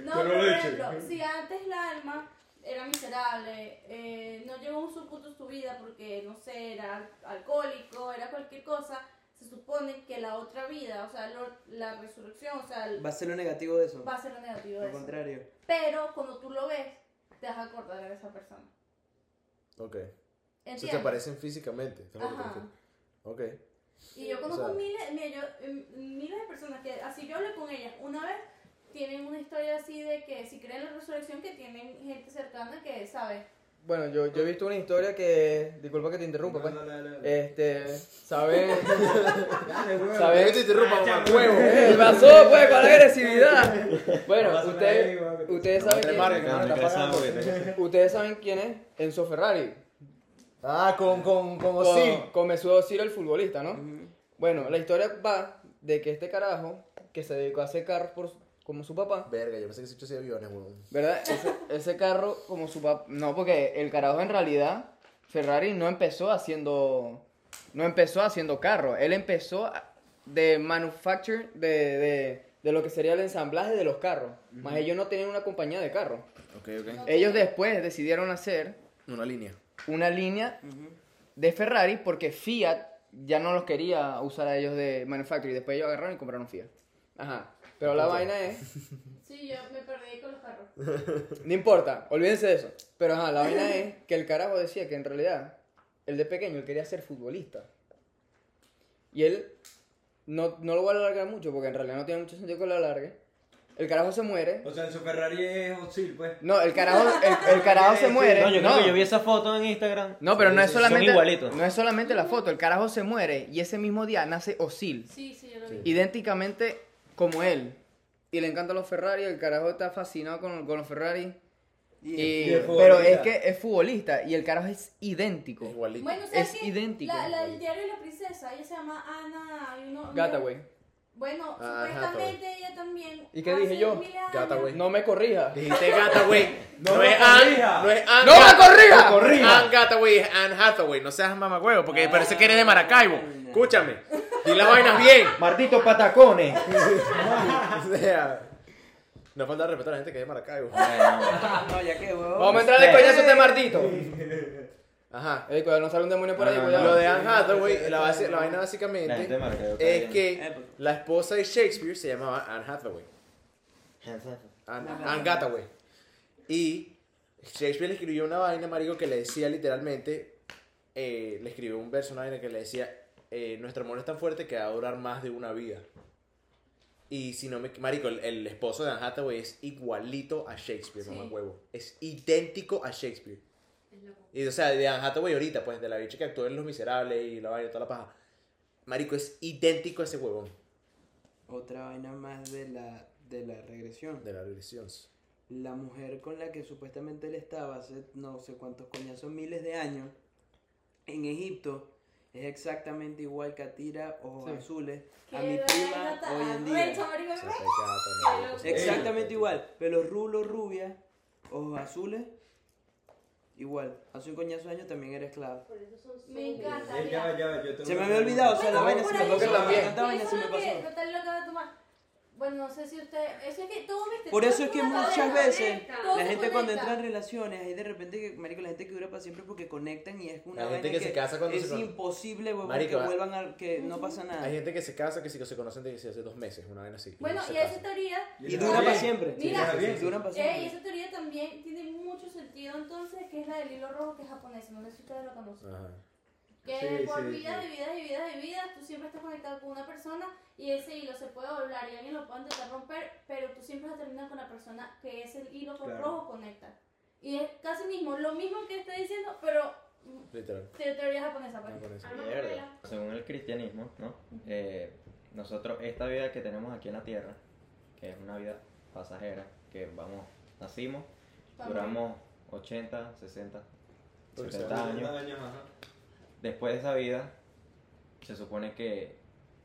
No, pero por ejemplo, si antes la alma era miserable, eh, no llegó a un su punto en su vida porque, no sé, era al- alcohólico, era cualquier cosa, se supone que la otra vida, o sea, lo- la resurrección, o sea, el- Va a ser lo negativo de eso. va a ser lo negativo de Lo eso. contrario. Pero cuando tú lo ves, te vas a acordar de esa persona. Ok. Se ¿Entiendes? te parecen físicamente. ¿te lo que te Ajá. Ok. Y yo conozco O sea- miles, mira, yo, em, miles de personas que, así yo hablé con ellas, una vez tienen una historia así de que si creen en la resurrección, que tienen gente cercana que, ¿sabes? Bueno, yo, yo he visto una historia que. Disculpa que te interrumpa, pues. No, no, no, no. Este. Huevón. ¿Saben? que te interrumpa, huevo. ¿Qué pasó, pues, con la agresividad? Bueno, ustedes, ustedes saben quién, sano, ustedes saben quién es Enzo Ferrari. Ah, con, con, con Con, Osil. con Mesut Özil, el futbolista, ¿no? Bueno, la historia va de que este carajo, que se dedicó a hacer carros por, como su papá, Verga, yo pensé que se hecho aviones, weón. ¿verdad? Ese, ese carro como su papá... No, porque el carajo en realidad, Ferrari no empezó haciendo... No empezó haciendo carros, él empezó de manufacture, de, de, de lo que sería el ensamblaje de los carros. Más ellos no tenían una compañía de carros. Ok, ok. Ellos después decidieron hacer Una línea. una línea de Ferrari porque Fiat ya no los quería usar a ellos de manufacturing. Después ellos agarraron y compraron Fiat. Ajá. Pero la vaina es, Sí, yo me perdí con los carros. no importa, olvídense de eso. Pero ajá, la vaina es que el carajo decía que en realidad, él de pequeño, él quería ser futbolista. Y él, no, no lo voy a alargar mucho porque en realidad no tiene mucho sentido que lo alargue. El carajo se muere. O sea, en su Ferrari es Osil, pues. No, el carajo, el, el carajo se muere. No, yo creo No. que yo vi esa foto en Instagram. No, pero no es Son solamente igualitos. no es solamente la foto, el carajo se muere y ese mismo día nace Osil, Sí, sí, yo lo vi. idénticamente como él. Y le encantan los Ferrari, el carajo está fascinado con, con los Ferrari. Y- Y- y es pero es que es futbolista y el carajo es idéntico. Igualito. Bueno, ¿sabes Es idéntico. La, la del diario de la princesa, ella se llama Ana. uno- Gata, güey. Bueno, Ah, supuestamente ella también. ¿Y qué dije yo? mil años- Gata, güey. No me corrija. Dijiste gata, güey. No, No es me Anne. corrija. No es Anne. ¡No me corrija! corrija. Anne Hathaway es Anne Hathaway. No seas mamacuevo, porque parece que eres de Maracaibo. Escúchame. Di las vainas bien. Martito Patacones. O sea, no falta respeto a la gente que es de Maracaibo. No, ya que, huevón. Vamos a entrar al coñazo de Martito. Ajá. Ey, cuidado, no sale un demonio por ahí, No, no, cuidado. Lo de Anne Hathaway, la, base- la vaina La gente de básicamente es que Época. la esposa de Shakespeare se llamaba Anne Hathaway. Anne, Anne Hathaway. Y Shakespeare le escribió una vaina, marico, que le decía literalmente, eh, le escribió un verso, una vaina que le decía, eh, nuestro amor es tan fuerte que va a durar más de una vida. Y si no me... Marico, el, el esposo de Anne Hathaway es igualito a Shakespeare, Sí. mamá huevo. Es idéntico a Shakespeare. Y o sea, de Anne Hathaway ahorita, pues, de la bicha que actuó en Los Miserables y la vaina, toda la paja. Marico, es idéntico a ese huevón Otra vaina más de la, de la regresión. de la regresión. La mujer con la que supuestamente él estaba hace no sé cuántos coñazos, miles de años, en Egipto, es exactamente igual que Atira, ojos Sí. azules, a mi prima hoy en día. Exactamente igual, pelo rulo, rubia, ojos azules, igual. Hace un coñazo de años también era esclava. Por eso son Me encanta. Eh, ya, ya, yo tengo Se me había olvidado, o sea, la vaina se me pasó. Tanta vaina se me pasó. Bueno, no sé si usted. Eso es que todo viste. Por eso es que muchas veces la gente cuando entra en relaciones, ahí de repente, que, marico, la gente que dura para siempre porque conectan y es una La gente vaina que se casa cuando es se imposible, huevón, Marico, que va- vuelvan a, que no pasa nada. Hay gente que se casa que sí que se conocen desde hace dos meses, una vaina así. Bueno, se y esa teoría. Y dura para siempre. Mira, Sí, bien. duran para Ey, siempre. esa teoría también tiene mucho sentido entonces, que es la del hilo rojo que es japonesa, no sé si ustedes lo conocen. Ajá. Que Sí, por sí, vidas sí. y vidas y vidas y vidas, tú siempre estás conectado con una persona y ese hilo se puede doblar y alguien lo puede intentar romper, pero tú siempre vas a terminar con la persona que es el hilo Claro. rojo conecta. Y es casi mismo, lo mismo que está diciendo, pero Literal. te- teoría japonesa. Japonesa. Según el cristianismo, ¿no? Eh, nosotros, esta vida que tenemos aquí en la tierra, que es una vida pasajera, que vamos, nacimos, duramos 80, 60, Por 70 70 años. años, ajá. Después de esa vida, se supone que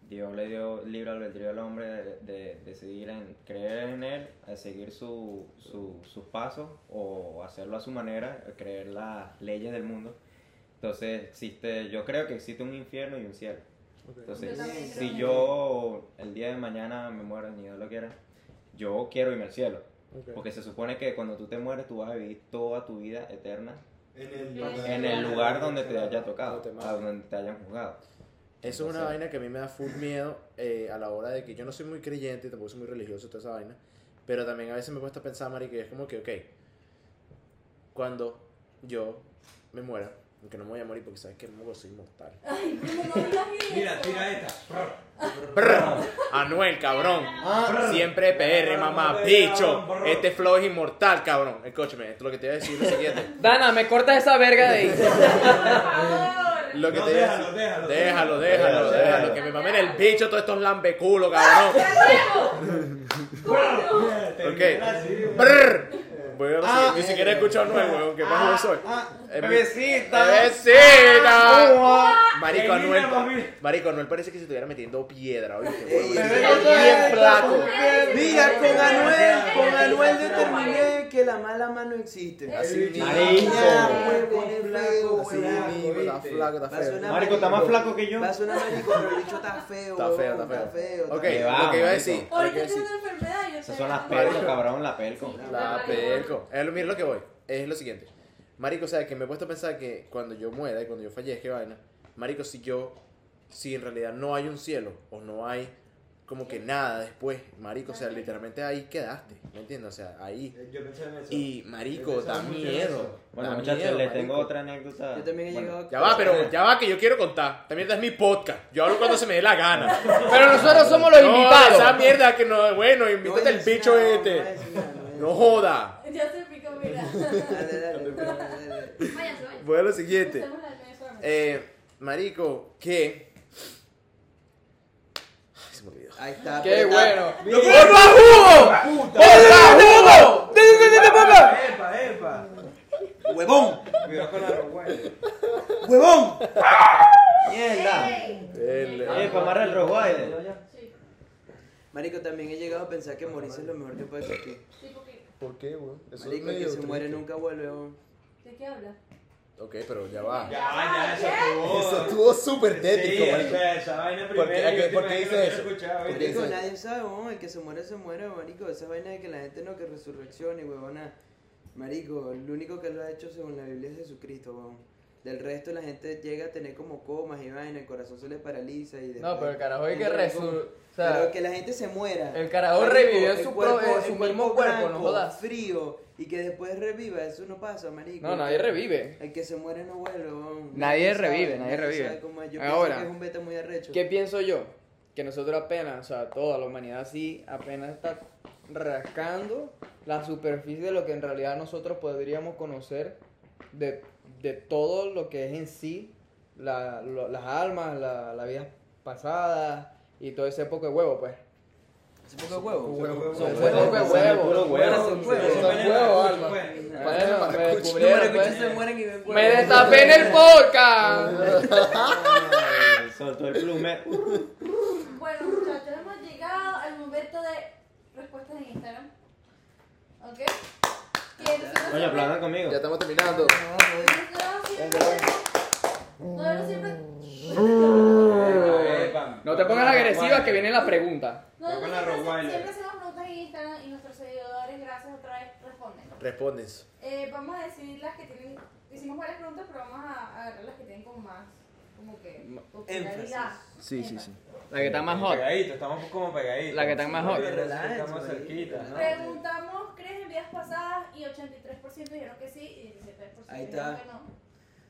Dios le dio libre albedrío al hombre de, de decidir en creer en él, a seguir su, su- sus pasos o hacerlo a su manera, creer las leyes del mundo. Entonces existe, yo creo que existe un infierno y un cielo. Entonces, Yo si yo el día de mañana me muero, ni Dios lo quiera, yo quiero irme al cielo. Porque se supone que cuando tú te mueres, tú vas a vivir toda tu vida eterna En el, En en el lugar donde te haya tocado, donde te a donde te hayan juzgado. Eso es una vaina que a mí me da full miedo eh, a la hora de que yo no soy muy creyente, tampoco soy muy religioso, toda esa vaina. Pero también a veces me cuesta pensar, Mari, que es como que, ok, cuando yo me muera, Aunque no me voy a morir porque sabes que no soy inmortal. Ay, ¿cómo no eso? Mira, tira esta. Brr. Anuel, cabrón. Siempre PR, mamá. Bicho. Este flow es inmortal, cabrón. Escúchame, esto es lo que te voy a decir es lo siguiente. Dana, me cortas esa verga de ahí. Lo que No, te voy a déjalo, decir- déjalo, déjalo, déjalo, déjalo, déjalo, déjalo. que me mamen el bicho todos estos lambeculos, cabrón. Ok. Brr. Ah, ni siquiera he escuchado Anuel, weón. ¿Qué más yo soy? Mi- Bebecita. ¡Bebecita! Marico Anuel. Marico Anuel parece que se estuviera metiendo piedra, Bien flaco. Mira, con Anuel, con Anuel determiné que la mala mano existe. Así mismo. Marico. Así mismo, está flaco, feo. Marico, está más flaco que yo. Va a sonar marico, pero el bicho está feo. Está feo, está Ok, lo que iba a marico. decir. Ahorita decir. una enfermedad yo Esas sé- son las pelco, cabrón, la pelco. La pelco. Es lo, mira lo que voy. Es lo siguiente. Marico, o sea, que me he puesto a pensar que cuando yo muera y cuando yo fallezca, vaina. Marico, si yo. Si en realidad no hay un cielo o no hay como que nada después, Marico, o sea, literalmente ahí quedaste. ¿Me entiendes? O sea, ahí. Yo pensé en eso. Y, Marico, da miedo. Bueno, da muchachos, miedo, les marico. tengo otra anécdota. Yo también he Bueno, llegado. Ya va, pero ya va, que yo quiero contar. También es mi podcast. Yo hablo cuando se me dé la gana. Pero nosotros somos los No, invitados. esa mierda que no, bueno, No invítate el decir bicho nada, no este. no No joda. Ya se picó, mira. Dale, dale. Voy a lo siguiente. Eh, marico, que. Ay, se me olvidó. Ahí está. Qué pero está- bueno. ¡Porfa, jugo! ¡Porfa, jugo! Epa, epa. ¡Huevón! Cuidado con la roguay. ¡Huevón! ¡Mierda! Eh, para amarrar el roguay. Marico, también he llegado a pensar que morirse es lo mejor que puede existir. sí, porque. ¿Por qué, weón? Eso es Marico, el medio que se triste. muere nunca vuelve. huevón. ¿De qué hablas? Ok, pero ya va. Ya, ya, eso estuvo. Eso estuvo súper tético, Sí, marico. esa vaina ¿Por qué? primera ¿A qué- y última por qué dice quiero eso? escuchar, ¿Por qué ¿viste? Marico, dice nadie sabe, huevón. El que se muere, se muere, marico. Esa vaina de que la gente no que resurreccione, huevona. Marico, el único que lo ha hecho según la Biblia es Jesucristo, huevón. Del resto la gente llega a tener como comas y vaina, el corazón se le paraliza y después... No, pero el carajo hay que entra en resu... coma. O sea, pero que la gente se muera. el carajo revivió el su cuerpo- pro- el su cuerpo mismo cuerpo, no jodas. frío, y que después reviva, eso no pasa, marico. No, nadie revive. El que se muere no vuelve. Nadie revive, nadie revive. sabe cómo es. Yo Ahora, que es un beta muy arrecho. ¿Qué pienso yo? Que nosotros apenas, o sea, toda la humanidad sí, apenas está rascando la superficie de lo que en realidad nosotros podríamos conocer de, de todo lo que es en sí, la, lo- las almas, la, la vida pasada y todo ese poco de huevo, pues. ¿Es un poco de huevo? Huevo. Son Ese huevos. poco de huevo. huevo. Son huevos. Alma. pues. Bueno, me descubrieron, pues. se mueren y ven Me huevos. destapé en el podcast. Soltó el plume. Bueno, muchachos, hemos llegado al momento de respuestas en Instagram. ¿Ok? ¿Quién se Oye, aplaudan conmigo. Ya estamos terminando. No, te pongas agresiva que viene la pregunta. Con la siempre, hacemos preguntas en Instagram y nuestros seguidores, gracias otra vez, responden. Respondes. Eh, vamos a decidir las que tienen. Hicimos varias preguntas, pero vamos a agarrar las que tienen como más. Como que. popularidad. Sí, sí, Énfasis. sí. La que está más hot. Pegaditos, estamos como pegaditos. La que está más hot. Estamos cerquita, ¿no? Preguntamos, ¿crees en vidas pasadas? Y 83% dijeron que sí y 17% Ahí dijeron que no.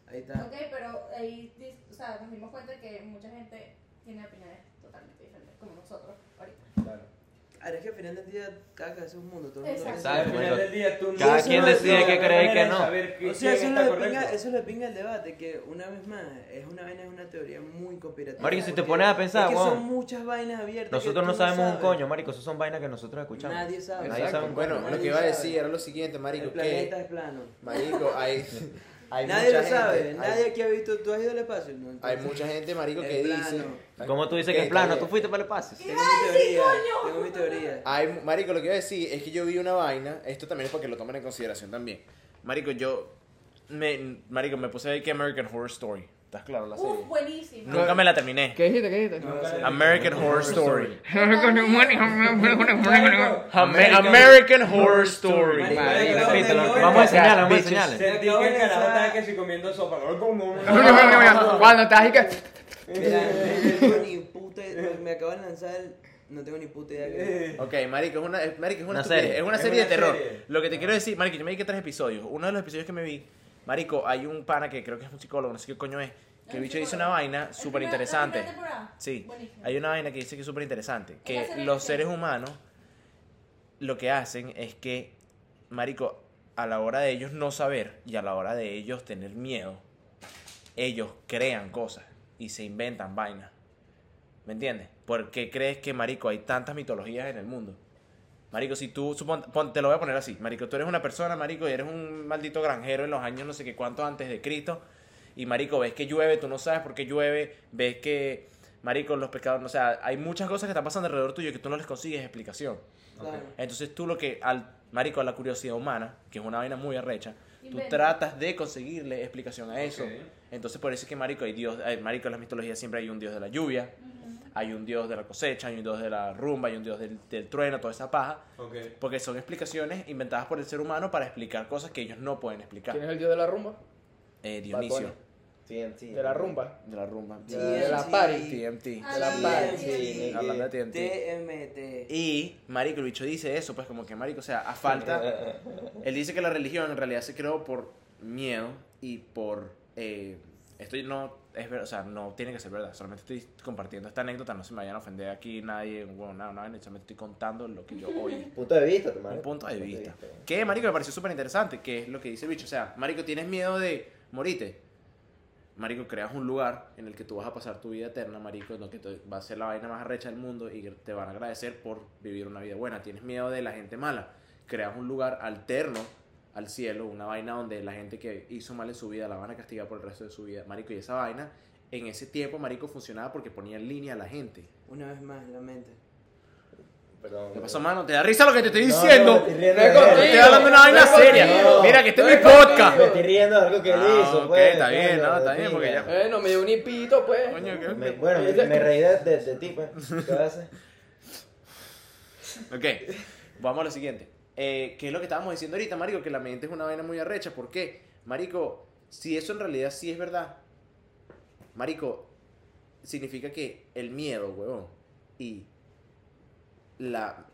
Ahí está. Ok, pero ahí o sea, nos dimos cuenta que mucha gente tiene opiniones totalmente diferentes, como nosotros ahorita. Claro. Ahora es que al final del día, cada cabeza es un mundo. Todo el mundo Exacto. Al ¿Sabes, final del día tú Cada no- quien no- decide qué la cree y qué no. O sea, eso de pinga, eso es lo de pinga el debate, que una vez más, es una vaina, es una teoría muy conspirativa. Marico, si te pones a pensar, es que weón, son muchas vainas abiertas. Nosotros no sabemos un coño, marico. Eso son vainas que nosotros escuchamos. Nadie sabe. Nadie Exacto. sabe un Bueno, lo que iba a decir era lo siguiente, marico, El que planeta es plano. marico, hay hay nadie mucha lo sabe. gente, nadie hay, aquí ha visto. ¿Tú has ido al espacio? No, hay entonces, mucha gente, marico, que dice. ¿Cómo tú dices que es plano? ¿Tú fuiste para el espacio? Tengo mi teoría. Tengo mi teoría. Hay, marico, lo que iba a decir es que yo vi una vaina, esto también es para que lo tomen en consideración también. Marico, yo me marico, me puse a ver que American Horror Story. ¿Estás claro la serie? Uf, buenísimo. Nunca me la terminé. ¿Qué dijiste? ¿Qué dijiste? American Horror Story. American Horror Story. Vamos a enseñarle, vamos a enseñarle. Sentí que el carajo estaba que si comiendo sopa. Cuando estás ahí que... Mira, no tengo ni puta Me acabo de lanzar. No tengo ni puta idea que. Ok, marico, es una, es- marico, es una, serie. Es una Es serie de terror. serie. Lo que te quiero decir, marico, yo me vi que tres episodios. Uno de los episodios que me vi Marico, hay un pana que creo que es un psicólogo, no sé qué coño es, que el bicho dice una vaina ¿La súper interesante. Sí, Buenísimo. hay una vaina que dice que es súper interesante, que los seres humanos lo que hacen es que, Marico, a la hora de ellos no saber y a la hora de ellos tener miedo, ellos crean cosas y se inventan vainas. ¿Me entiendes? ¿Por qué crees que, Marico, hay tantas mitologías en el mundo? Marico, si tú, supon, pon- te lo voy a poner así, Marico, tú eres una persona, Marico, y eres un maldito granjero en los años no sé qué cuántos antes de Cristo, y Marico, ves que llueve, tú no sabes por qué llueve, ves que, Marico, los pescados, o sea, hay muchas cosas que están pasando alrededor tuyo que tú no les consigues explicación. Entonces tú lo que, al, Marico, a la curiosidad humana, que es una vaina muy arrecha, tú Inventa. tratas de conseguirle explicación a eso. Entonces por eso es que, Marico, hay Dios, eh, Marico, en las mitologías siempre hay un Dios de la lluvia, hay un Dios de la cosecha, hay un Dios de la rumba, hay un Dios del, del trueno, toda esa paja. Ok. Porque son explicaciones inventadas por el ser humano para explicar cosas que ellos no pueden explicar. ¿Quién es el dios de la rumba? Eh, Dionisio, TNT. De la rumba. de la rumba. De la party. TMT. De la party. Hablando de TNT. TMT. Y, marico, el bicho dice eso, pues como que, marico, o sea, a falta... Él dice que la religión en realidad se creó por miedo y por... eh, esto no es ver- o sea, no tiene que ser verdad, solamente estoy compartiendo esta anécdota, no se me vayan a ofender aquí nadie, bueno, nada, nada, solamente estoy contando lo que yo oí. Punto de vista, tu madre. un punto de vista. Que, marico, me pareció súper interesante, que es lo que dice el bicho. O sea, marico, ¿tienes miedo de morirte? Marico, creas un lugar en el que tú vas a pasar tu vida eterna, marico, en el que te- va a ser la vaina más arrecha del mundo y te van a agradecer por vivir una vida buena. ¿Tienes miedo de la gente mala? Creas un lugar alterno al cielo, una vaina donde la gente que hizo mal en su vida la van a castigar por el resto de su vida. Marico, y esa vaina, en ese tiempo, marico, funcionaba porque ponía en línea a la gente. Una vez más, la mente. Perdón. ¿Qué pasó, mano? ¿Te da risa lo que te estoy No, diciendo? no, estoy riendo No es de él. contigo. Estoy hablando de una vaina No seria. contigo. Mira, que este es No mi podcast. Me estoy riendo de algo que él Ah, hizo, ok, pues. está bien, no, está bien, porque ya- Eh, no me dio un hipito, pues. Coño, ¿qué- Me- bueno, me, me reí de, de, de ti, pues. ¿Qué hacer? Ok, vamos a lo siguiente. Eh, ¿Qué es lo que estábamos diciendo ahorita, Marico? Que la mente es una vaina muy arrecha. ¿Por qué? Marico, si eso en realidad sí es verdad, Marico, significa que el miedo, huevón, y la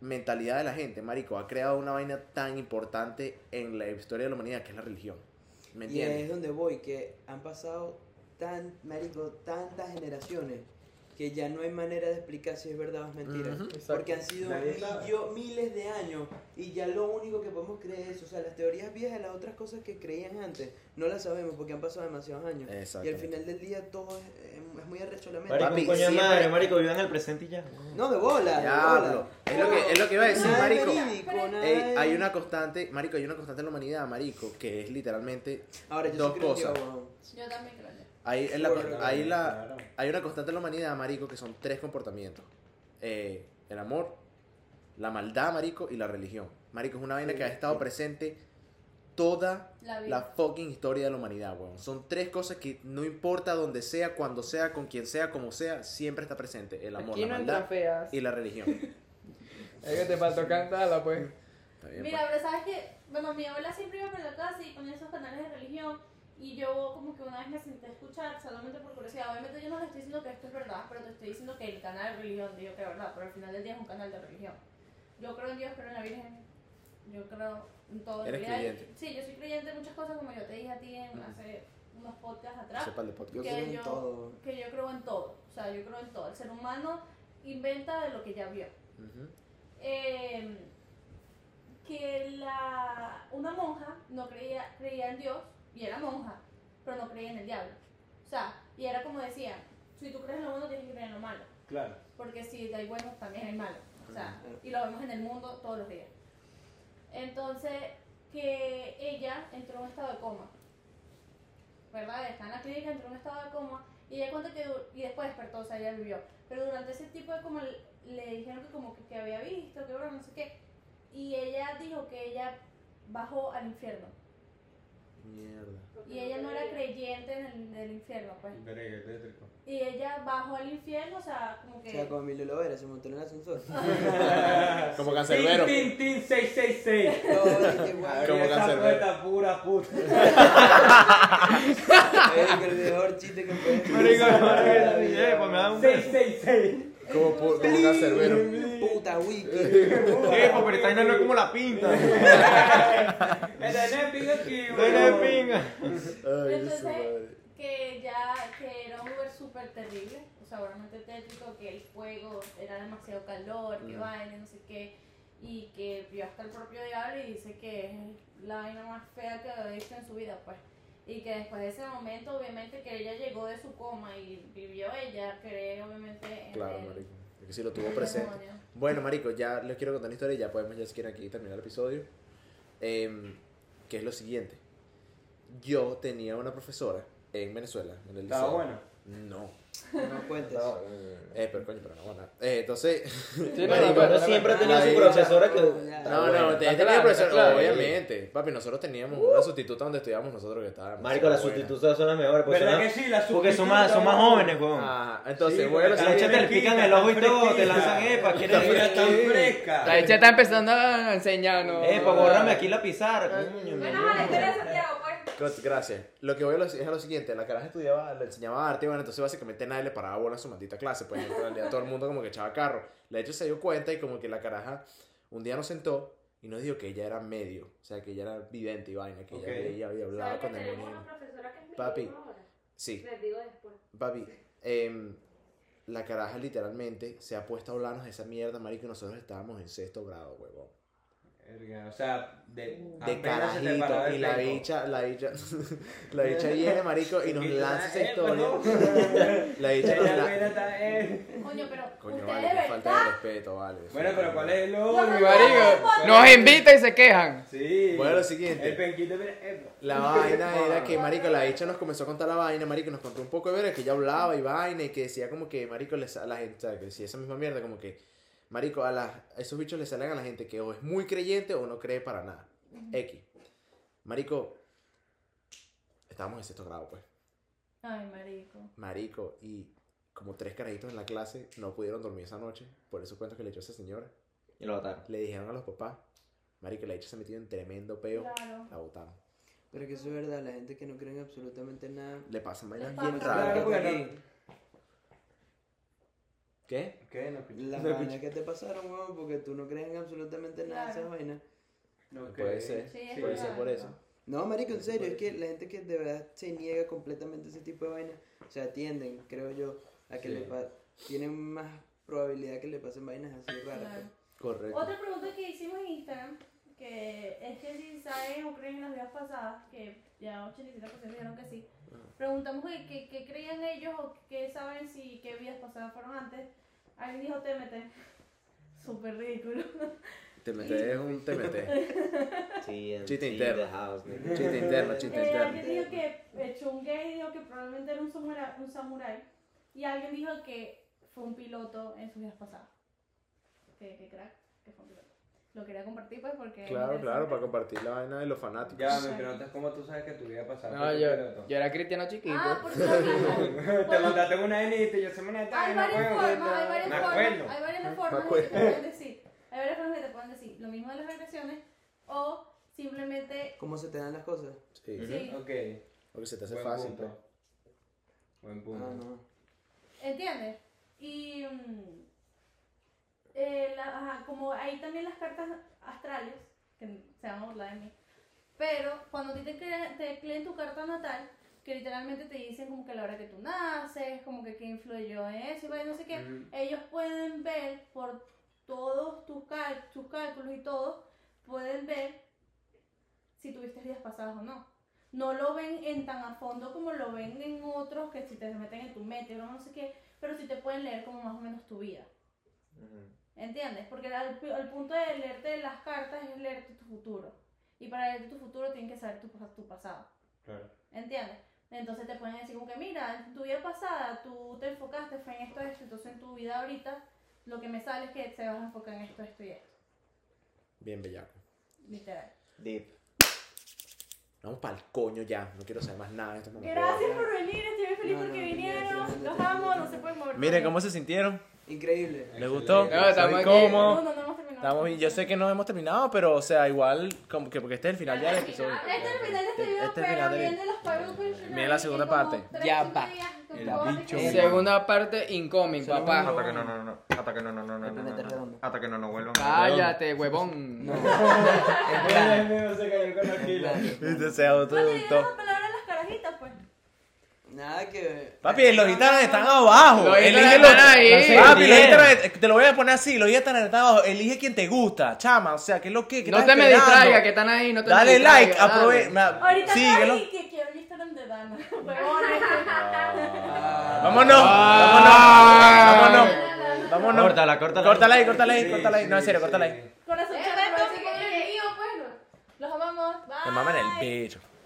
mentalidad de la gente, Marico, ha creado una vaina tan importante en la historia de la humanidad que es la religión. ¿Me Y entiendes? es donde voy, que han pasado tan, marico, tantas generaciones que ya no hay manera de explicar si es verdad o es mentira. Porque han sido miles de años y ya lo único que podemos creer es eso. O sea, las teorías viejas, las otras cosas que creían antes, no las sabemos porque han pasado demasiados años. Y al final del día todo es, muy arrecho la mente. Marico, coño de siempre- madre, marico, vive en el presente y ya. No, de bola, de Diablo. bola. Es lo que, es lo que iba a decir, Nada Marico. verídico, Ey, hay una constante, Marico, hay una constante en la humanidad, Marico, que es literalmente Ahora, yo dos sí creo en cosas. Weón. Yo también creo. Hay, en la- hay, la, hay una constante en la humanidad, marico, que son tres comportamientos. Eh, el amor, la maldad, marico, y la religión. Marico, es una vaina que ha estado presente toda La fucking historia de la humanidad, weón. Son tres cosas que no importa donde sea, cuando sea, con quien sea, como sea, siempre está presente. El amor, Aquí la no maldad feas. y la religión. Es que te faltó cantarla, pues. Está bien, Mira, pero sabes que, bueno, mi abuela siempre iba por la casa y ponía esos canales de religión y yo como que una vez me senté a escuchar solamente por curiosidad. Obviamente yo no le estoy diciendo que esto es verdad, pero te estoy diciendo que el canal de religión digo que es verdad, pero al final del día es un canal de religión. Yo creo en Dios, creo en la Virgen, yo creo en todo. Eres creyente. Sí, yo soy creyente en muchas cosas como yo te dije a ti en, hace unos podcasts atrás. Sepa el de podcast. Yo que creo en yo- todo. Que yo creo en todo, o sea, yo creo en todo. El ser humano inventa de lo que ya vio. Ujú. Eh, que la, una monja no creía, creía en Dios y era monja, pero no creía en el diablo. O sea, y era como decía, si tú crees en lo bueno, tienes que creer en lo malo. Claro. Porque si hay buenos, también hay malos. O sea, y lo vemos en el mundo todos los días. Entonces, que ella entró en un estado de coma. ¿Verdad? Está en la clínica, entró en un estado de coma. Y ella cuenta que y después despertó, o sea, ella vivió. Pero durante ese tipo de coma le- le dijeron que como que, que había visto, que bueno, no sé qué. Y ella dijo que ella bajó al infierno. Mierda. Y ella no era creyente en el, del infierno, pues. Y ella bajó al infierno, o sea, como O que... sea, como Emilio Lovera se montó en el ascensor. Como cancerbero. Tin, tin, tin, 666. No, qué guay. Como Esa cancerbero. puerta pura puta. Es el mejor chiste que puedes Marico, hacer. no, eh, pues me da un 666. Como, pu- como cancerbero. Puta wiki. Epa, pero esta vaina no es como la pinta. El de pinga aquí, Tiene pinga. Entonces, que ya, que era un Uber súper terrible, o sea, obviamente tétrico, que el fuego era demasiado calor, que vaina, no sé qué, y que vio hasta el propio diablo y dice que es la vaina más fea que ha visto en su vida, pues. Y que después de ese momento, obviamente, que ella llegó de su coma y vivió ella, cree, obviamente, en Claro, el- marico. Es que sí lo tuvo presente. demonio. Bueno, marico, ya les quiero contar una historia y ya podemos ya si quieren aquí terminar el episodio. Em, que es lo siguiente. Yo tenía una profesora en Venezuela, en el Estaba bueno. No. No cuentes. Eh, pero coño, pero no, bueno. Eh, entonces, Sí, no, Uno siempre ha tenido su profesora que. No, no, tenía claro, profesor, está claro. obviamente. Papi, nosotros teníamos una sustituta donde estudiábamos nosotros que estaba. Marico, las sustitutas son las mejores. Porque ¿Verdad son, que sí? Las porque son más, son más jóvenes, weón. Ah, entonces, Sí, bueno, sí, La hecha te le pican el ojo y todo, te lanzan epa, ¿quieres ir tan fresca. La hecha está empezando a enseñarnos. Epa, bórrame aquí la pizarra. coño, Bueno, mi de Gracias. Lo que voy a lo, es a lo siguiente, la caraja estudiaba, le enseñaba arte, bueno, entonces básicamente nadie le paraba bola a su maldita clase, pues en realidad todo el mundo como que echaba carro. La hecho se dio cuenta y como que la caraja un día nos sentó y nos dijo que ella era medio, o sea, que ella era vidente y vaina, que Ok. ella veía y hablaba ¿Sabes que con es mi Papi. Sí, Les digo después. papi, em, la caraja literalmente se ha puesto a hablarnos de esa mierda, marico, y nosotros estábamos en sexto grado, huevón. Verga, O sea, de, carajito, el y la bicha, la bicha, la bicha viene, marico, y nos lanza esa eh, historia. La bicha nos eh. Coño, pero Coño, vale, qué falta de respeto, vale. Bueno, pero ¿cuál es no, único? Marico, ¿Cuál nos es? invita y se quejan. Sí. Bueno, lo siguiente. El penquito, epa. La vaina era que, marico, la bicha nos comenzó a contar la vaina, marico, nos contó un poco de ver que ella hablaba y vaina y que decía como que, marico, les, a la gente, o sea, que decía esa misma mierda, como que, marico, a, las- a esos bichos le salen a la gente que o es muy creyente o no cree para nada. X. Marico, estábamos en sexto grado, pues. Ay, marico. Marico, y como tres carajitos en la clase no pudieron dormir esa noche, por eso cuento que le echó a esa señora. Y lo mataron. Le dijeron a los papás, marico, la bicha se ha metido en tremendo peo, Claro. la botaron. Pero que eso es verdad, la gente que no cree en absolutamente nada. Le pasan vainas bien raras. Claro, porque Aquí. no- ¿Qué? ¿Qué? No, Las No, vainas que te pasaron, weón, porque tú no crees en absolutamente nada de esas vainas. no, Puede ser, Sí, puede verdad. ser por eso. No, marico, en serio, es que la gente que de verdad se niega completamente a ese tipo de vainas, o sea, tienden, creo yo, a que Sí. le tienen más probabilidad que le pasen vainas así raras. Claro. pues. Correcto. Otra pregunta que hicimos en Instagram, que es que si saben o creen en las vidas pasadas, que ya 87% dijeron que sí, preguntamos que, que, que creían ellos o que saben si qué vidas pasadas fueron antes. Alguien dijo TMT. Súper ridículo. Metes es un en Chiste interno. Chiste interno, chiste Eh, interno. alguien dijo que eh, Chungay dijo que probablemente era un samurái, un samurái. Y alguien dijo que fue un piloto en sus vidas pasadas. Que, que crack, que fue un piloto. Lo quería compartir pues porque... Claro, claro, para compartir la vaina de los fanáticos. Ya, me preguntas cómo tú sabes que tu vida pasada No, yo, yo era cristiano chiquito. Ah, porque. Te montaste en una enita y yo soy una Hay neta, no varias formas, hay varias Me formas, acuerdo. hay varias Me formas que acuerdo. te pueden decir. Hay varias formas que te pueden decir. Lo mismo de las regresiones o simplemente ¿Cómo se te dan las cosas? Sí. sí, Ok, Porque se te hace buen fácil. punto. pues. Buen punto. Ah, no. ¿entiendes? Y mm, eh, la- ajá, como hay también las cartas astrales, que se van a burlar de mí, pero cuando a ti te, cre- te tu carta natal, que literalmente te dicen como que la hora que tú naces, como que qué influyó en eso y no sé qué, Ujú. ellos pueden ver por todos tus, cal- tus cálculos y todo, pueden ver si tuviste vidas pasadas o no. No lo ven en tan a fondo como lo ven en otros que si te meten en tu mente o no sé qué, pero sí te pueden leer como más o menos tu vida. Ujú. ¿Entiendes? Porque al- el, punto de leerte las cartas es leerte tu futuro. Y para leerte tu futuro tienes que saber tu, tu pasado. Claro. ¿Entiendes? Entonces te pueden decir como que, mira, en tu vida pasada tú te enfocaste fue en esto, esto, entonces en tu vida ahorita lo que me sale es que te vas a enfocar en esto, esto y esto. Bien bellaco. Literal. Deep. Vamos para el coño ya. No quiero saber más nada en este momento. Gracias por venir, estoy muy feliz No, porque no, vinieron. Los amo, no se pueden mover. Miren cómo se sintieron. Increíble. ¿Les gustó? No, estamos cómodo. No, no, no. Estamos. Yo sé que no hemos terminado, pero o sea, igual como que porque este es el final ya del Este es el episodio. final. Este es el final de este video, Este es el pero final de- viene los Viene la segunda parte. Ya va. El bicho. Segunda parte incoming, papá. Aparte que no, no, no. Hasta que no, no, no, no, no, no. Hasta que no nos vuelvan. Cállate, huevón. No. Se cayó con la pila. Se auto- Oye, dile las palabras a las carajitas, pues. Nada que. Papi, los Instagram están abajo. Los Elige los- ahí. Papi, los. Instagram, te lo voy a poner así, los Instagram están abajo. Elige quien te gusta, chama. O sea, ¿qué es lo que? ¿Qué No te me distraigas, que están ahí. No te Dale like, aprovecha. Ahorita Síguelo. no, que de Dana. Vámonos, vámonos, vámonos. Vámonos. Córtala, córtala. Córtala ahí, córtala ahí, córtala ahí. No, en serio, córtala ahí. Corazón Eh, pues no. Los amamos. Me maman el bicho.